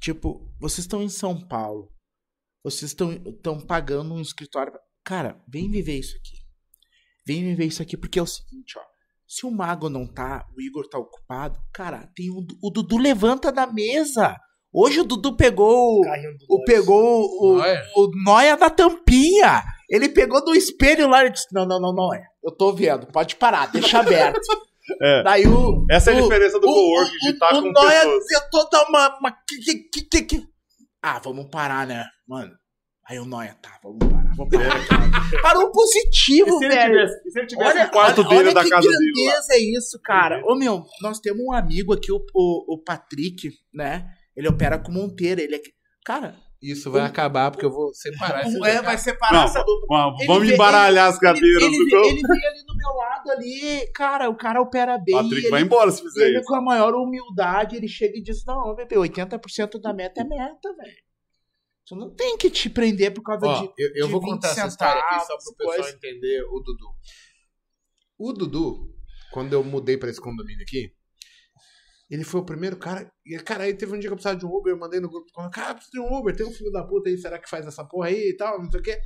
Tipo, vocês estão em São Paulo. Vocês estão pagando um escritório. Cara, vem viver isso aqui. Vem viver isso aqui, porque é o seguinte, ó. Se o mago não tá, o Igor tá ocupado, cara, tem o, o Dudu levanta da mesa. Hoje o Dudu pegou, o- o, pegou o, Noia? o Noia da tampinha. Ele pegou do espelho lá e disse: Não, não, não, não é. Eu tô vendo, pode parar, deixa aberto. É. Daí o. Essa é a o- diferença do o- cowork, o- de estar o com Noia pessoas. tentou dar uma. uma que, que, que, que, que- Ah, vamos parar, né, mano? Aí o Noia, tá, vamos parar, vamos parar. Parou positivo, E se ele velho. tivesse, e se ele tivesse Olha, no quarto olha, dele olha da que casa dele lá? grandeza é isso, cara. Ô, meu, nós temos um amigo aqui, o, o, o Patrick, né? Ele opera com Monteiro. Ele é... Cara, Isso vai acabar, porque eu vou separar esse é, vai separar Não, essa dupla. Vamos, Ele embaralhar as Ele, cadeiras ele, vê- jogo. ele veio ali do meu lado ali, cara, o cara opera bem. Patrick ele, vai embora se fizer ele isso. com a maior humildade, ele chega e diz, não, bebê, 80% da meta é meta, velho. Você não tem que te prender por causa Ó, de... eu, eu de vou 20 contar essa história aqui só pro pessoal coisa. entender o Dudu. O Dudu, quando eu mudei pra esse condomínio aqui, ele foi o primeiro cara. E, cara, aí teve um dia que eu precisava de um Uber, eu mandei no grupo, cara, preciso de um Uber, tem um filho da puta aí, será que faz essa porra aí e tal, não sei o quê.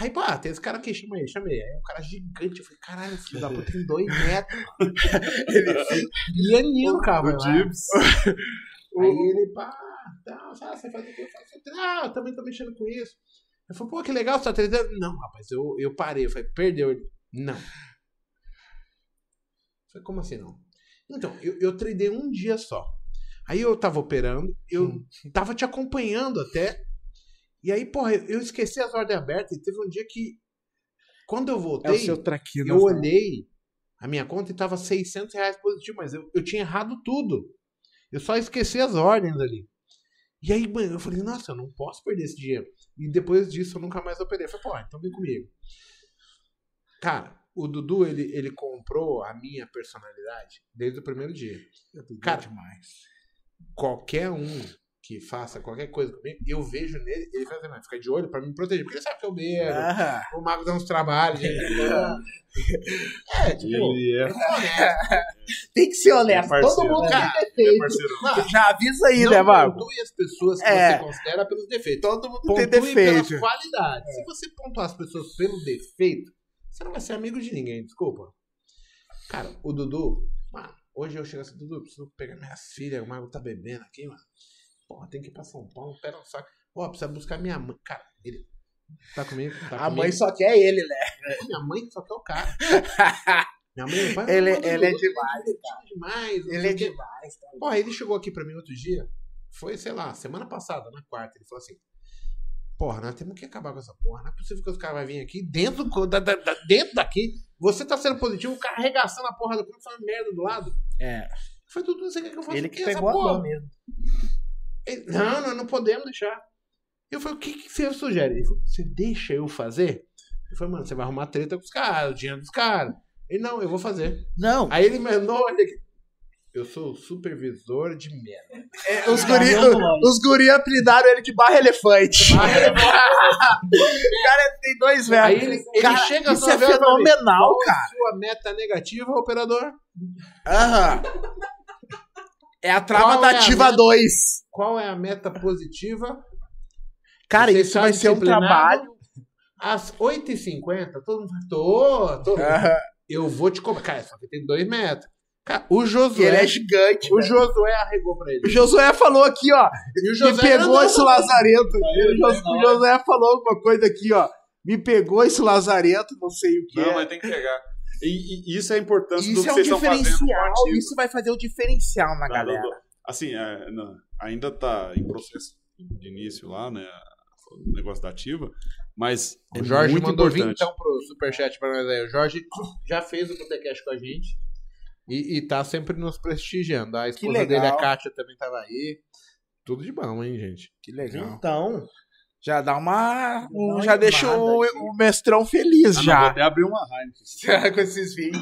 Aí, pá, tem esse cara aqui, chama aí, chamei. Aí um cara gigante, eu falei, caralho, esse filho da puta tem dois metros. ele pianinho, cara. O. Gibbs. Aí ele, pá, sabe, você faz o quê? Eu faço, ah, eu também tô mexendo com isso. Eu falei, pô, que legal, você tá tretando. Não, rapaz, eu, eu parei. Eu falei, perdeu ele. Não. Eu falei, como assim não? Então, eu, eu tradei um dia só. Aí eu tava operando, eu tava te acompanhando até. E aí, porra, eu, esqueci as ordens abertas e teve um dia que, quando eu É voltei, traquino. eu olhei a minha conta e tava 600 reais positivo, mas eu, eu tinha errado tudo. Eu só esqueci as ordens ali. E aí, mano, eu falei, nossa, eu não posso perder esse dinheiro. E depois disso eu nunca mais operei. Eu falei, pô, então vem comigo. Cara, o Dudu, ele, ele comprou a minha personalidade desde o primeiro dia. Cara, demais. Qualquer um que faça qualquer coisa comigo, eu vejo nele, ele faz assim, fica de olho pra me proteger. Porque ele sabe que eu bebo, Ah, o Mago dá uns trabalhos, gente. É, tipo, Ele é, tem que ser honesto. É parceiro. Todo mundo Cara, tem é defeito. parceiro. Já avisa aí, não né, Mago? pontue as pessoas que É. você considera pelos defeitos. Todo mundo Pontue tem defeito. pelas qualidades. Se você pontuar as pessoas pelo defeito, você não vai ser amigo de ninguém, desculpa. Cara, o Dudu, mano, hoje eu chego assim, Dudu, preciso pegar minhas filhas, o Mago tá bebendo aqui, mano. Porra, tem que ir pra São Paulo, pega um saco. Ó, precisa buscar minha mãe. Cara, ele tá comigo, tá A comigo. mãe só quer ele, né? Minha mãe só quer o cara. Minha mãe, pai, Ele- ele é demais, divertido demais. Ele sei é demais, tá? Porra, ele chegou aqui pra mim outro dia. Foi, sei lá, semana passada, na quarta. Ele falou assim: Porra, nós temos que acabar com essa porra. Não é possível que os caras vão vir aqui dentro, da, da- da- dentro daqui. Você tá sendo positivo, o cara arregaçando a porra do cu, falando merda do lado. É. Foi tudo você quer que eu faça Ele que pegou a porra? mesmo. Ele, não, nós não podemos deixar. Eu falei, o que, que você sugere? Ele falou, você deixa eu fazer? Eu falei, mano, você vai arrumar treta com os caras, o dinheiro dos caras. Ele, não, eu vou fazer. Não, Aí ele mandou, olha aqui. Eu sou o supervisor de merda. É, os, guri, os guri apelidaram ele de barra elefante. o cara tem dois Aí metros. ele, ele Cara, chega isso é fenomenal, qual cara. a sua meta negativa, operador? Aham. É a Qual é a tratativa meta? 2. Qual é a meta positiva? Cara, Você isso vai ser um trabalho. Às 8h50, todo mundo fala, tô, tô. Eu vou te cobrar. Cara, só que tem dois metros. Cara, o Josué. ele é gigante. O Josué arregou pra ele. O Josué falou aqui, ó. E o Me Josué pegou não, esse não, lazarento. O Jos- não, o Josué falou alguma coisa aqui, ó. Me pegou esse lazarento, não sei o que. Não, mas tem que pegar. E, e isso é a importância do Isso que é um vocês estão fazendo o. Isso vai fazer o diferencial na galera. Assim, é, não, ainda tá em processo de início lá, né? O negócio da ativa, mas O é Jorge muito mandou importante. então pro superchat pra nós aí. O Jorge já fez o Botecast com a gente. E, e tá sempre nos prestigiando. A esposa dele, a Kátia, também tava aí. Tudo de bom, hein, gente? Que legal. Então, Já dá uma. um- já deixa o, o mestrão feliz Ah, não, vou já. até abrir uma Heineken. Com esses 20.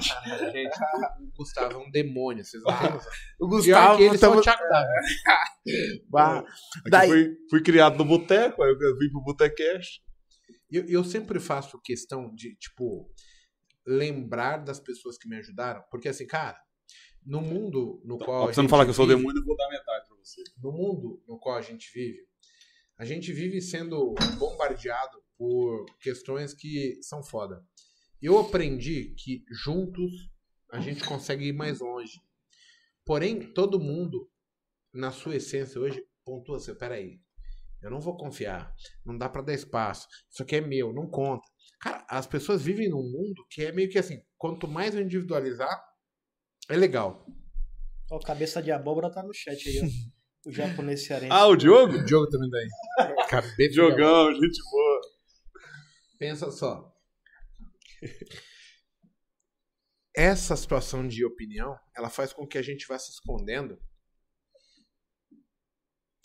Gente, o Gustavo é um demônio, vocês não têm noção. O Pior Gustavo que ele só tamo-. Bah, Daí- fui, fui criado no boteco, aí eu vim pro Botecast. Eu, eu sempre faço questão de, tipo, lembrar das pessoas que me ajudaram. Porque, assim, cara, no mundo no qual. A pra você não gente falar que eu sou vive- demônio, eu vou dar metade pra você. no mundo no qual a gente vive, a gente vive sendo bombardeado por questões que são foda. Eu aprendi que juntos a gente consegue ir mais longe. Porém, todo mundo, na sua essência hoje, pontua assim, peraí, eu não vou confiar, não dá pra dar espaço, isso aqui é meu, não conta. Cara, as pessoas vivem num mundo que é meio que assim, quanto mais eu individualizar, é legal. ó, cabeça de abóbora tá no chat aí, ó. O japonês cearense. Ah, o Diogo? O jogo também daí. Cabeça de Diogão, gente boa. Pensa só. Essa situação de opinião, ela faz com que a gente vá se escondendo.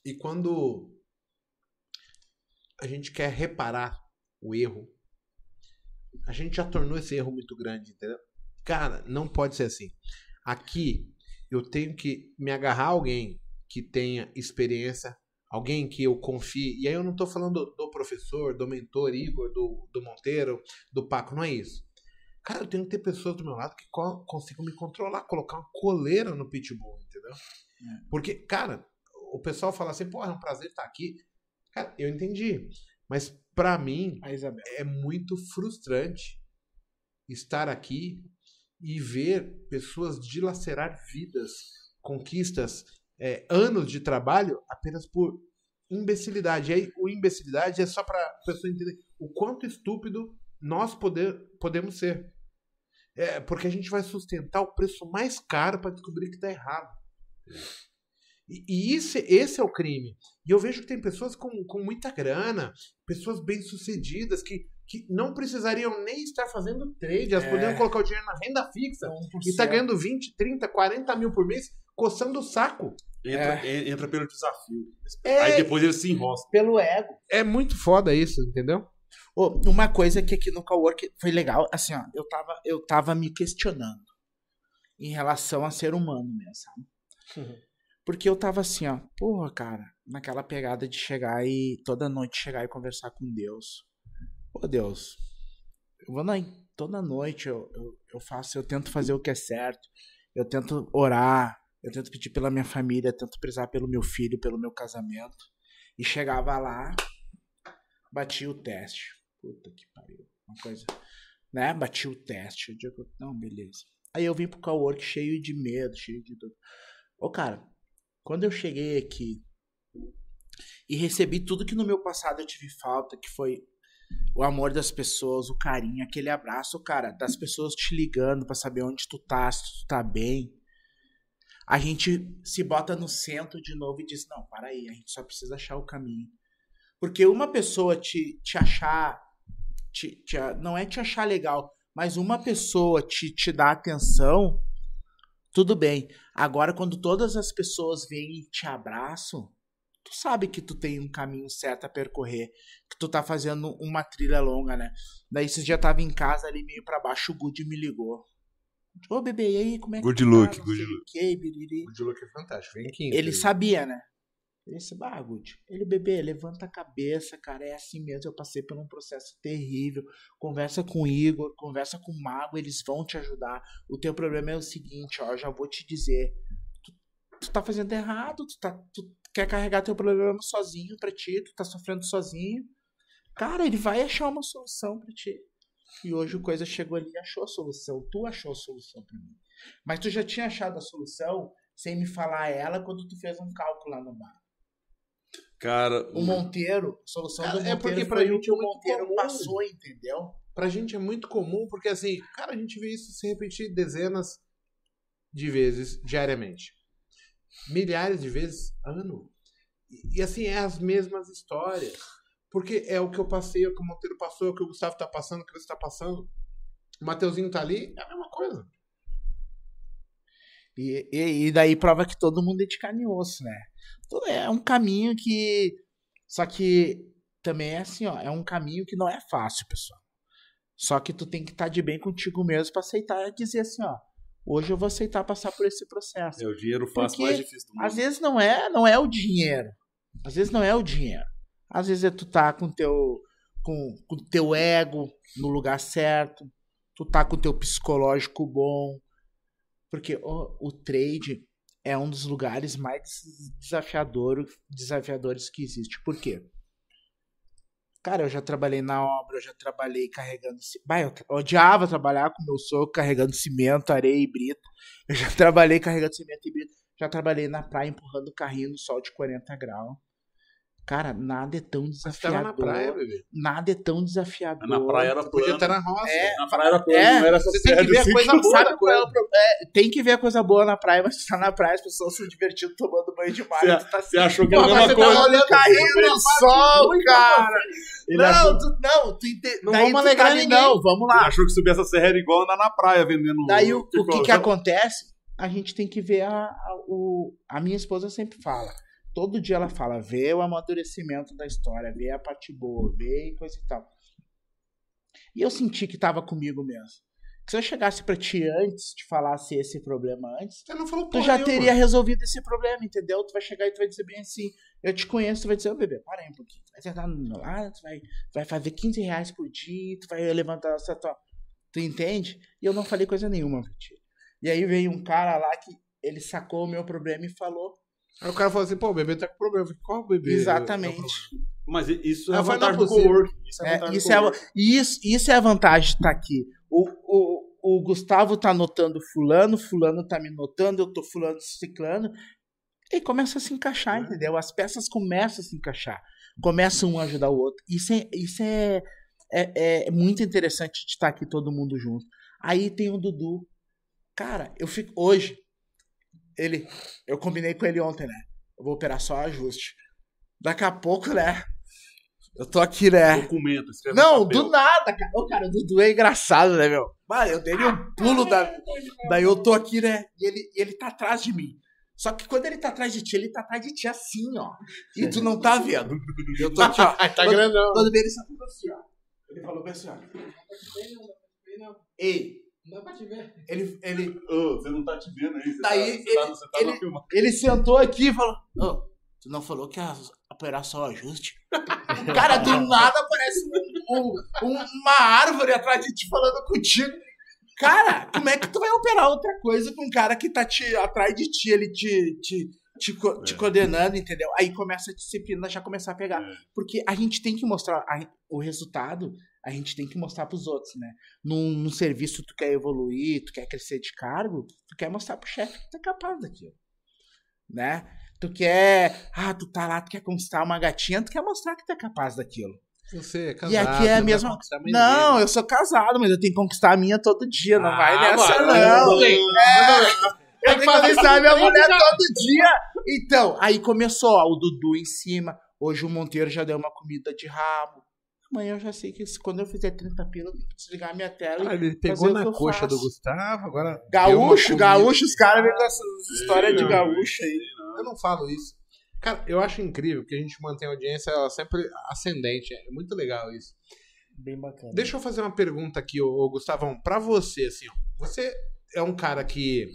E quando a gente quer reparar o erro, a gente já tornou esse erro muito grande, entendeu? Cara, não pode ser assim. Aqui eu tenho que me agarrar a alguém que tenha experiência, alguém que eu confie. E aí eu não tô falando do professor, do mentor Igor, do, do Monteiro, do Paco, não é isso. Cara, eu tenho que ter pessoas do meu lado que co- consigam me controlar, colocar uma coleira no pitbull, entendeu? Porque, cara, o pessoal fala assim, pô, é um prazer estar aqui. Cara, eu entendi. Mas pra mim, é muito frustrante estar aqui e ver pessoas dilacerar vidas, conquistas, é, anos de trabalho apenas por imbecilidade. E aí, o imbecilidade é só para a pessoa entender o quanto estúpido nós poder, podemos ser. É, porque a gente vai sustentar o preço mais caro para descobrir que está errado. E, e esse, esse é o crime. E eu vejo que tem pessoas com, com muita grana, pessoas bem-sucedidas que, que não precisariam nem estar fazendo trade, elas É. poderiam colocar o dinheiro na renda fixa e tá ganhando 20, 30, 40 mil por mês, coçando o saco. Entra, en- entra pelo desafio. É, Aí depois ele se enrosca. Pelo ego. é muito foda isso, entendeu? Ô, uma coisa que aqui no Cowork foi legal, assim, ó, eu tava, eu tava me questionando em relação a ser humano mesmo, sabe? Porque eu tava assim, ó, porra, cara, naquela pegada de chegar e toda noite chegar e conversar com Deus. Pô, Deus, eu vou na, toda noite eu, eu, eu faço, eu tento fazer o que é certo, eu tento orar, eu tento pedir pela minha família, tento prezar pelo meu filho, pelo meu casamento. E chegava lá, batia o teste. Puta que pariu. Uma coisa. Né? Bati o teste. Eu digo, não, beleza. Aí eu vim pro cowork cheio de medo, cheio de tudo. Ô, cara, quando eu cheguei aqui e recebi tudo que no meu passado eu tive falta, que foi o amor das pessoas, o carinho, aquele abraço, cara, das pessoas te ligando pra saber onde tu tá, se tu tá bem. A gente se bota no centro de novo e diz: não, para aí, a gente só precisa achar o caminho. Porque uma pessoa te, te achar. Te, te, não é te achar legal, mas uma pessoa te, te dar atenção, tudo bem. Agora, quando todas as pessoas vêm e te abraçam, tu sabe que tu tem um caminho certo a percorrer, que tu tá fazendo uma trilha longa, né? Daí esse dia tava em casa ali meio pra baixo, o Good me ligou. Ô, bebê, e aí, como é que Good tá? look, good look. biriri. O Diluc é fantástico. Vem quinto. Ele sabia, né? Bah, Gucci, ele, bebê, levanta a cabeça, cara, é assim mesmo, eu passei por um processo terrível, conversa com o Igor, conversa com o Mago, eles vão te ajudar. O teu problema é o seguinte, ó, eu já vou te dizer, tu, tu tá fazendo errado, tu, tá, tu quer carregar teu problema sozinho pra ti, tu tá sofrendo sozinho. Cara, ele vai achar uma solução pra ti. E hoje o Coisa chegou ali e achou a solução, tu achou a solução pra mim. Mas tu já tinha achado a solução sem me falar ela quando tu fez um cálculo lá no bar. Cara, O Monteiro, a solução do É, Monteiro é porque pra gente é o Monteiro comum. passou, entendeu? Pra gente é muito comum, porque assim, cara, a gente vê isso se repetir dezenas de vezes diariamente. Milhares de vezes ano. E, e, assim, é as mesmas histórias. Porque é o que eu passei, é o que o Monteiro passou, é o que o Gustavo tá passando, é o que você tá passando. O Mateuzinho tá ali, é a mesma coisa. E, e, e daí prova que todo mundo é de carne e osso, né? É um caminho que. Só que também é assim, ó. É um caminho que não é fácil, pessoal. Só que tu tem que estar de bem contigo mesmo pra aceitar e dizer assim, ó. Hoje eu vou aceitar passar por esse processo. é o dinheiro fácil Porque mais difícil do mundo. Às vezes não é, não é o dinheiro. Às vezes não é o dinheiro. Às vezes é tu tá com teu com com teu ego no lugar certo, tu tá com teu psicológico bom. Porque o, o trade é um dos lugares mais desafiador, desafiadores que existe. Por quê? Cara, eu já trabalhei na obra, eu já trabalhei carregando. Bah, eu odiava trabalhar com meu sogro carregando cimento, areia e brita. Eu já trabalhei carregando cimento e brita. Já trabalhei na praia empurrando carrinho no sol de 40 graus. Cara, nada é tão Você tava na desafiador. praia, bebê. Nada é tão desafiador. Na praia era Podia estar na roça. É, Na praia era plano, é, não era essa você tem que ver a assim coisa boa Sabe é coisa. o problema? É, tem que ver a coisa boa na praia, mas tu tá na praia, as pessoas se divertindo tomando banho de mar. Você- tá Você achou que era a Porra, mesma mas você coisa? tá olhando sempre no sol, cara. Ele não, achou- tu, não, tu ente... Não daí vamos tu alegrar tá ninguém. Não, vamos Ele lá. achou que subir essa serra era igual andar na praia vendendo. Daí o, o que que acontece? A gente tem que ver a, a, o, a minha esposa sempre fala. Todo dia ela fala, vê o amadurecimento da história, vê a parte boa, vê e coisa e tal. E eu senti que tava comigo mesmo. Que se eu chegasse pra ti antes, te falasse esse problema antes, falou tu já nenhuma. teria resolvido esse problema, entendeu? Tu vai chegar e tu vai dizer bem assim, eu te conheço, tu vai dizer, ô bebê, para aí um pouquinho. Tu vai sentar no meu lado, tu vai, vai fazer 15 reais por dia, tu vai levantar essa tua... Tu entende? E eu não falei coisa nenhuma pra ti. E aí veio um cara lá que ele sacou o meu problema e falou. Aí o cara falou assim, pô, o bebê tá com problema. Eu falei, qual bebê? Exatamente. Mas isso é Ah, a foi na vantagem do coworking. Isso é a É, vantagem isso, do é, a- isso, isso é a vantagem de estar aqui. O, o, o Gustavo tá notando fulano, fulano tá me notando, eu tô fulano ciclano. E começa a se encaixar, entendeu? As peças começam a se encaixar. Começa um a ajudar o outro. Isso é, isso é, é, é muito interessante de estar aqui todo mundo junto. Aí tem o Dudu. Cara, eu fico. Hoje, ele. Eu combinei com ele ontem, né? Eu vou operar só ajuste. Daqui a pouco, né? Eu tô aqui, né? Documento, Não, papel. do nada, cara. Ô, cara, o Dudu é engraçado, né, meu? Mano, eu dei um pulo da. Daí eu tô aqui, né? E ele, e ele tá atrás de mim. Só que quando ele tá atrás de ti, ele tá atrás de ti assim, ó. E tu não tá vendo. Eu tô aqui, ó. Ai, tá grandão. Quando ele só falou assim, ó. Ele falou bem assim, ó. Ei, Não dá pra te ver. ele, ele, Ô, você não tá te vendo aí. Você Daí, tá, você tá, ele- você tá ele- ele sentou aqui e falou: Ô, tu não falou que ia operar só o ajuste? Cara, do nada aparece um- um- uma árvore atrás de ti falando contigo. Cara, como é que tu vai operar outra coisa com um cara que tá te, atrás de ti, ele te, te, te, co- te É. coordenando, entendeu? Aí começa a disciplina já começar a pegar. É. Porque a gente tem que mostrar a- o resultado, a gente tem que mostrar pros outros, né? Num, num serviço tu quer evoluir, tu quer crescer de cargo, tu quer mostrar pro chefe que tu é capaz daquilo. Né? Tu quer, ah, tu tá lá, tu quer conquistar uma gatinha, tu quer mostrar que tu é capaz daquilo. Você é casado. E aqui é a vai mesma- Não, dele. eu sou casado, mas eu tenho que conquistar a minha todo dia, não Ah, vai nessa mano, não. tem- Eu tenho que conquistar minha mulher todo dia. Então, aí começou, ó, o Dudu em cima. Hoje o Monteiro já deu uma comida de rabo. Amanhã eu já sei que se- quando eu fizer 30 pila, eu tenho que desligar minha tela. Ah, e ele fazer pegou o na coxa faço. do Gustavo, agora. Gaúcho, gaúcho, os caras vêm com essas histórias de não, gaúcho aí. Eu não falo isso. Cara, eu acho incrível que a gente mantém a audiência ela sempre ascendente. É muito legal isso. Bem bacana. Deixa eu fazer uma pergunta aqui, ô, Gustavão, pra você, assim, ó. Você é um cara que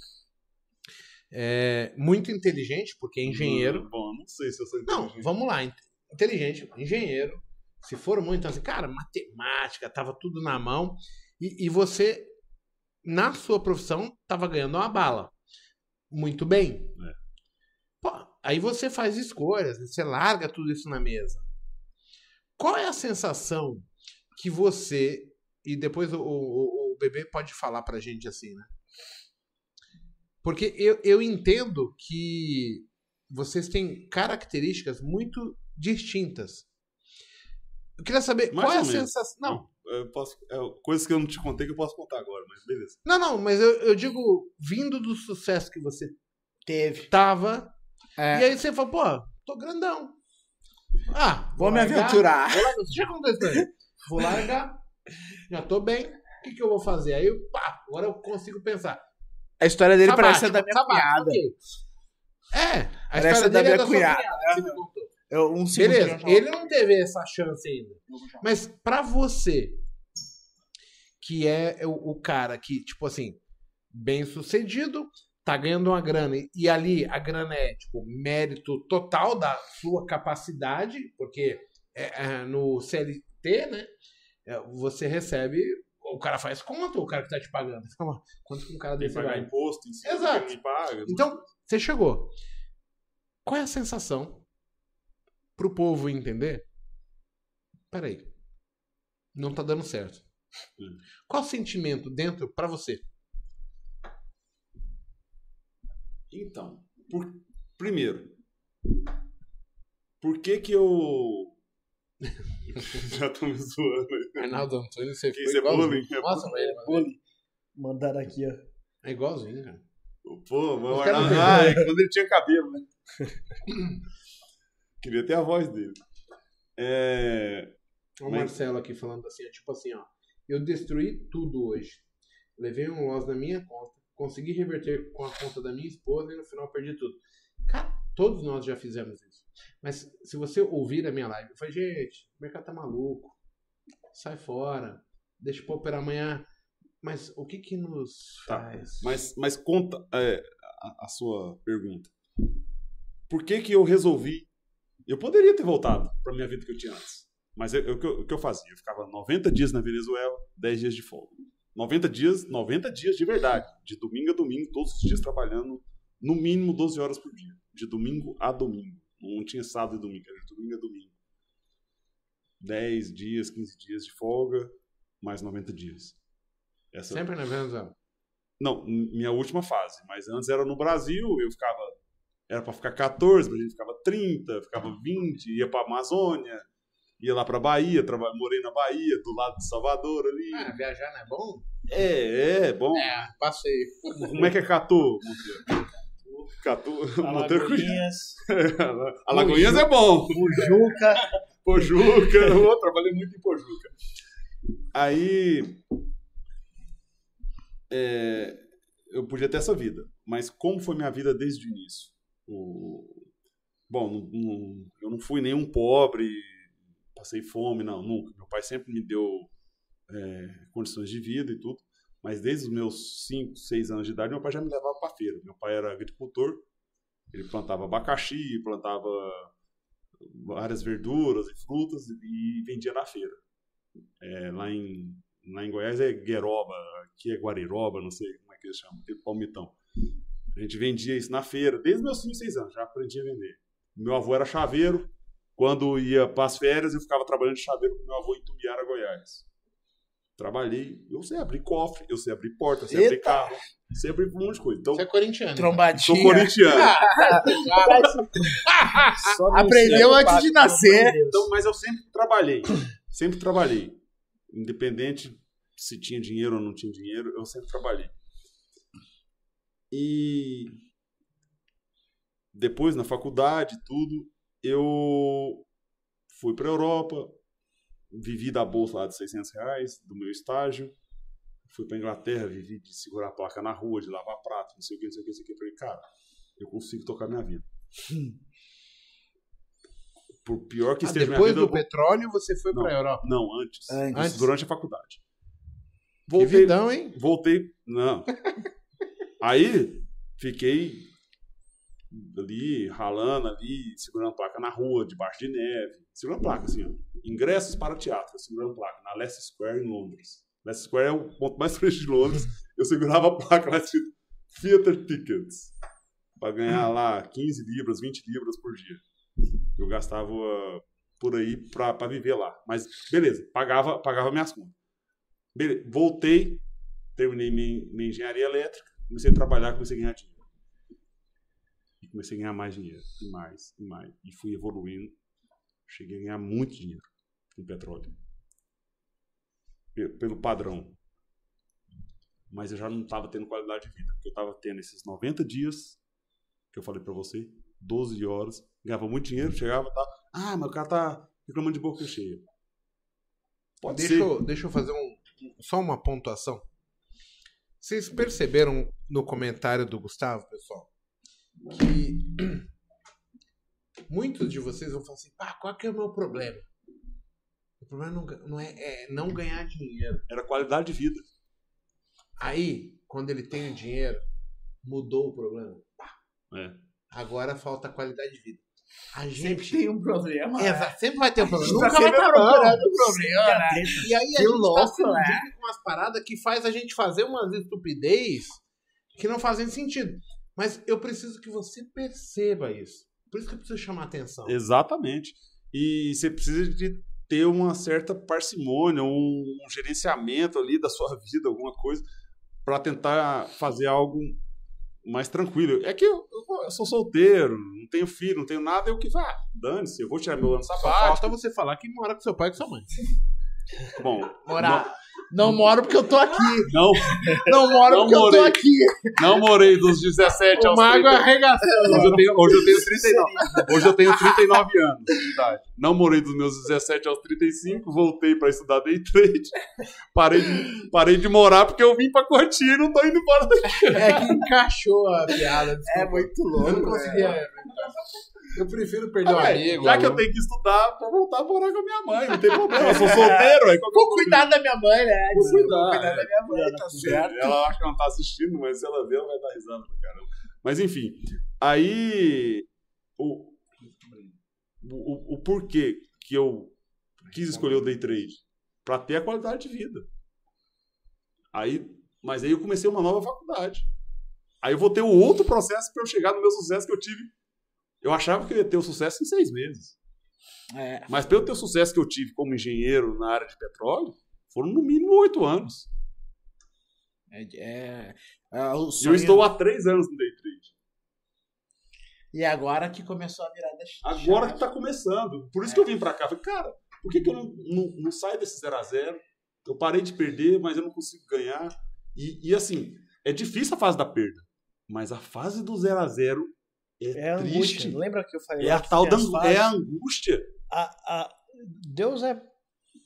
é muito inteligente, porque é engenheiro. Bom, não sei se eu sou Não, inteligente. vamos lá. inte- Inteligente, engenheiro. Se formou, então, assim, cara, matemática, tava tudo na mão. E, e você, na sua profissão, tava ganhando uma bala. Muito bem. É. Pô, aí você faz escolhas, você larga tudo isso na mesa. Qual é a sensação que você. E depois o, o, o bebê pode falar pra gente assim, né? Porque eu, eu entendo que vocês têm características muito distintas. Eu queria saber Mais qual é a menos. sensação. Não, Eu posso, é, coisas que eu não te contei que eu posso contar agora, mas beleza. não, não, mas eu, eu digo, vindo do sucesso que você Teve. tava, É. e aí você fala, pô, tô grandão. Ah, Vou me largar, aventurar. Vou largar, já aconteceu isso aí. Vou largar, já tô bem, o que, que eu vou fazer? Aí, eu, pá, agora eu consigo pensar. A história dele parece ser Sabático, da minha sabático, cunhada. ok. É, a Parece história da dele é minha da sua cunhada. cunhada, que você me contou. Eu, um Beleza, ele não teve essa chance ainda. Mas pra você, que é o, o cara que, tipo assim, bem sucedido, tá ganhando uma grana, e ali a grana é, tipo, mérito total da sua capacidade, porque é, é, no CLT, né, é, você recebe, o cara faz conta, o cara que tá te pagando. Você fala, Quanto que um cara Tem desse que pagar vai? imposto em cima, Exato. paga. Então, você chegou. Qual é a sensação pro povo entender? Peraí. Não tá dando certo. Hum. Qual o sentimento dentro pra você? Então, por- primeiro, por que que eu... Já tô me zoando. Arnaldo Antônio, você Que foi é igualzinho. bullying? É Nossa, velho. Bullying. Mandaram aqui, ó. É igualzinho, cara. Pô, mas o Arnaldo... Ah, é quando ele tinha cabelo, né? Queria ter a voz dele. É... Olha o Mas- Marcelo aqui falando assim, tipo assim, ó. Eu destruí tudo hoje. Levei um loss na minha conta, consegui reverter com a conta da minha esposa e no final perdi tudo. Cara, todos nós já fizemos isso. Mas se você ouvir a minha live, eu falei, gente, o mercado tá maluco. Sai fora. Deixa pra operar amanhã. Mas o que que nos Tá, faz? Mas, mas conta é, a, a sua pergunta. Por que que eu resolvi... Eu poderia ter voltado pra minha vida que eu tinha antes. Mas eu- eu- o que eu, fazia? Eu ficava 90 dias na Venezuela, 10 dias de folga. 90 dias, 90 dias de verdade. De domingo a domingo, todos os dias trabalhando no mínimo 12 horas por dia. De domingo a domingo. Não tinha sábado e domingo, era de domingo a domingo. 10 dias, 15 dias de folga, mais 90 dias. Essa, Sempre na Venezuela. não, minha última fase. Mas antes era no Brasil, eu ficava. Era pra ficar 14, mas a gente ficava 30, ficava 20, ia pra Amazônia, ia lá pra Bahia, traba- morei na Bahia, do lado de Salvador ali. Ah, viajar não é bom? É, é, bom. É, passei. Como é que é Catu, Monteiro? Catu, Monteiro Alagoinhas, Alagoinhas é bom. Pujuca. Pojuca, eu trabalhei muito em Pojuca. Aí. é, eu podia ter essa vida, mas como foi minha vida desde o início? O- bom, não- não- eu não fui nenhum pobre, passei fome, não, nunca. Meu pai sempre me deu é, condições de vida e tudo, mas desde os meus 5, 6 anos de idade, meu pai já me levava para feira. Meu pai era agricultor, ele plantava abacaxi, plantava várias verduras e frutas e vendia na feira. É, lá, em, lá em Goiás é gueroba, aqui é guariroba, não sei como é que eles chamam, palmitão. A gente vendia isso na feira, desde meus 5, 6 anos, já aprendi a vender. Meu avô era chaveiro, quando ia para as férias eu ficava trabalhando de chaveiro com meu avô em Tumbiara, Goiás. Trabalhei, eu sei abrir cofre, eu sei abrir porta, eu sei abrir Eita! carro, sei abrir um monte de coisa. Então, Você é corintiano. sou Trombadinha. corintiano. Só no Aprendeu antes de nascer. Então, mas eu sempre trabalhei. Sempre trabalhei. Independente se tinha dinheiro ou não tinha dinheiro, eu sempre trabalhei. E depois, na faculdade, tudo, eu fui para Europa, vivi da bolsa lá de 600 reais, do meu estágio. Fui para Inglaterra, vivi de segurar a placa na rua, de lavar prato, não sei o que, não sei o que, não sei o que. Eu falei, cara, eu consigo tocar minha vida. Por pior que Ah, esteja minha depois vida, do eu petróleo, você foi Não. pra Europa. não, antes. Antes. Antes. Durante a faculdade. Voltei, vidão, hein? voltei, não. Aí, fiquei ali, ralando ali, segurando placa na rua, debaixo de neve. Segurando placa, assim, ó. Ingressos para teatro, segurando placa, na Leicester Square, em Londres. Leicester Square é o ponto mais fresco de Londres. Eu segurava a placa lá escrito Theater Tickets. Pra ganhar lá 15 libras, 20 libras por dia. Eu gastava por aí pra viver lá. Mas, beleza, pagava, pagava minhas contas. Beleza, voltei, terminei minha, minha engenharia elétrica, comecei a trabalhar, comecei a ganhar dinheiro. E comecei a ganhar mais dinheiro, e mais, e mais. E fui evoluindo. Cheguei a ganhar muito dinheiro com petróleo. Pe- Pelo padrão. Mas eu já não estava tendo qualidade de vida. Porque eu estava tendo esses 90 dias, que eu falei para você, 12 horas, ganhava muito dinheiro, chegava e tal. Ah, mas o cara tá reclamando de boca cheia. Pode Deixa ser. eu, deixa eu fazer um, só uma pontuação. Vocês perceberam no comentário do Gustavo, pessoal, que muitos de vocês vão falar assim, pá, qual que é o meu problema? O problema não, ga- não é, é não ganhar dinheiro. Era qualidade de vida. Aí, quando ele tem o dinheiro, mudou o problema. É. Agora falta qualidade de vida. A Sempre gente. tem um problema. né? Exato, sempre vai ter um problema. Tá Nunca vai sempre procurando um problema, né? E aí a gente louco, tá se né? com umas paradas que faz a gente fazer umas estupidez que não fazem sentido. Mas eu preciso que você perceba isso. Por isso que eu preciso chamar atenção. Exatamente. E você precisa de ter uma certa parcimônia, um, um gerenciamento ali da sua vida, alguma coisa, para tentar fazer algo mais tranquilo. É que eu, eu- eu sou solteiro, não tenho filho, não tenho nada, eu que vá, dane-se, eu vou tirar meu ano Só sabático. falta você falar que mora com seu pai e com sua mãe. Bom, Morar. Não moro porque eu tô aqui. não, Não moro Não porque eu tô morei. aqui. não morei dos 17 O aos mago 30. arregaçou. Hoje eu, tenho, hoje, eu tenho 39, hoje eu tenho 39 anos de idade. Não morei dos meus 17 aos 35, voltei para estudar day trade. Parei de, parei de morar porque eu vim para Cotia e não tô indo embora daqui. É que encaixou a piada. É desculpa. muito Eu louco. não né? conseguia. Eu prefiro perder um Ah, amigo. já que eu tenho que estudar pra voltar a morar com a minha mãe, não tem problema. Eu sou solteiro, aí o Vou cuidar da minha mãe, né? Vou cuidar, Vou cuidar é. da minha mãe, tá certo. Ela acha que não tá assistindo, mas se ela ver, ela vai dar risada pra caramba. Mas enfim, aí o, o, o porquê que eu quis escolher o day trade? Pra ter a qualidade de vida. Aí, mas aí eu comecei uma nova faculdade. Aí eu vou ter o outro processo pra eu chegar no meu sucesso que eu tive. Eu achava que eu ia ter o sucesso em seis meses. É. Mas pelo ter o sucesso que eu tive como engenheiro na área de petróleo, foram no mínimo oito anos. É, é, é eu sonho- estou há três anos no day trade. E agora que começou a virada Agora que tá começando. Por isso que eu vim pra cá. Falei, cara, por que, que eu não, não, não saio desse 0 a 0 Eu parei de perder, mas eu não consigo ganhar. E, e assim, é difícil a fase da perda. Mas a fase do 0 a 0 é, É a angústia. Lembra que eu falei? É a tal da é a angústia. A- a- Deus é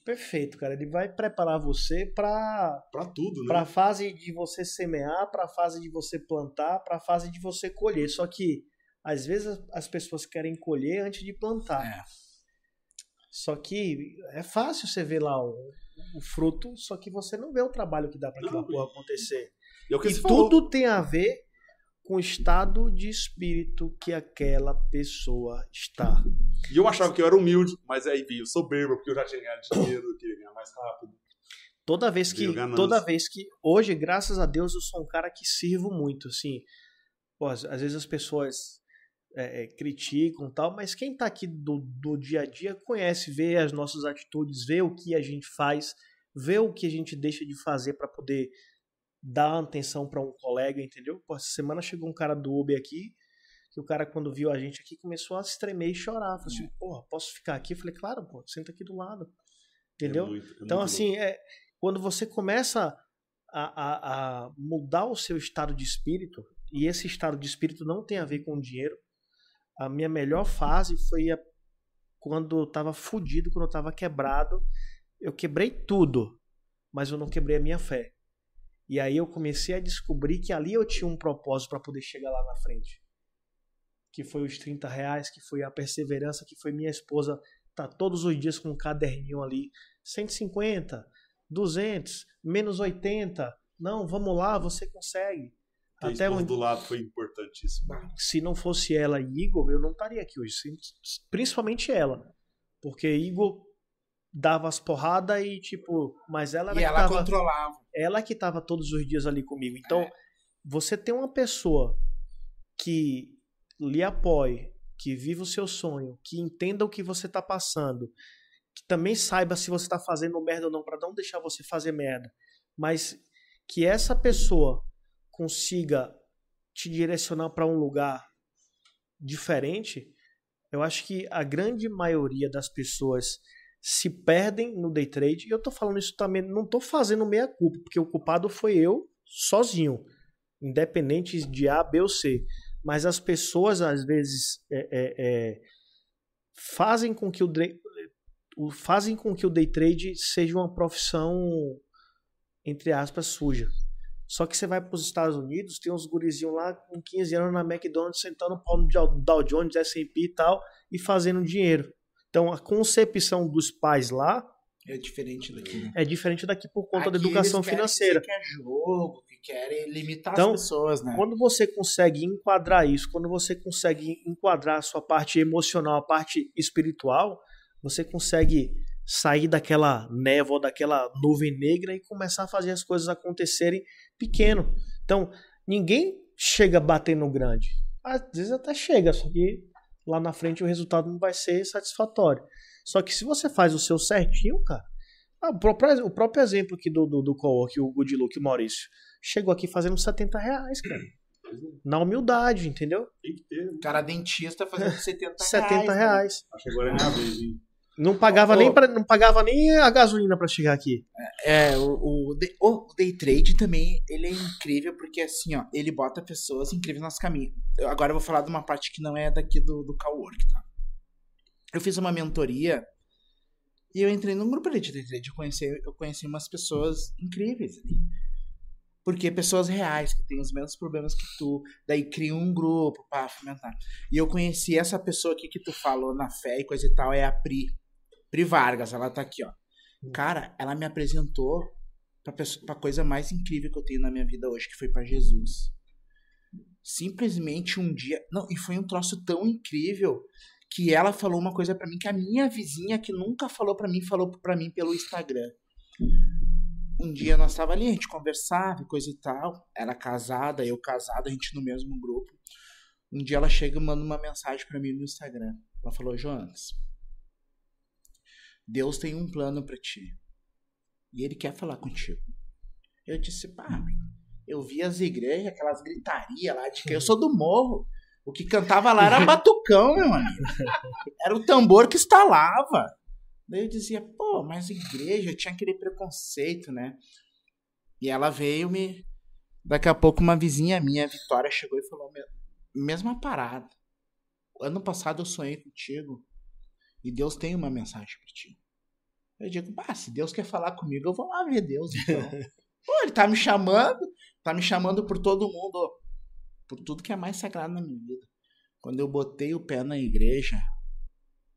perfeito, cara. Ele vai preparar você para Pra tudo, né? para a fase de você semear, para a fase de você plantar, para a fase de você colher. Só que às vezes as- as pessoas querem colher antes de plantar. É. Só que é fácil você ver lá o, o fruto, só que você não vê o trabalho que dá para aquela porra acontecer. E é E você falou. tudo tem a ver com o estado de espírito que aquela pessoa está. E eu achava que eu era humilde, mas aí veio soberba, porque eu já tinha ganhado dinheiro, eu queria ganhar mais rápido. Toda vez que toda vez que hoje, graças a Deus, eu sou um cara que sirvo muito, assim. Pô, às, às vezes as pessoas é, é, criticam e tal, mas quem tá aqui do, do dia a dia conhece, vê as nossas atitudes, vê o que a gente faz, vê o que a gente deixa de fazer para poder dar atenção para um colega, entendeu? Pô, essa semana chegou um cara do Uber aqui, que o cara quando viu a gente aqui começou a se tremer e chorar, falou assim, porra, posso ficar aqui? Eu falei, claro, pô, senta aqui do lado. Entendeu? É muito- é Então, assim, é, quando você começa a, a- a mudar o seu estado de espírito, e esse estado de espírito não tem a ver com dinheiro, a minha melhor fase foi a- quando eu tava fudido, quando eu tava quebrado. Eu quebrei tudo, mas eu não quebrei a minha fé. E aí eu comecei a descobrir que ali eu tinha um propósito para poder chegar lá na frente. Que foi os 30 reais, que foi a perseverança, que foi minha esposa tá todos os dias com um caderninho ali 150, 200, menos 80. Não, vamos lá, você consegue. A Até onde- do lado foi importantíssimo. se não fosse ela e Igor, eu não estaria aqui hoje. Principalmente ela. Porque Igor dava as porradas e, tipo, mas ela era E ela tava, controlava. ela que tava todos os dias ali comigo. Então, É. você tem uma pessoa que lhe apoie, que viva o seu sonho, que entenda o que você tá passando, que também saiba se você tá fazendo merda ou não, pra não deixar você fazer merda, mas que essa pessoa consiga te direcionar para um lugar diferente, eu acho que a grande maioria das pessoas se perdem no day trade. E eu tô falando isso também, não tô fazendo meia culpa, porque o culpado foi eu sozinho, independente de A, B ou C. Mas as pessoas às vezes é, é, é, fazem com que o, o- fazem com que o day trade seja uma profissão entre aspas suja. Só que você vai para os Estados Unidos, tem uns gurizinhos lá com 15 anos na McDonald's sentando no pau no Dow Dow Jones, S&P e tal, e fazendo dinheiro. Então a concepção dos pais lá É diferente daqui. né? é diferente daqui por conta da Aqui educação eles financeira. Que é jogo, que querem limitar Então, as pessoas, né? Quando você consegue enquadrar isso, quando você consegue enquadrar a sua parte emocional, a parte espiritual, você consegue sair daquela névoa, daquela nuvem negra e começar a fazer as coisas acontecerem pequeno. Então, ninguém chega batendo grande. Às vezes até chega, só que lá na frente o resultado não vai ser satisfatório. Só que se você faz o seu certinho, cara. Ah, o, próprio, o próprio exemplo aqui do, do, do co-work, o Good Look, o Maurício, chegou aqui fazendo 70 reais, cara. Na humildade, entendeu? Tem que ter. O cara dentista fazendo 70 reais. 70 né? reais. Acho que agora é minha vez, hein? Não pagava, Ô. nem pra, não pagava nem a gasolina pra chegar aqui. É, o, o, day- o day trade também, ele é incrível porque assim, ó, ele bota pessoas incríveis no nosso caminho. Eu, agora eu vou falar de uma parte que não é daqui do, do Cowork, tá? Eu fiz uma mentoria e eu entrei num grupo ali de day trade. Eu conheci, eu conheci umas pessoas incríveis ali. Porque pessoas reais, que têm os mesmos problemas que tu, daí cria um grupo pra fomentar. E eu conheci essa pessoa aqui que tu falou na fé e coisa e tal, é a Pri. Pri Vargas, ela tá aqui, ó. Cara, ela me apresentou pra, pessoa, pra coisa mais incrível que eu tenho na minha vida hoje, que foi pra Jesus. Simplesmente um dia. Não, e foi um troço tão incrível que ela falou uma coisa pra mim que a minha vizinha, que nunca falou pra mim, falou pra mim pelo Instagram. Um dia nós tava ali, a gente conversava coisa e tal. Era casada, eu casado, a gente no mesmo grupo. Um dia ela chega e manda uma mensagem pra mim no Instagram. Ela falou: Jonas, Deus tem um plano pra ti. E ele quer falar contigo. Eu disse, pá, eu vi as igrejas, aquelas gritarias lá de que eu sou do morro. O que cantava lá era batucão, meu amigo. Era o tambor que estalava. Daí eu dizia, pô, mas igreja, tinha aquele preconceito, né? E ela veio me. Daqui a pouco uma vizinha minha, Vitória, chegou e falou: "Me- mesma parada. Ano passado eu sonhei contigo. E Deus tem uma mensagem pra ti. Eu digo, bah, se Deus quer falar comigo, eu vou lá ver Deus, então. Pô, ele tá me chamando, tá me chamando por todo mundo, por tudo que é mais sagrado na minha vida. Quando eu botei o pé na igreja,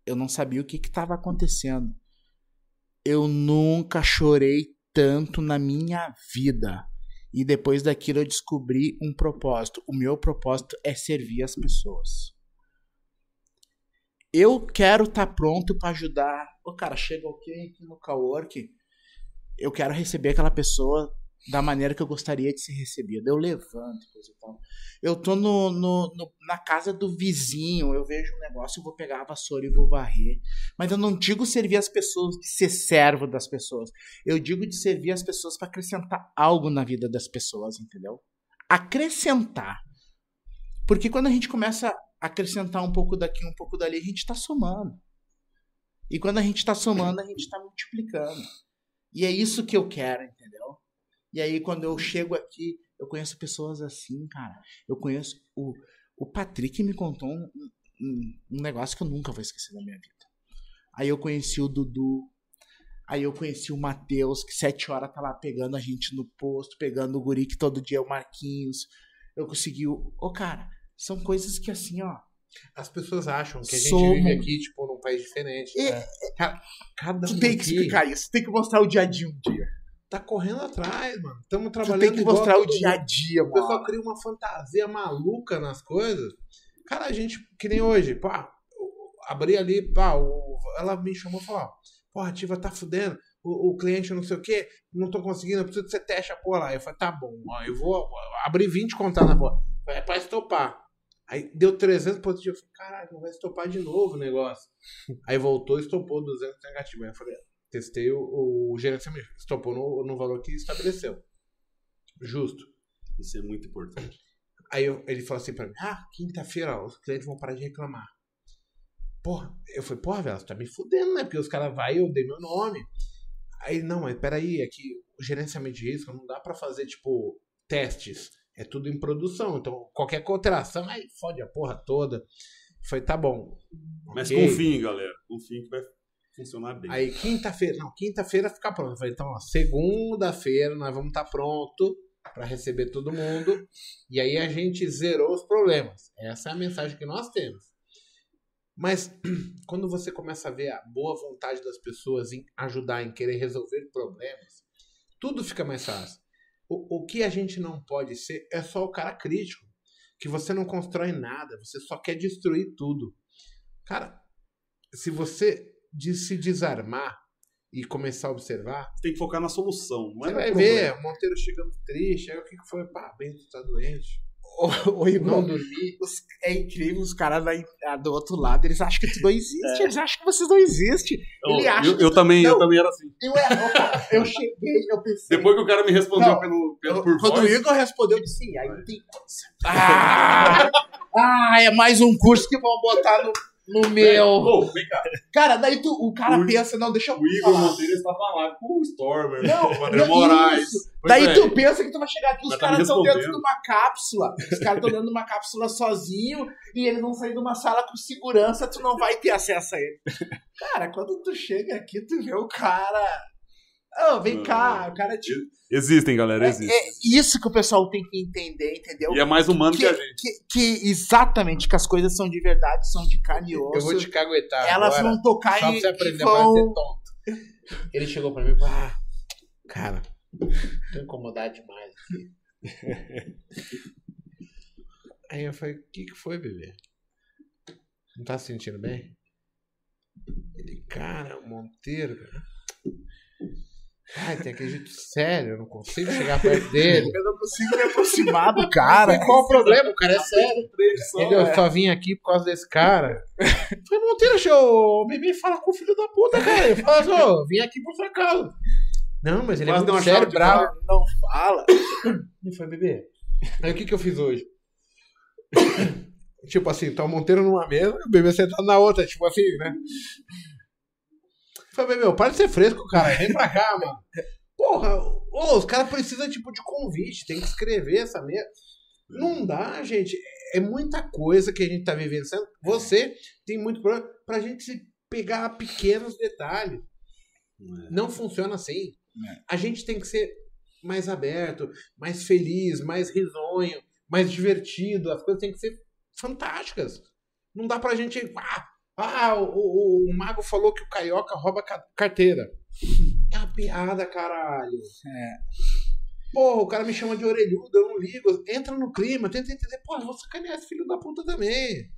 eu não sabia o que que tava acontecendo. Eu nunca chorei tanto na minha vida. E depois daquilo eu descobri um propósito. O meu propósito é servir as pessoas. Eu quero estar pronto para ajudar. Ô, cara, chega alguém aqui no Cowork. Eu quero receber aquela pessoa da maneira que eu gostaria de ser recebida. Eu levanto, coisa e tal. Eu tô no, no- no- na casa do vizinho, eu vejo um negócio, eu vou pegar a vassoura e vou varrer. Mas eu não digo servir as pessoas, de ser servo das pessoas. Eu digo de servir as pessoas para acrescentar algo na vida das pessoas, entendeu? Acrescentar. Porque quando a gente começa acrescentar um pouco daqui, um pouco dali, a gente está somando. E quando a gente está somando, a gente está multiplicando. E é isso que eu quero, entendeu? E aí, quando eu chego aqui, eu conheço pessoas assim, cara. Eu conheço. O, o Patrick me contou um, um, um negócio que eu nunca vou esquecer da minha vida. Aí eu conheci o Dudu. Aí eu conheci o Matheus, que sete horas tá lá pegando a gente no posto, pegando o guri que todo dia é o Marquinhos. Eu consegui. o- Ô, cara, são coisas que assim, ó. As pessoas acham que a gente Somos- vive aqui, tipo, num país diferente. É. Ca- Cada Tu um tem que aqui- explicar isso, tem que mostrar o dia a dia um dia. tá correndo atrás, mano. Estamos Tu trabalhando tem que mostrar o dia a dia, O pessoal mano. cria uma fantasia maluca nas coisas. Cara, a gente, que nem hoje, pá, abri ali, pá, o- ela me chamou e falou, ó, porra, a Ativa tá fudendo, o, o cliente não sei o quê, não tô conseguindo, eu preciso que você teste a porra lá. Eu falei, tá bom, ó, eu vou abrir 20 contatos na porra. É pra estopar. Aí deu 300 positivos. Eu falei, caralho, vai estopar de novo o negócio. Aí voltou e estopou 200 negativo. Aí eu falei, testei o, o gerenciamento, estopou no, no valor que estabeleceu. Justo. Isso é muito importante. Aí eu- ele falou assim pra mim: Ah, quinta-feira os clientes vão parar de reclamar. Porra, eu falei: Porra, velho, você tá me fudendo, né? Porque os caras vai eu dei meu nome. Aí, não, mas peraí, é que o gerenciamento de risco não dá pra fazer, tipo, testes. É tudo em produção. Então, qualquer alteração, aí fode a porra toda. Falei: Tá bom. Mas Ok. confiem, galera. Confiem que vai funcionar bem. Aí, quinta-feira, não, quinta-feira fica pronto. Falei, então, segunda-feira nós vamos estar pronto para receber todo mundo. E aí a gente zerou os problemas. Essa é a mensagem que nós temos. Mas quando você começa a ver a boa vontade das pessoas em ajudar, em querer resolver problemas, tudo fica mais fácil. O, o que a gente não pode ser é só o cara crítico, que você não constrói nada, você só quer destruir tudo. Cara, se você de se desarmar e começar a observar, tem que focar na solução. Não é você vai problema. ver o Monteiro chegando triste, aí o que, foi? Pá, bem, tu tá doente. Ô, os- é incrível, os caras ah, do outro lado, eles acham que tu não existe, eles acham que vocês não existem. Eu, Ele acha eu, eu também, eu Não. também era assim. Eu, era- eu cheguei, eu pensei. Depois que o cara me respondeu Não. pelo, pelo eu- por quando voz, o Igor respondeu, eu disse, sim, aí não tem coisa. Ah, ah, é mais um curso que vão botar no, no meu. Ô, vem cá. Cara, daí tu, o cara O- pensa, não, deixa eu O Igor falar. Monteiro estava lá com o Stormer, Não, o André Moraes. Daí é, tu pensa que tu vai chegar aqui, os tá caras estão dentro respondendo. de uma cápsula. Os caras estão dentro de uma cápsula sozinho e eles vão sair de uma sala com segurança, tu não vai ter acesso a ele. Cara, quando tu chega aqui, tu vê o cara. Ô, vem cá, o cara te. Existem, galera, É, existem. é isso que o pessoal tem que entender, entendeu? E é mais humano que, que, a gente. que, que exatamente que as coisas são de verdade, são de carne e osso. Eu vou te caguetar. Elas agora, vão tocar Só pra você aprender vão. a ser tonto. Ele chegou pra mim e falou: Ah, cara, tô incomodado demais aqui. Aí eu falei: O que, que foi, bebê? Não tá se sentindo bem? Ele, cara, o Monteiro, cara. Ai, tem aquele jeito sério, eu não consigo chegar perto dele. Eu não consigo me aproximar do cara. Qual o problema? O cara é sério. Entendeu? é. Eu só vim aqui por causa desse cara. Falei, Monteiro, show, o bebê fala com o filho da puta, cara. Ele fala assim, ô, vim aqui por sua causa. Não, mas ele é Quase muito sério, bravo. Não fala. Ele foi, bebê. Aí o que que eu fiz hoje? tipo assim, tá o Monteiro numa mesa e o bebê sentado na outra, tipo assim, né? Falei, bebê, para de ser fresco, cara. Vem pra cá, mano. Porra, ô, os caras precisam, tipo, de convite. Tem que escrever essa merda. Não dá, gente. É muita coisa que a gente tá vivenciando. Você tem muito problema pra gente se pegar pequenos detalhes. Não funciona assim. A gente tem que ser mais aberto, mais feliz, mais risonho, mais divertido. As coisas têm que ser fantásticas. Não dá pra gente. Ah, ah o, o, o mago falou que o carioca rouba ca- carteira. É uma piada, caralho. É. Porra, o cara me chama de orelhudo, eu não ligo. Entra no clima, tenta entender. Pô, eu vou sacanear esse filho da puta também.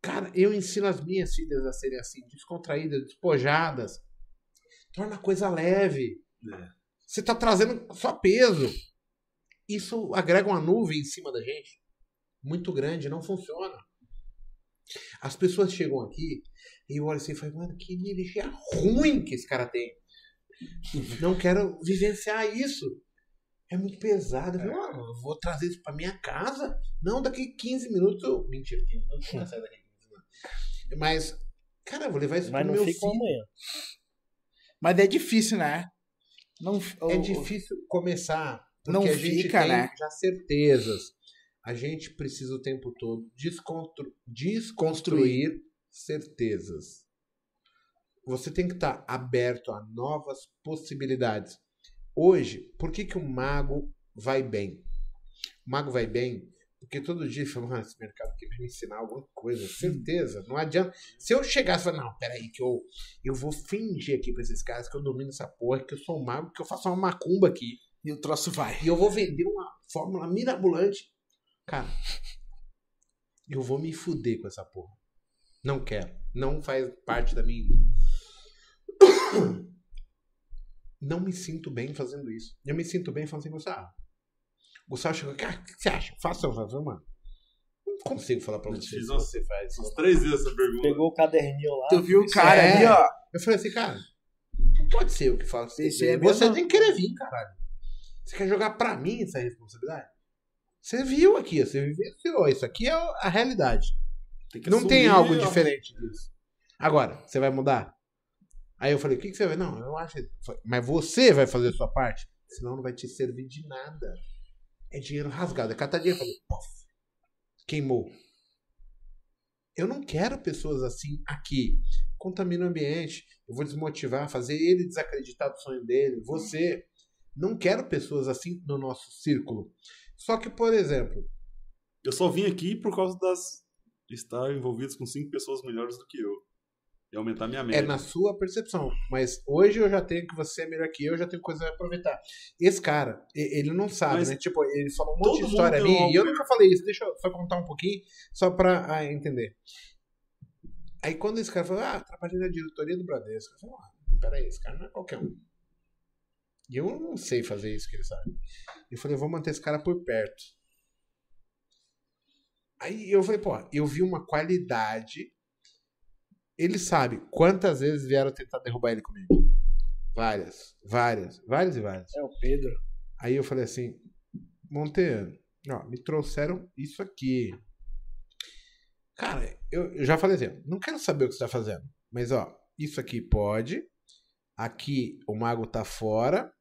Cara, eu ensino as minhas filhas a serem assim, descontraídas, despojadas. Torna a coisa leve. É. Você tá trazendo só peso. Isso agrega uma nuvem em cima da gente. Muito grande, não funciona. As pessoas chegam aqui e eu olho assim e falo, mano, que energia ruim que esse cara tem. Não quero vivenciar isso. É muito pesado. Eu falo, "Ah, eu vou trazer isso pra minha casa? Não, daqui 15 minutos eu. Mentira, 15 minutos não sair daqui 15 minutos. Mas, cara, eu vou levar isso Mas pro não meu filho. amanhã. Mas é difícil, né? Não, É o- difícil começar. Porque Não a gente fica, tem né? já certezas. A gente precisa o tempo todo desconstruir certezas. Você tem que estar aberto a novas possibilidades. Hoje, por que, que o mago vai bem? O mago vai bem Porque todo dia falou, mano, esse mercado aqui vai me ensinar alguma coisa, certeza. Não adianta. Se eu chegasse e falar, não, peraí, que eu, eu vou fingir aqui pra esses caras que eu domino essa porra, que eu sou um mago, que eu faço uma macumba aqui. E o troço vai. E eu vou vender uma fórmula mirabolante. Cara, eu vou me fuder com essa porra. Não quero. Não faz parte da minha. Não me sinto bem fazendo isso. Eu me sinto bem falando assim, Gustavo. Gustavo chegou aqui, ah, o que você acha? Faça, faça, mano. Não consigo falar pra você fiz você faz. Umas três vezes essa pergunta. Pegou o caderninho lá. Tu viu o cara é. ali, ó? Eu falei assim, cara, não pode ser eu que Esse você. é você tem que querer vir, caralho. Você quer jogar pra mim essa responsabilidade? Você viu aqui, você vivenciou. Isso aqui é a realidade. Tem Não assumir, tem algo diferente disso. Agora, você vai mudar? Aí eu falei, o que, que você vai? Não, eu acho. Mas você vai fazer a sua parte? Senão não vai te servir de nada. É dinheiro rasgado, é catar dinheiro. Eu falei, pof, queimou. Eu não quero pessoas assim aqui. Contamina o ambiente. Eu vou desmotivar, fazer ele desacreditar do sonho dele. Você. Não quero pessoas assim no nosso círculo. Só que, por exemplo, Eu só vim aqui por causa das. estar envolvidos com cinco pessoas melhores do que eu. E aumentar minha É média. na sua percepção. Mas hoje eu já tenho que você é melhor que eu, eu já tenho coisa a aproveitar. Esse cara, ele não sabe, Mas né? Tipo, ele falou um monte de história algo, e eu nunca falei isso. Deixa eu só contar um pouquinho, só pra ah, entender. Aí quando esse cara falou, ah, trabalhei na diretoria do Bradesco. Eu falei, ah, peraí, esse cara não é qualquer um. E eu não sei fazer isso que ele sabe. Eu falei, eu vou manter esse cara por perto. Aí eu falei, pô, eu vi uma qualidade. Ele sabe quantas vezes vieram tentar derrubar ele comigo. Várias, várias, várias e várias. É o Pedro. Aí eu falei assim, Monteiro, ó, me trouxeram isso aqui. Cara, eu, eu já falei assim, não quero saber o que você tá fazendo. Mas ó, isso aqui pode. Aqui o mago tá fora.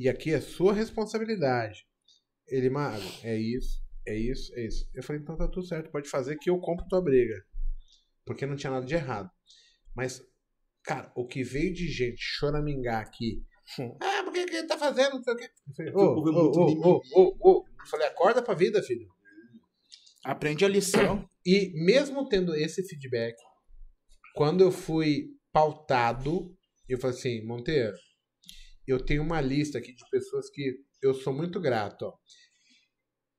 E aqui é sua responsabilidade. Ele, mago, é isso, é isso, é isso. Eu falei, então tá tudo certo, pode fazer que eu compro tua briga. Porque não tinha nada de errado. Mas, cara, o que veio de gente choramingar aqui. Ah, por que que ele tá fazendo? Não sei o quê. Eu falei, ô, ô, ô. Eu falei, acorda pra vida, filho. Aprende a lição. E mesmo tendo esse feedback, quando eu fui pautado, eu falei assim, Monteiro, eu tenho uma lista aqui de pessoas que eu sou muito grato. Ó.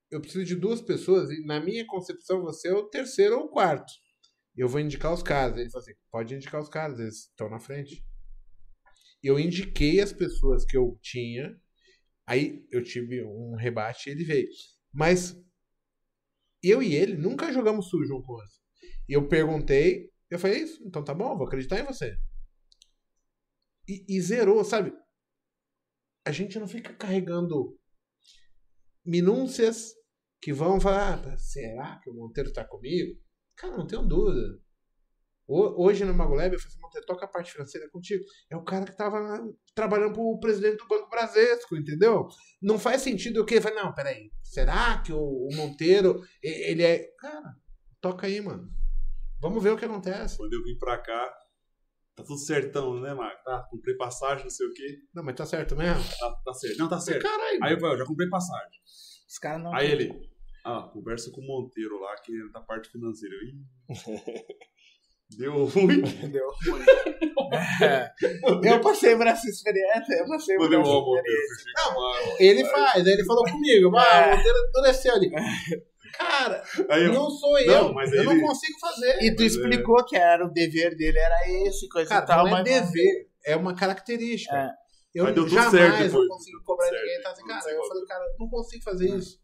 Eu preciso de duas pessoas e na minha concepção você é o terceiro ou o quarto. Eu vou indicar os caras. Ele falou assim, pode indicar os caras, eles estão na frente. Eu indiquei as pessoas que eu tinha, aí eu tive um rebate e ele veio. Mas eu e ele nunca jogamos sujo um com o outro. Eu perguntei, eu falei, isso, então tá bom, vou acreditar em você. E, e zerou, sabe? A gente não fica carregando minúcias que vão falar, ah, será que o Monteiro tá comigo? Cara, não tenho dúvida. Ho- Hoje no Magolab, eu falei assim, Monteiro, toca a parte financeira contigo. É o cara que tava lá trabalhando pro presidente do Banco Bradesco, entendeu? Não faz sentido o quê? Falei, não, peraí, será que o, o Monteiro, ele é... Cara, toca aí, mano. Vamos ver o que acontece. Quando eu vim pra cá, tá tudo certão, né, Marco? Tá, comprei passagem, não sei o quê. Não, mas tá certo mesmo? Tá, tá certo. Não, tá certo. Caralho. Aí eu falei, ó, já comprei passagem. Os caras não. Aí ele, ah, conversa com o Monteiro lá, que é da parte financeira. Eu, Ih, Deu ruim. Deu ruim. É. Eu passei por essa experiência. Eu passei por Mandei o essa Monteiro. experiência. a- Ele faz, aí ele falou comigo, ah, É. o Monteiro endureceu ali. Cara, Aí eu, não sou eu. Não, mas eu não ele- consigo fazer. E tu explicou que era o dever dele, era esse, coisa Cara, e tal, não é mas. dever, é uma característica. É. Eu Mas deu tudo jamais certo eu depois, consigo cobrar tudo ninguém. certo, Tá assim, cara, certo. eu falei, cara, não consigo fazer isso.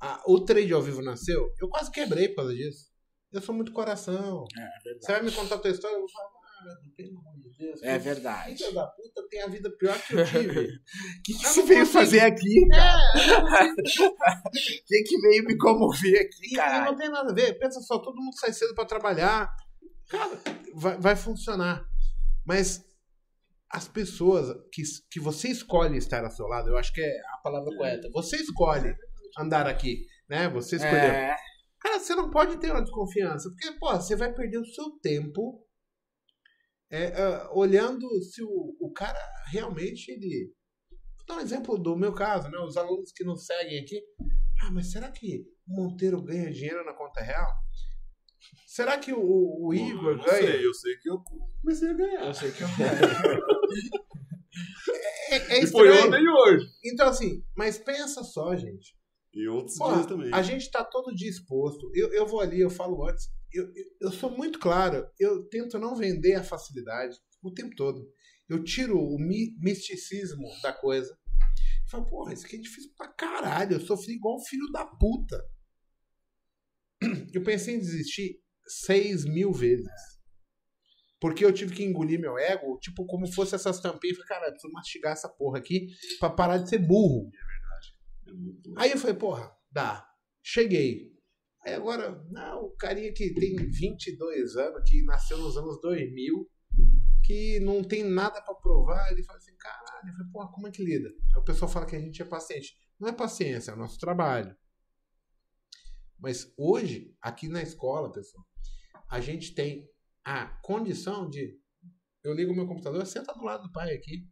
Ah, o trade ao vivo nasceu, eu quase quebrei por causa disso. Eu sou muito coração. É Você vai me contar a tua história, eu vou falar, ah, pelo amor de Deus. É verdade. Da puta tem a vida pior que eu tive. O que, que você veio fazer aqui? Quem que veio me comover aqui, cara? não tem nada a ver. Pensa só, todo mundo sai cedo pra trabalhar. Cara, vai, vai funcionar. Mas as pessoas que, que você escolhe estar ao seu lado, eu acho que é a palavra correta. Você escolhe andar aqui, né? Você escolheu. É, Cara, você não pode ter uma desconfiança, porque, pô, você vai perder o seu tempo é, ah, olhando se o, o cara realmente ele. Vou dar um exemplo do meu caso, né? Os alunos que nos seguem aqui. Ah, mas será que o Monteiro ganha dinheiro na conta real? Será que o, o Igor eu não ganha? sei, eu sei que eu comecei a ganhar. Eu sei que eu É, é e foi ontem e hoje. Então, assim, mas pensa só, gente. E outros Porra, dias também. a gente tá todo dia exposto. Eu, eu vou ali, eu falo antes. Eu, eu, sou muito claro. Eu tento não vender a facilidade o tempo todo. Eu tiro o mi- misticismo da coisa. Eu falo, porra, isso aqui é difícil pra caralho. Eu sofri igual um filho da puta. Eu pensei em desistir seis mil vezes. Porque eu tive que engolir meu ego, tipo, como fosse essas tampinhas. Falei, cara, preciso mastigar essa porra aqui pra parar de ser burro. É muito louco. Aí eu falei, porra, dá. Cheguei. Aí agora, não, o carinha que tem 22 anos, que nasceu nos anos 2000, que não tem nada pra provar, ele fala assim, caralho, falei, porra, como é que lida? Aí o pessoal fala que a gente é paciente. Não é paciência, é o nosso trabalho. Mas hoje, aqui na escola, pessoal, a gente tem a condição de. Eu ligo meu computador, senta do lado do pai aqui.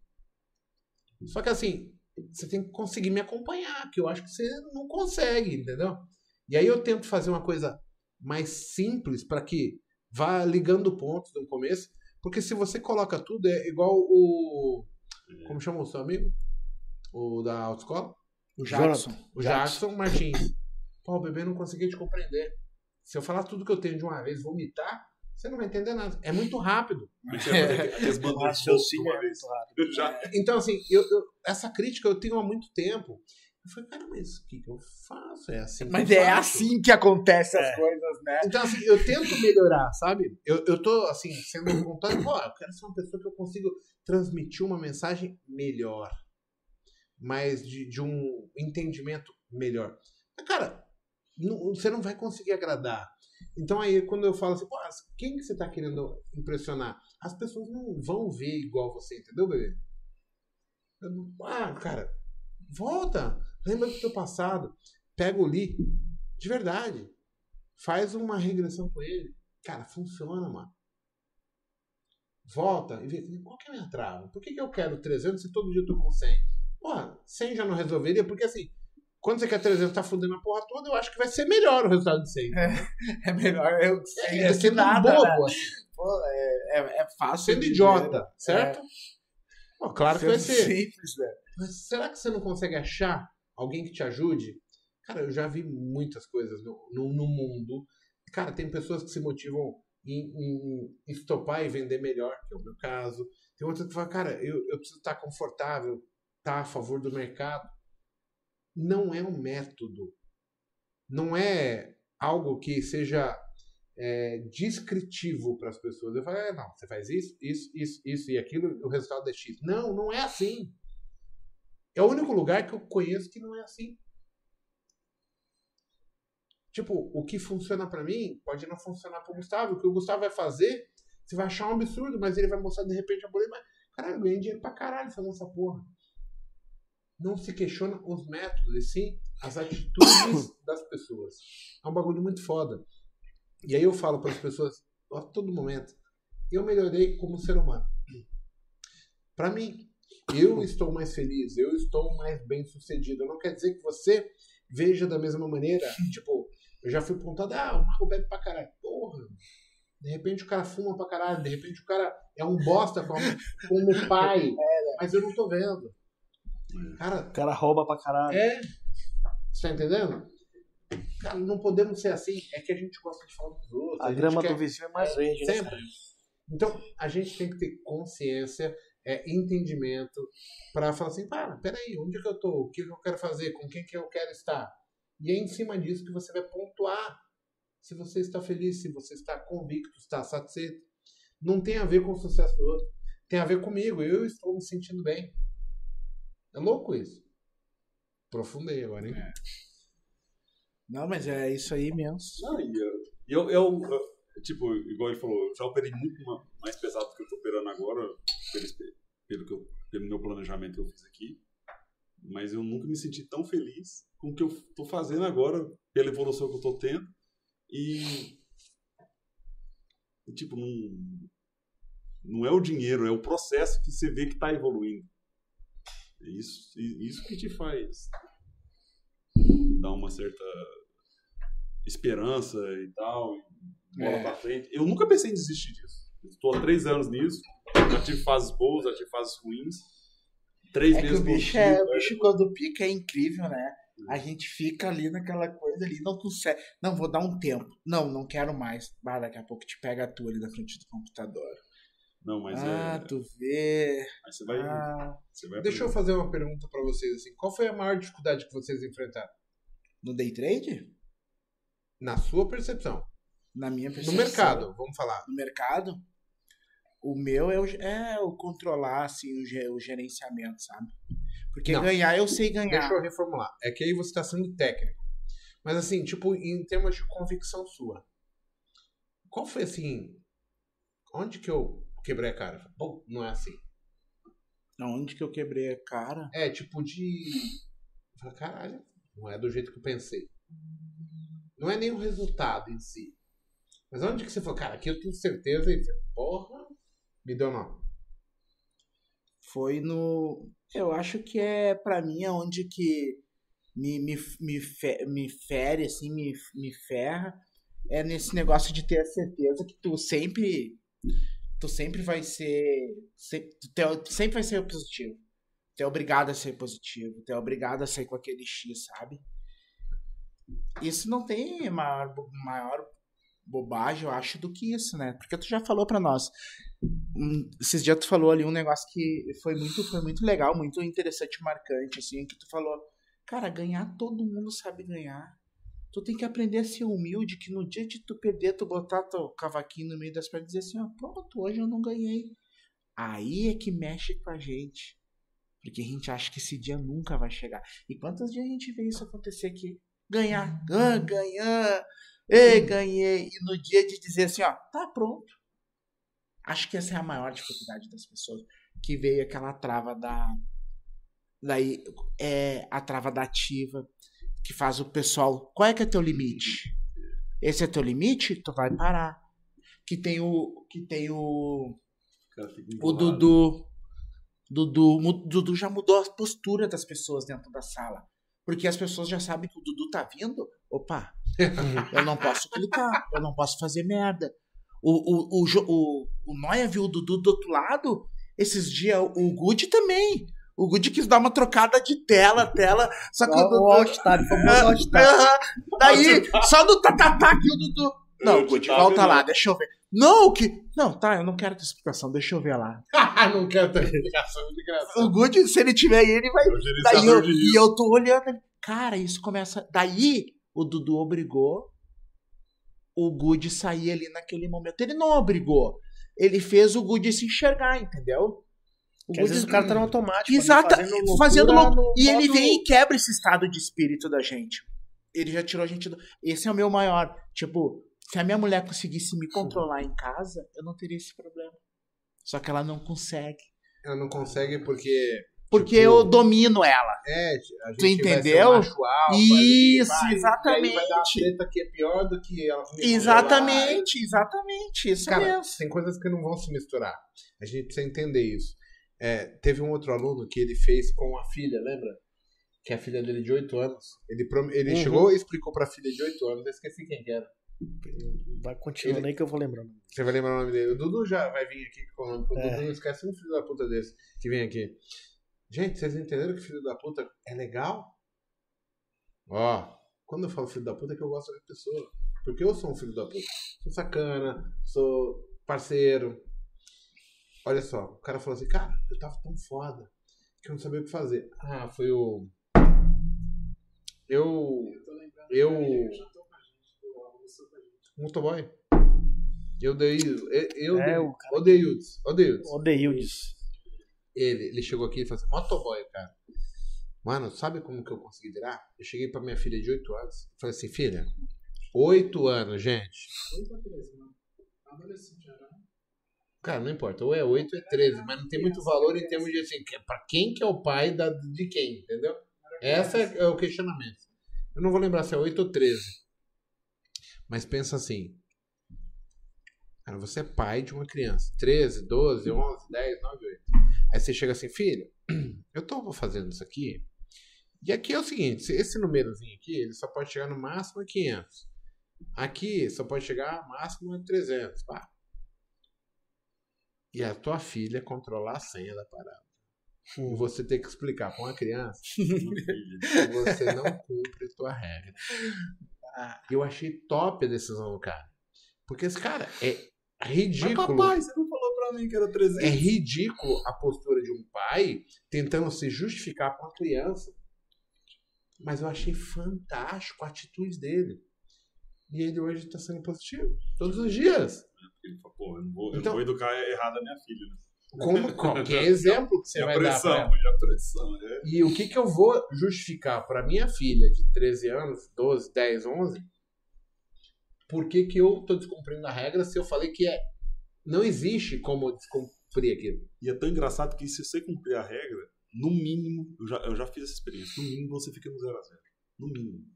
Só que assim, você tem que conseguir me acompanhar, que eu acho que você não consegue, entendeu? E aí eu tento fazer uma coisa mais simples para que vá ligando pontos no começo, porque se você coloca tudo, é igual o. Como chama o seu amigo? O da autoescola? O Jackson. O Jackson Martins. Pô, o bebê não conseguia te compreender. Se eu falar tudo que eu tenho de uma vez, vomitar, você não vai entender nada. É muito rápido. Então, assim, eu, eu- essa crítica eu tenho há muito tempo. Eu falei, cara, mas o que, que eu faço? É assim. que Mas é faço. assim que acontece as É. coisas, né? Então, assim, eu tento melhorar, sabe? Eu, eu tô, assim, sendo espontâneo, pô, eu quero ser uma pessoa que eu consigo transmitir uma mensagem melhor. Mas de, de um entendimento melhor. Mas, cara, não- você não vai conseguir agradar. Então aí quando eu falo assim, pô, quem que você tá querendo impressionar? As pessoas não vão ver igual você, entendeu, bebê? Eu Ah, cara, volta. Lembra do teu passado. Pega o Lee. De verdade. Faz uma regressão com ele. Cara, funciona, mano. Volta e vê qual que é a minha trava. Por que, que eu quero 300 se todo dia eu tô com 100? Porra, 100 já não resolveria, porque assim, quando você quer 300 tá fudendo a porra toda, eu acho que vai ser melhor o resultado de 100. É melhor eu É, é, sendo nada, um bobo, né? assim, Pô, é, é, é fácil. sendo idiota, ver. certo? Pô, claro que vai ser. simples, né? Mas será que você não consegue achar alguém que te ajude? Cara, eu já vi muitas coisas no, no, no mundo. Cara, tem pessoas que se motivam em, em estopar e vender melhor, que é o meu caso. Tem outras que falam, cara, eu, eu preciso estar confortável, estar a favor do mercado. Não é um método. Não é algo que seja é, descritivo para as pessoas. Eu falo, é, não, você faz isso, isso, isso, isso e aquilo, o resultado é X. Não, não é assim. É o único lugar que eu conheço que não é assim. Tipo, o que funciona pra mim pode não funcionar pro Gustavo. O que o Gustavo vai fazer, você vai achar um absurdo, mas ele vai mostrar de repente a boleia. Mas, caralho, eu ganhei dinheiro pra caralho fazendo essa porra. Não se questiona os métodos, e sim as atitudes das pessoas. É um bagulho muito foda. E aí eu falo para as pessoas a todo momento: eu melhorei como ser humano. Pra mim, eu estou mais feliz, eu estou mais bem sucedido. Não quer dizer que você veja da mesma maneira. Tipo, eu já fui perguntado, ah, o Marco bebe pra caralho. Porra. De repente o cara fuma pra caralho, de repente o cara é um bosta como, como pai. Mas eu não tô vendo. Cara, O cara rouba pra caralho. é. Você tá entendendo? Cara, não podemos ser assim. É que a gente gosta de falar dos outros. A gente grama quer- do vizinho é mais verde, né? Sempre. Então, a gente tem que ter consciência, é, entendimento, para falar assim, para, peraí, onde é que eu tô? O que eu quero fazer? Com quem que eu quero estar? E é em cima disso que você vai pontuar se você está feliz, se você está convicto, está satisfeito. Não tem a ver com o sucesso do outro. Tem a ver comigo. Eu estou me sentindo bem. É louco isso. Aprofundei agora, hein? Não, mas é isso aí mesmo. Não, e eu, eu, eu, eu, tipo, igual ele falou, eu já operei muito ma- mais pesado do que eu tô operando agora, pelo, pelo, que eu, pelo meu planejamento que eu fiz aqui. Mas eu nunca me senti tão feliz com o que eu tô fazendo agora, pela evolução que eu tô tendo. E, tipo, não, não é o dinheiro, é o processo que você vê que tá evoluindo. É isso, isso que te faz dá uma certa esperança e tal, e bola É. pra frente. Eu nunca pensei em desistir disso. Estou há três anos nisso, já tive fases boas, já tive fases ruins. Três É que meses o bicho, é, o bicho quando pica é incrível, né? A gente fica ali naquela coisa ali, não consegue. Não, vou dar um tempo. Não, não quero mais. Bah, daqui a pouco te pega a tua ali na frente do computador. Não, mas ah, é. tu vê. Aí você vai. Ah, Você vai Deixa eu fazer uma pergunta pra vocês assim. Qual foi a maior dificuldade que vocês enfrentaram? no day trade? Na sua percepção. Na minha No percepção. mercado, vamos falar. No mercado, o meu é o, é o controlar, assim, o, o gerenciamento, sabe? Porque Não. ganhar, eu sei ganhar. Deixa eu reformular. É que aí você está sendo técnico. Mas assim, tipo, em termos de convicção sua. Qual foi assim. Onde que eu quebrei a cara? Pô, não é assim. Onde que eu quebrei a cara? É tipo de. Fala, caralho, não é do jeito que eu pensei. Não é nem o resultado em si. Mas onde que você falou, cara, aqui eu tenho certeza e porra, me deu não. Foi no. Eu acho que é, pra mim, é onde que me, me, me, fe- me fere, assim, me, me ferra. É nesse negócio de ter a certeza que tu sempre. Tu sempre vai ser. se- Tu, sempre vai ser positivo. Tu é obrigado a ser positivo. Tu é obrigado a sair com aquele X, sabe? Isso não tem maior, maior bobagem, eu acho, do que isso, né? Porque tu já falou pra nós. Hum, esses dias tu falou ali um negócio que foi muito, foi muito legal, muito interessante, marcante, assim, que tu falou, cara, ganhar todo mundo sabe ganhar. Tu tem que aprender a ser humilde, que no dia de tu perder, tu botar teu cavaquinho no meio das pernas e dizer assim, ó, pronto, hoje eu não ganhei. Aí é que mexe com a gente. Porque a gente acha que esse dia nunca vai chegar. E quantos dias a gente vê isso acontecer aqui? Ganhar, ah, ganhar, ei, ganhei. E no dia de dizer assim, ó, tá pronto. Acho que essa é a maior dificuldade das pessoas. Que veio aquela trava da. Daí, é a trava da ativa, que faz o pessoal. Qual é que é teu limite? Esse é teu limite? Tu vai parar. Que tem o. Que tem o. O. Dudu. Dudu, Dudu já mudou a postura das pessoas dentro da sala. Porque as pessoas já sabem que o Dudu tá vindo. Opa, eu não posso clicar, eu não posso fazer merda. O, o, o, o, o Noia viu o Dudu do outro lado. Esses dias, o Good também. O Good quis dar uma trocada de tela, tela. Só que o O Dudu. alt-tab. aham. Daí, só no tatatá aqui o Dudu. Não, Good, volta lá, deixa eu ver. Não, o que. Não, tá, eu não quero ter explicação, deixa eu ver lá. não quero ter explicação engraçado. O Good, se ele tiver aí, ele vai. É Daí eu, e eu tô olhando. ele, Cara, isso começa. Daí o Dudu obrigou o Good sair ali naquele momento. Ele não obrigou. Ele fez o Good se enxergar, entendeu? O vezes o cara tá no automático. ali, Exata, fazendo loucura fazendo louco. no E ele vem e quebra esse estado de espírito da gente. Ele já tirou a gente do. Esse é o meu maior. Tipo, se a minha mulher conseguisse me controlar em casa, eu não teria esse problema. Só que ela não consegue. Ela não consegue porque. Porque Tipo, eu domino ela. É, a gente Tu vai ser entendeu? um alfa, Isso, vai- Aí vai dar uma exatamente. treta que é pior do que ela. me Exatamente, exatamente. Isso Cara, mesmo. tem coisas que não vão se misturar. A gente precisa entender isso. É, teve um outro aluno que ele fez com a filha, lembra? Que é a filha dele de 8 anos. Ele, ele Uhum. chegou e explicou pra filha de 8 anos. Eu esqueci quem que era. Vai continuando aí que eu vou lembrando. Você vai lembrar o nome dele. O Dudu já vai vir aqui com o nome. O É. Dudu não esquece um filho da puta desse que vem aqui. Gente, vocês entenderam que filho da puta é legal? Ó, quando eu falo filho da puta é que eu gosto da pessoa. Porque eu sou um filho da puta. Sou sacana, sou parceiro. Olha só, o cara falou assim, cara, eu tava tão foda que eu não sabia o que fazer. Ah, foi o. Eu. Eu. Motoboy. Eu dei. Eu, eu É, dei. o cara- Odeiudes. Odeiudes. Odeildes. Ele, ele chegou aqui e falou assim: motoboy, cara. Mano, sabe como que eu consegui virar? Eu cheguei pra minha filha de 8 anos. Falei assim, filha, 8 anos, gente. Cara, não importa, ou é 8 ou é 13, mas não tem muito valor em termos de assim, é pra quem que é o pai da, de quem, entendeu? Esse é, é o questionamento. Eu não vou lembrar se é 8 ou 13. Mas pensa assim. Cara, você é pai de uma criança. 13, 12, 11, 10, 9, 8. Aí você chega assim, filho, eu tô fazendo isso aqui E aqui é o seguinte, se esse númerozinho aqui, ele só pode chegar no máximo a 500. Aqui só pode chegar máximo a 300, pá. E a tua filha controlar a senha da parada. E você ter que explicar pra uma criança que você não cumpre tua regra. Ah, Eu achei top a decisão do cara. Porque esse cara é Mas ridículo. papai, você não falou pra mim que era 300? É ridículo a postura de um pai tentando se justificar com a criança. Mas eu achei fantástico a atitude dele. E ele hoje está sendo positivo. Todos os dias. Pô, eu não vou, eu Então- não vou educar errado a minha filha, né? Como, qualquer exemplo que você e vai dar pressão, pra ela. e a pressão, é. E o que, que eu vou justificar para minha filha de 13 anos, 12, 10, 11? Por que, que eu tô descumprindo a regra se eu falei que é, não existe como descumprir aquilo? E é tão engraçado que se você cumprir a regra, no mínimo, eu já, eu já fiz essa experiência, no mínimo você fica no 0 a 0 No mínimo.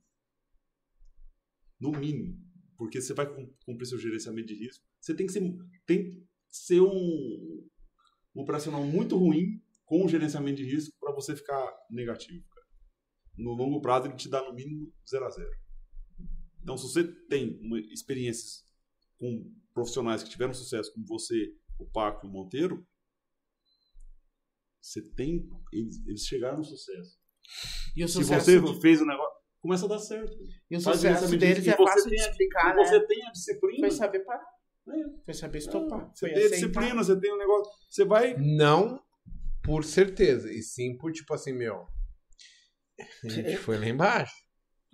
No mínimo. Porque você vai cum- cumprir seu gerenciamento de risco. Você tem que ser, tem que ser um, um operacional muito ruim com o gerenciamento de risco para você ficar negativo. Cara. No longo prazo, ele te dá no mínimo 0 a 0 Então, se você tem experiências com profissionais que tiveram sucesso, como você, o Paco e o Monteiro, você tem. Eles, eles chegaram no sucesso. E o Se sucesso, você de- fez o negócio, começa a dar certo. e o faz sucesso deles de- é fácil de explicar, né? você tem a disciplina. Foi saber parar. É. Foi saber estopar. Você Foi tem aceitar. disciplina, você tem um negócio. Você vai. Não por certeza, e sim por tipo assim, meu. A gente foi lá embaixo.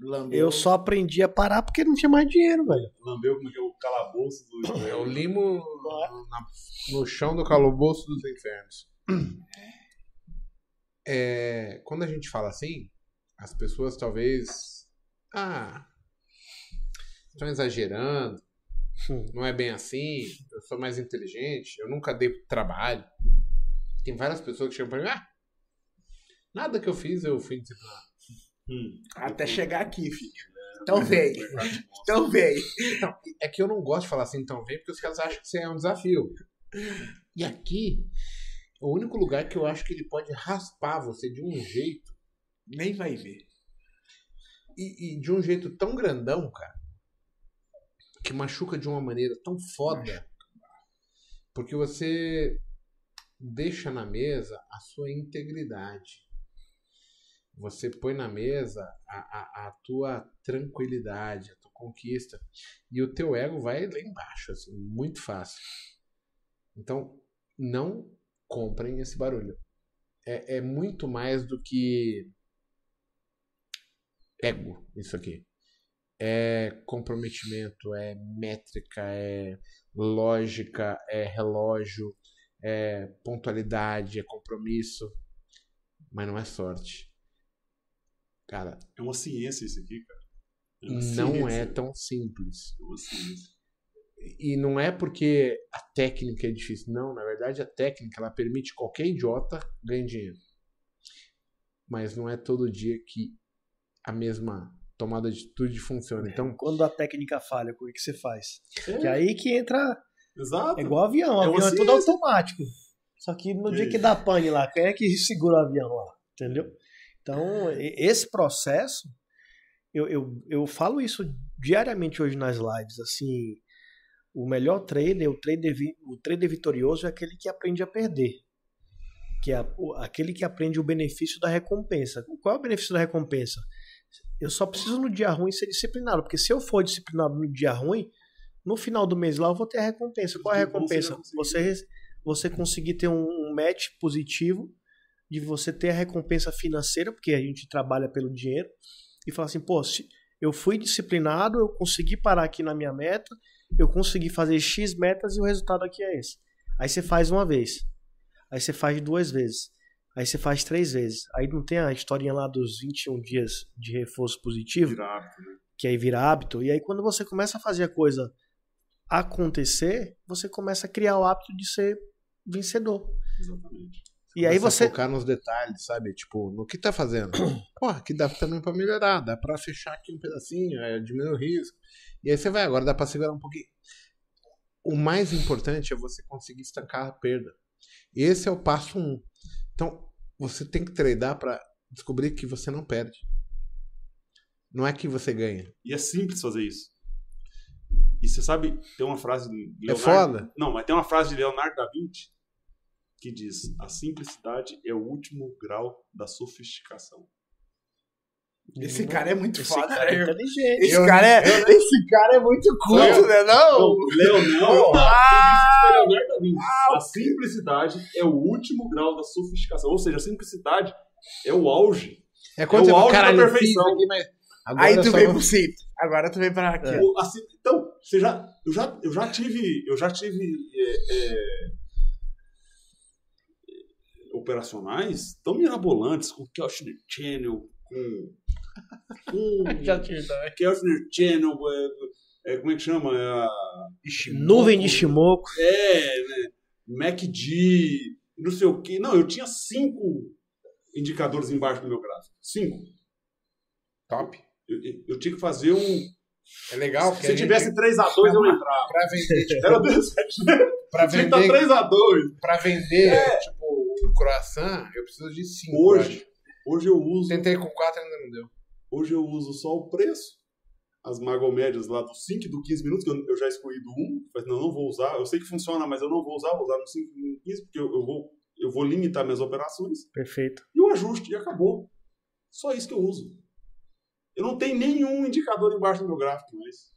Lambeu. Eu só aprendi a parar porque não tinha mais dinheiro, velho. Lambeu como é que é o calabouço do. É o limo no, na- no chão do calabouço dos infernos. É, quando a gente fala assim, as pessoas talvez. Ah, estão exagerando. Não é bem assim. Eu sou mais inteligente. Eu nunca dei trabalho. Tem várias pessoas que chegam pra mim. Ah, nada que eu fiz eu fui disciplinado. Hum. Até chegar aqui, filho. Então veio. Então veio. É que eu não gosto de falar assim tão bem, porque os caras acham que isso é um desafio. E aqui, é o único lugar que eu acho que ele pode raspar você de um jeito, Nem vai ver. e, e de um jeito tão grandão, cara, que machuca de uma maneira tão foda, porque você deixa na mesa a sua integridade. Você põe na mesa a, a, a tua tranquilidade, a tua conquista. E o teu ego vai lá embaixo, assim, muito fácil. Então, não comprem esse barulho. É, é muito mais do que ego, isso aqui. É comprometimento, é métrica, é lógica, é relógio, é pontualidade, é compromisso. Mas não é sorte. Cara, É uma ciência isso aqui, cara. É não ciência. é tão simples. É uma ciência. E não é porque a técnica é difícil. Não, na verdade a técnica ela permite qualquer idiota ganhar dinheiro. Mas não é todo dia que a mesma tomada de atitude funciona. Então, Quando a técnica falha, o que que você faz? É, Que aí que entra. Exato. É igual avião. O É avião é tudo automático. Só que no dia que dá pane lá, quem é que segura o avião lá? Entendeu? Então, esse processo, eu, eu, eu falo isso diariamente hoje nas lives. Assim, o melhor trader, o trader, o trader vitorioso é aquele que aprende a perder. Que é aquele que aprende o benefício da recompensa. Qual é o benefício da recompensa? Eu só preciso no dia ruim ser disciplinado, porque se eu for disciplinado no dia ruim, no final do mês lá eu vou ter a recompensa. Qual é a recompensa? Você, você conseguir ter um, um match positivo, de você ter a recompensa financeira, porque a gente trabalha pelo dinheiro, e falar assim, pô, se eu fui disciplinado, eu consegui parar aqui na minha meta, eu consegui fazer X metas e o resultado aqui é esse. Aí você faz uma vez. Aí você faz duas vezes. Aí você faz três vezes. Aí não tem a historinha lá dos 21 dias de reforço positivo, Virar, né? que aí vira hábito. E aí quando você começa a fazer a coisa acontecer, você começa a criar o hábito de ser vencedor. Exatamente. E aí você. focar nos detalhes, sabe? Tipo, no que tá fazendo. Pô, aqui dá também pra melhorar, dá pra fechar aqui um pedacinho, é, diminuir o risco. E aí você vai, agora dá pra segurar um pouquinho. O mais importante é você conseguir estancar a perda. Esse é o passo um. Então, você tem que treinar pra descobrir que você não perde. Não é que você ganha. E é simples fazer isso. E você sabe, tem uma frase de É foda. Não, mas tem uma frase de Leonardo da Vinci que diz: a simplicidade é o último grau da sofisticação. Esse cara é muito Esse foda, cara é né? inteligente. Esse cara é, esse cara é muito culto, né? Não? Leonardo, Ah! A simplicidade é o último grau da sofisticação. Ou seja, a simplicidade é o auge. É quando É o auge da perfeição. aqui, mas Aí tu só vem pro cinto. Agora tu vem pra aqui. ó. O- assim, então, você já, eu, já, eu já tive, eu já tive é, é, operacionais tão mirabolantes com Kelchner Channel, também. Kelchner Channel, é, é, como é que chama? É, a- Nuvem de Shimoku. é né? MacD, não sei o que. Não, eu tinha cinco indicadores embaixo do meu gráfico. Cinco. Top. Eu, eu- tinha que fazer um. É legal porque Se a gente, tivesse 3x2, eu entrava. pra vender, tipo, Era 17. pra Tinha que estar vender, 3x2. pra vender tipo, um croissant, eu preciso de cinco. eu Hoje, acho. Hoje eu uso, Tentei com quatro e ainda não deu. hoje eu uso só o preço, as magomédias lá do 5 e do 15 minutos, que eu, eu já excluí do 1, mas não, não vou usar. Eu sei que funciona, mas eu não vou usar, vou usar no 5 e no 15, porque eu, eu vou, eu vou limitar minhas operações Perfeito. e o ajuste, e acabou. Só isso que eu uso. Eu não tenho nenhum indicador embaixo do meu gráfico mais.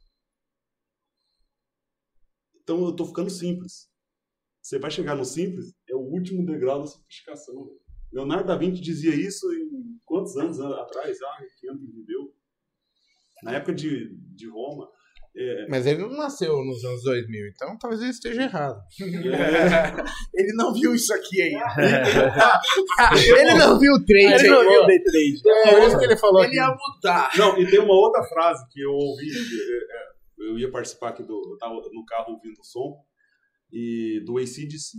Então eu tô ficando simples. Você vai chegar no simples, é o último degrau da sofisticação. velho. Leonardo da Vinci dizia isso em quantos anos atrás? Ah, que ano viveu? Na época de, de Roma. É, Mas ele não nasceu nos anos 2000, então talvez ele esteja errado. Ele não viu isso aqui ainda. Ele não viu o trade Ele não viu o day trade. É por isso que ele falou Ele aqui. ia mudar. Não, e tem uma outra frase que eu ouvi. é, é, Eu ia participar aqui do. Eu tava no carro ouvindo o som e do ACDC.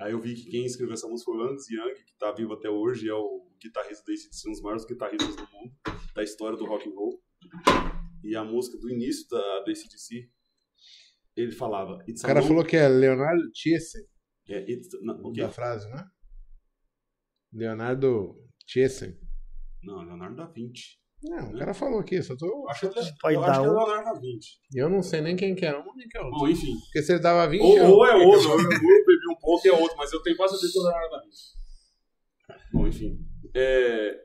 Aí eu vi que quem escreveu essa música foi o Angus Young, que tá vivo até hoje, é o guitarrista do ACDC, um dos maiores guitarristas do mundo, da história do rock and roll. E a música do início da, do ACDC, ele falava. It's O cara falou que é Leonardo Thyssen, É, it's, não, o quê? da frase, né? Leonardo Thyssen. não, Leonardo da Vinci. Não, o cara falou aqui, só tô. Eu acho que, é- Pode eu dar acho que é um. Leonardo da Vinci. Eu não sei nem quem que era um nem quem é outro. Bom, enfim. Porque se ele dava 20. Ou, ou é outro, ou eu bebi e é outro, mas eu tenho quase certeza que é Leonardo da Vinci. Bom, enfim. É,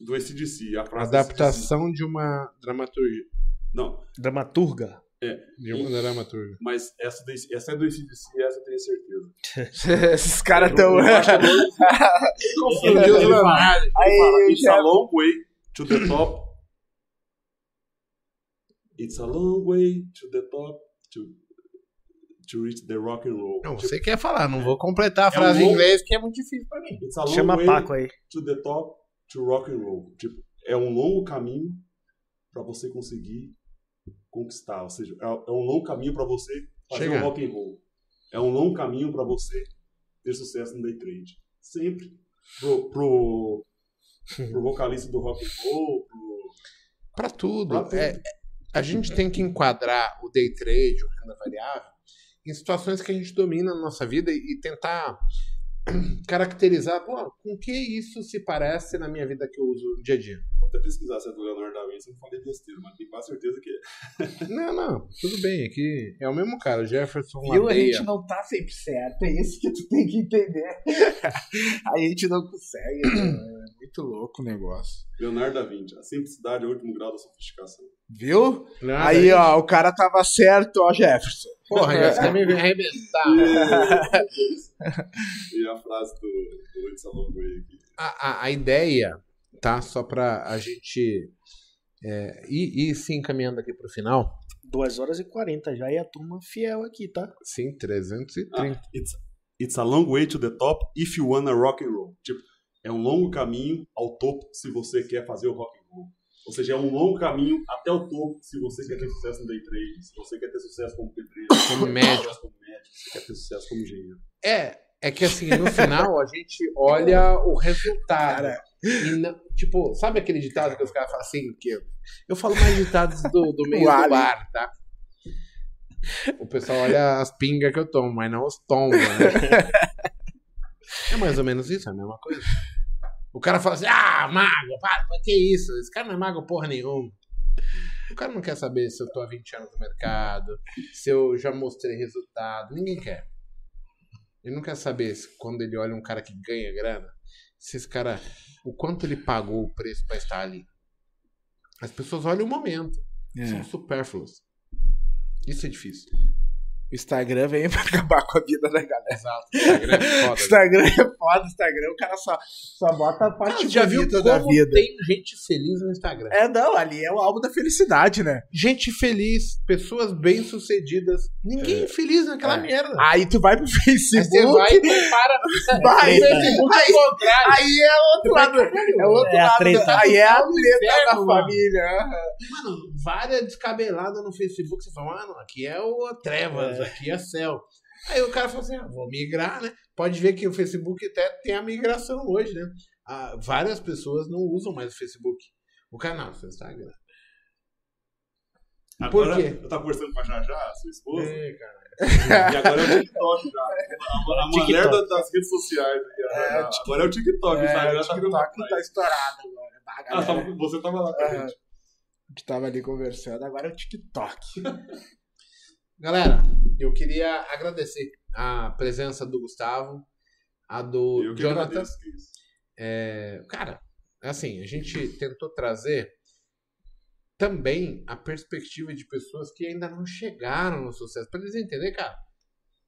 do ACDC, a frase Adaptação de uma dramaturgia. Não, Dramaturga. De uma dramaturgia. mas essa, do, essa é do ACDC, essa eu tenho certeza. Esses caras tão. Eu é Confundiu fala, Aí, It's a long way to the top. It's a long way to the top to, to reach the rock and roll. Não, Tipo, você quer falar, não vou completar a É frase um em inglês que é muito difícil pra mim. It's a long Chama way Paco aí. to the top to rock and roll. Tipo, é um longo caminho para você conseguir conquistar, ou seja, é é um longo caminho para você fazer Chegar. o rock and roll. É um longo caminho para você ter sucesso no day trade. Sempre pro, pro, pro vocalista do rock and roll, pro, Pra tudo. pra tudo. É, a gente tem que enquadrar o day trade, o renda variável, em situações que a gente domina na nossa vida e, tentar caracterizar, pô, com que isso se parece na minha vida que eu uso no dia a dia. Vou até pesquisar se é do Leonardo da Vinci, eu não falei besteira, mas tenho quase certeza que é. Não, não, tudo bem, aqui é o mesmo cara, o Jefferson Viu? A gente não tá sempre certo. É isso que tu tem que entender. A gente não consegue. né? É muito louco o negócio. Leonardo da Vinci, a simplicidade é o último grau da sofisticação. Viu? Leonardo Aí, ó, o cara tava certo, ó, Jefferson. Porra, você quer me arrebentar. E a frase do, do It's a long way aqui. a, a, a ideia, tá? Só pra a gente é, ir, ir se encaminhando aqui pro final. 2 horas e 40 já e a turma fiel aqui, tá? Sim, 330. Ah, it's, it's a long way to the top if you wanna rock and roll. Tipo, é um longo caminho ao topo se você quer fazer o rock and roll. Ou seja, é um longo caminho até o topo se você quer ter sucesso no day trade, se você quer ter sucesso como pedreiro, Como médico. sucesso como médico, se quer ter sucesso como engenheiro. É, é que assim, no final a gente olha o resultado. E não- tipo, sabe aquele ditado que os caras falam assim? Que eu, eu falo mais ditados do, do meio do bar, tá? O pessoal olha as pingas que eu tomo, mas não os tombos, né? É mais ou menos isso, é a mesma coisa. O cara fala assim, ah, mago, para, que isso? Esse cara não é mago porra nenhuma. O cara não quer saber se eu tô há 20 anos no mercado, se eu já mostrei resultado. Ninguém quer. Ele não quer saber se, quando ele olha um cara que ganha grana, se esse cara. O quanto ele pagou o preço pra estar ali. As pessoas olham o momento. É. São supérfluos. Isso é difícil. O Instagram vem pra acabar com a vida da galera. Exato. Instagram é foda. Instagram é foda, Instagram, o cara só, só bota a parte já viu como da vida. tem gente feliz no Instagram? É, não, ali é o álbum da felicidade, né? Gente feliz, pessoas bem-sucedidas. Ninguém feliz naquela É. merda. Aí tu vai pro Aí você Facebook, vai e compara. Vai, o Facebook é contrário. aí é outro lado. É o outro É a lado. Aí é a No treta da família. Mano, várias descabeladas no Facebook. Você fala, mano, aqui é o Trevas, aqui é céu. Aí o cara fala assim, ah, vou migrar, né? Pode ver que o Facebook até tem a migração hoje, né? Ah, várias pessoas não usam mais o Facebook. O canal, o Instagram. Por Agora, quê? Eu tava conversando com a Jajá, sua esposa, É, cara. e agora é o TikTok já. A, a mulher TikTok. da- das redes sociais. aqui, a É, agora é o TikTok. o É, Instagram o tá ficando pra TikTok trás. tá estourado agora. Bah, Ah, você tava lá com a Aham. gente. Que tava ali conversando, agora é o TikTok. Galera, eu queria agradecer a presença do Gustavo, a do Eu que Jonathan. agradeço. É, cara, assim, a gente tentou trazer também a perspectiva de pessoas que ainda não chegaram no sucesso, para eles entenderem, cara.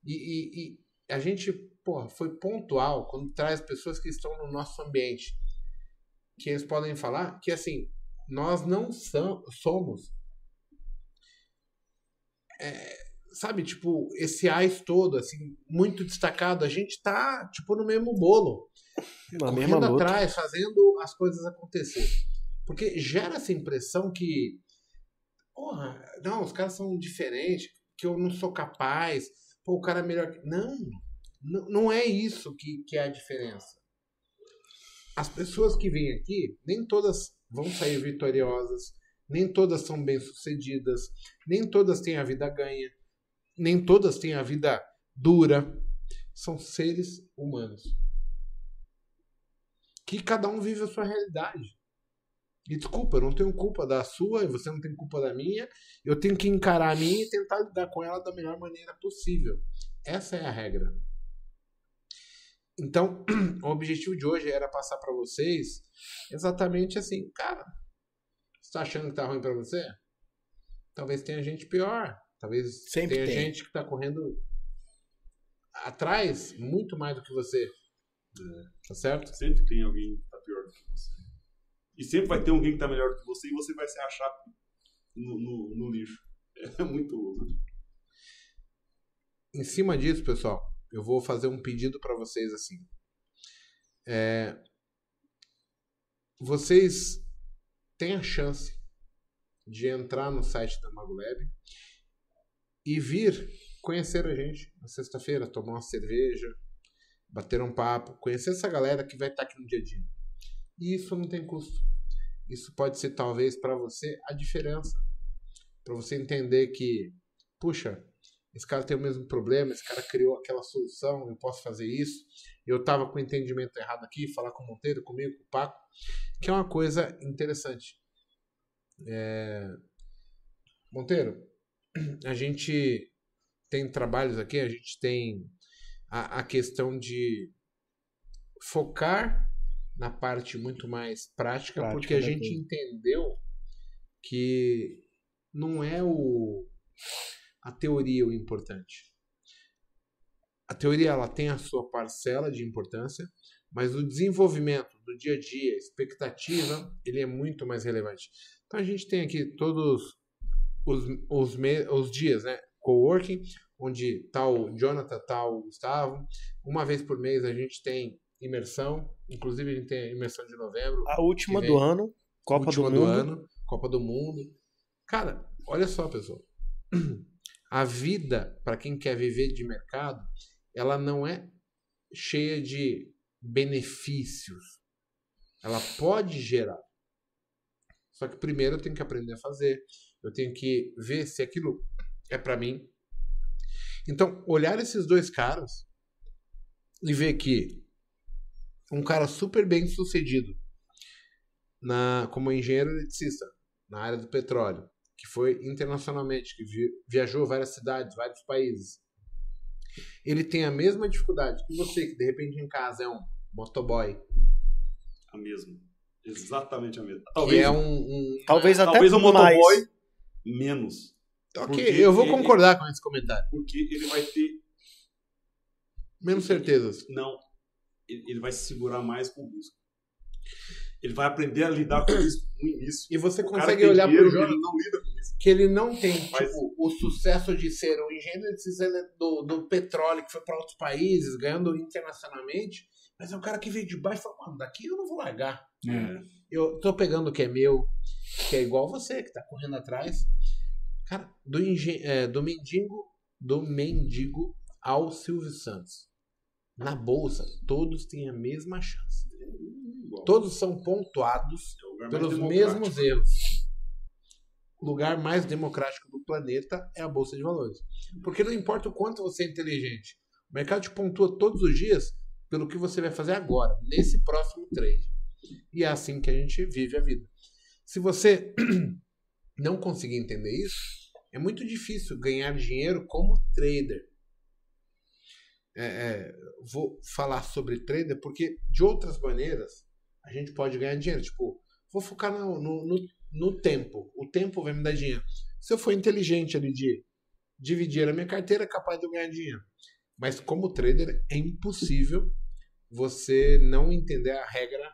E, e- e a gente, porra, foi pontual quando traz pessoas que estão no nosso ambiente, que eles podem falar que, assim, nós não são, somos. é, sabe, tipo, esse AIS todo, assim, muito destacado, a gente tá, tipo, no mesmo bolo Na correndo atrás, fazendo as coisas acontecer. Porque gera essa impressão que, porra, não, os caras são diferentes, que eu não sou capaz, pô, o cara é melhor. não, não é isso que, que é a diferença. As pessoas que vêm aqui, nem todas vão sair vitoriosas, nem todas são bem-sucedidas, nem todas têm a vida ganha, nem todas têm a vida dura. São seres humanos que cada um vive a sua realidade. E desculpa, eu não tenho culpa da sua e você não tem culpa da minha. Eu tenho que encarar a minha e tentar lidar com ela da melhor maneira possível. Essa é a regra. Então, o objetivo de hoje era passar para vocês exatamente assim, cara. Você tá achando que tá ruim para você? Talvez tenha gente pior. Talvez Sempre tenha tem. gente que tá correndo atrás muito mais do que você. Tá certo? Sempre tem alguém que tá pior do que você. E sempre vai ter alguém que tá melhor do que você e você vai se achar no, no, no lixo. É muito louco. em cima disso, pessoal, eu vou fazer um pedido para vocês assim. É, vocês têm a chance de entrar no site da Magolab e vir conhecer a gente na sexta-feira, tomar uma cerveja, bater um papo, conhecer essa galera que vai estar aqui no dia a dia. E isso não tem custo. Isso pode ser talvez para você a diferença, para você entender que, puxa, esse cara tem o mesmo problema, esse cara criou aquela solução, eu posso fazer isso. Eu estava com o entendimento errado aqui, falar com o Monteiro, comigo, com o Paco, que é uma coisa interessante. É... Monteiro, a gente tem trabalhos aqui, a gente tem a, a questão de focar na parte muito mais prática, Prática porque a gente entendeu que não é o a teoria o importante. A teoria ela tem a sua parcela de importância, mas o desenvolvimento do dia a dia, expectativa, ele é muito mais relevante. Então a gente tem aqui todos os, os, os dias, né? Coworking, onde tá o Jonathan, tá o Gustavo. Uma vez por mês a gente tem imersão, inclusive a gente tem a imersão de novembro, A última do ano, Copa última do Mundo. ano, Copa do Mundo. Cara, olha só, pessoal. A vida, para quem quer viver de mercado, ela não é cheia de benefícios. Ela pode gerar. Só que primeiro eu tenho que aprender a fazer. Eu tenho que ver se aquilo é para mim. Então, olhar esses dois caras e ver que um cara super bem sucedido na, como engenheiro eletricista na área do petróleo, que foi internacionalmente, que vi, viajou várias cidades, vários países. Ele tem a mesma dificuldade que você, que de repente em casa é um motoboy, A mesma. Exatamente a mesma. Talvez, é um, um Talvez até talvez mais. motoboy menos. Ok, eu vou ele- concordar com esse comentário. Porque ele vai ter. Menos certezas. Não. Ele, ele vai se segurar mais com o risco. Ele vai aprender a lidar com isso no início. E você O consegue olhar dinheiro, pro Jonas Ele não lida com isso. que ele não tem Mas- tipo, o sucesso de ser um engenheiro eletricista do, do petróleo que foi para outros países, ganhando internacionalmente, mas é um cara que veio de baixo e falou, mano, daqui eu não vou largar. É. Eu tô pegando o que é meu, que é igual você, que tá correndo atrás. Cara, do, engen é, do mendigo, do mendigo ao Silvio Santos. Na bolsa, todos têm a mesma chance. Igual. Todos são pontuados É pelos mesmos erros. O lugar mais democrático do planeta é a Bolsa de Valores. Porque não importa o quanto você é inteligente, o mercado te pontua todos os dias pelo que você vai fazer agora, nesse próximo trade. E é assim que a gente vive a vida. Se você não conseguir entender isso, é muito difícil ganhar dinheiro como trader. É, é, vou falar sobre trader porque, de outras maneiras, a gente pode ganhar dinheiro. Tipo, vou focar no, no, no, tempo. O tempo vai me dar dinheiro. Se eu for inteligente ali de dividir a minha carteira, é capaz de eu ganhar dinheiro. Mas como trader, é impossível você não entender a regra,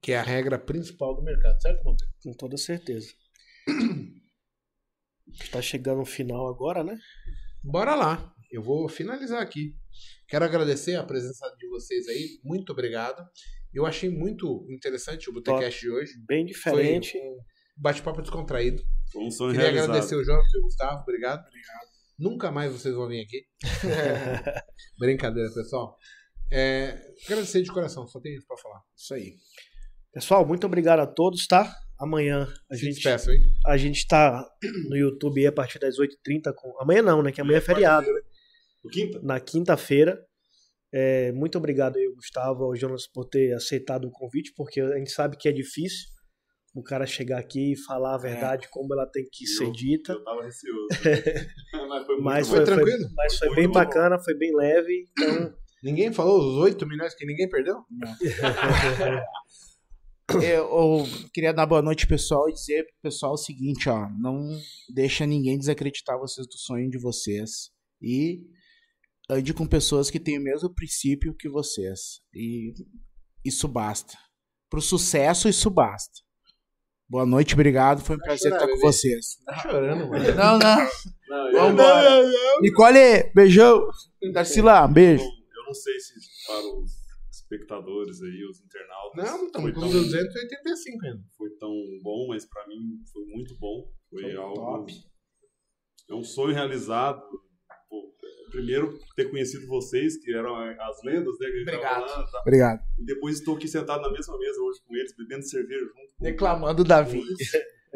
que é a regra principal do mercado, certo, Monteiro? Com toda certeza. Está chegando o final agora, né? Bora lá. Eu vou finalizar aqui. Quero agradecer a presença de vocês aí. Muito obrigado. Eu achei muito interessante o Botecast de hoje. Bem diferente. Foi um bate-papo descontraído. Foi um sonho Queria realizado. agradecer o João e o Gustavo. Obrigado. Obrigado. Nunca mais vocês vão vir aqui. Brincadeira, pessoal. É, agradecer de coração. Só tem isso pra falar. Isso aí. Pessoal, muito obrigado a todos, tá? Amanhã a Se gente, despeço, hein? a gente tá no YouTube aí a partir das 8h30. Com... Amanhã não, né? Que amanhã é feriado. O quinta? Na quinta-feira. É, muito obrigado aí, Gustavo, ao Jonas, por ter aceitado o convite, porque a gente sabe que é difícil o cara chegar aqui e falar a verdade como ela tem que ser Eu- dita. Eu tava receoso. Mas foi muito Mas foi, Foi foi- tranquilo? mas foi Foi bem bom. bacana, foi bem leve. Então, Ninguém falou os 8 milhões que ninguém perdeu? Eu, eu queria dar boa noite, pessoal, e dizer pro pessoal o seguinte, ó. Não deixa ninguém desacreditar vocês do sonho de vocês. E ande com pessoas que têm o mesmo princípio que vocês. E isso basta. Pro sucesso, isso basta. Boa noite, obrigado. Foi um Vai prazer estar com bebê. vocês. Tá chorando, mano. Não, não. Não, Vambora. Nicole, beijão. Darcila, beijo. eu não sei se para os espectadores aí, os internautas. Não, estamos com tão- 285 ainda. foi tão bom, mas pra mim foi muito bom. Foi, Foi algo. top. É um sonho realizado. Pô, primeiro, ter conhecido vocês, que eram as lendas, né? Que a gente tava Obrigado. falando, tá? Obrigado. E depois estou aqui sentado na mesma mesa hoje com eles, bebendo cerveja junto. com- Declamando Davi.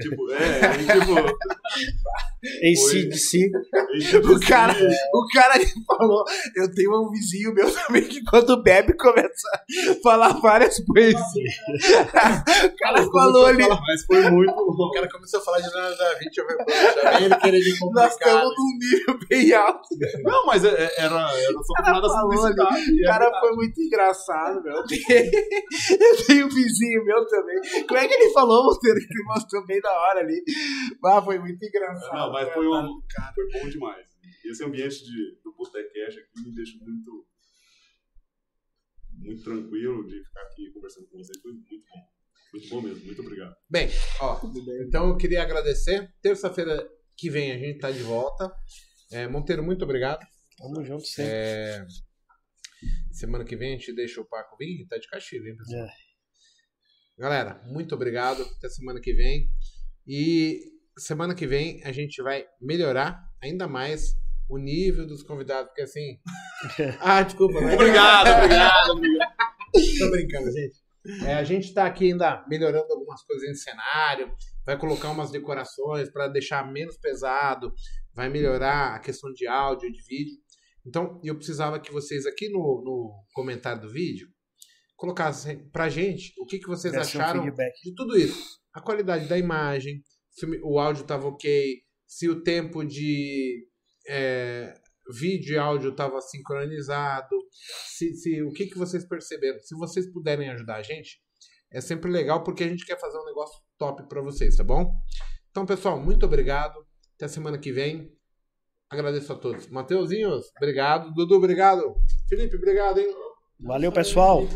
Tipo, é, e, tipo. em si de si, tipo, O cara, assim, o cara falou, eu tenho um vizinho meu também que quando bebe começa a falar várias poesias. o cara falou ali, Mas foi muito O cara começou a falar de Leonardo da Vinci, eu falei, já ele querer me nós estamos num nível bem alto. Não, mas é- é- era, era só por nada simplicidade. O cara foi muito engraçado, meu. Eu tenho um vizinho meu também. Como é que ele falou, Monteiro, que ele mostrou bem na hora ali? Ah, foi muito engraçado. Não, mas né? foi, um, foi bom demais. Esse ambiente de, do Botecast aqui me deixa muito, muito tranquilo de ficar aqui conversando com vocês. Foi muito bom. Muito bom mesmo. Muito obrigado. Bem, ó, então eu queria agradecer. Terça-feira que vem a gente tá de volta. É, Monteiro, muito obrigado. tamo junto sempre. É, semana que vem a gente deixa o Paco vir, tá de castigo, hein, pessoal? É. Galera, muito obrigado. Até semana que vem. E semana que vem a gente vai melhorar ainda mais o nível dos convidados, porque assim. ah, desculpa, né? Obrigado, obrigado, obrigado. Tô brincando, gente. É, a gente tá aqui ainda melhorando algumas coisas em cenário, vai colocar umas decorações para deixar menos pesado, vai melhorar a questão de áudio, de vídeo. Então, eu precisava que vocês aqui no, no comentário do vídeo colocassem pra gente o que, que vocês Desse um acharam feedback. de tudo isso. A qualidade da imagem, se o áudio estava ok, se o tempo de é, vídeo e áudio estava sincronizado, se, se- o que, que vocês perceberam. Se vocês puderem ajudar a gente, é sempre legal porque a gente quer fazer um negócio top para vocês, tá bom? Então, pessoal, muito obrigado. Até semana que vem. Agradeço a todos. Mateuzinhos, obrigado. Dudu, obrigado. Felipe, obrigado, hein? Valeu, pessoal.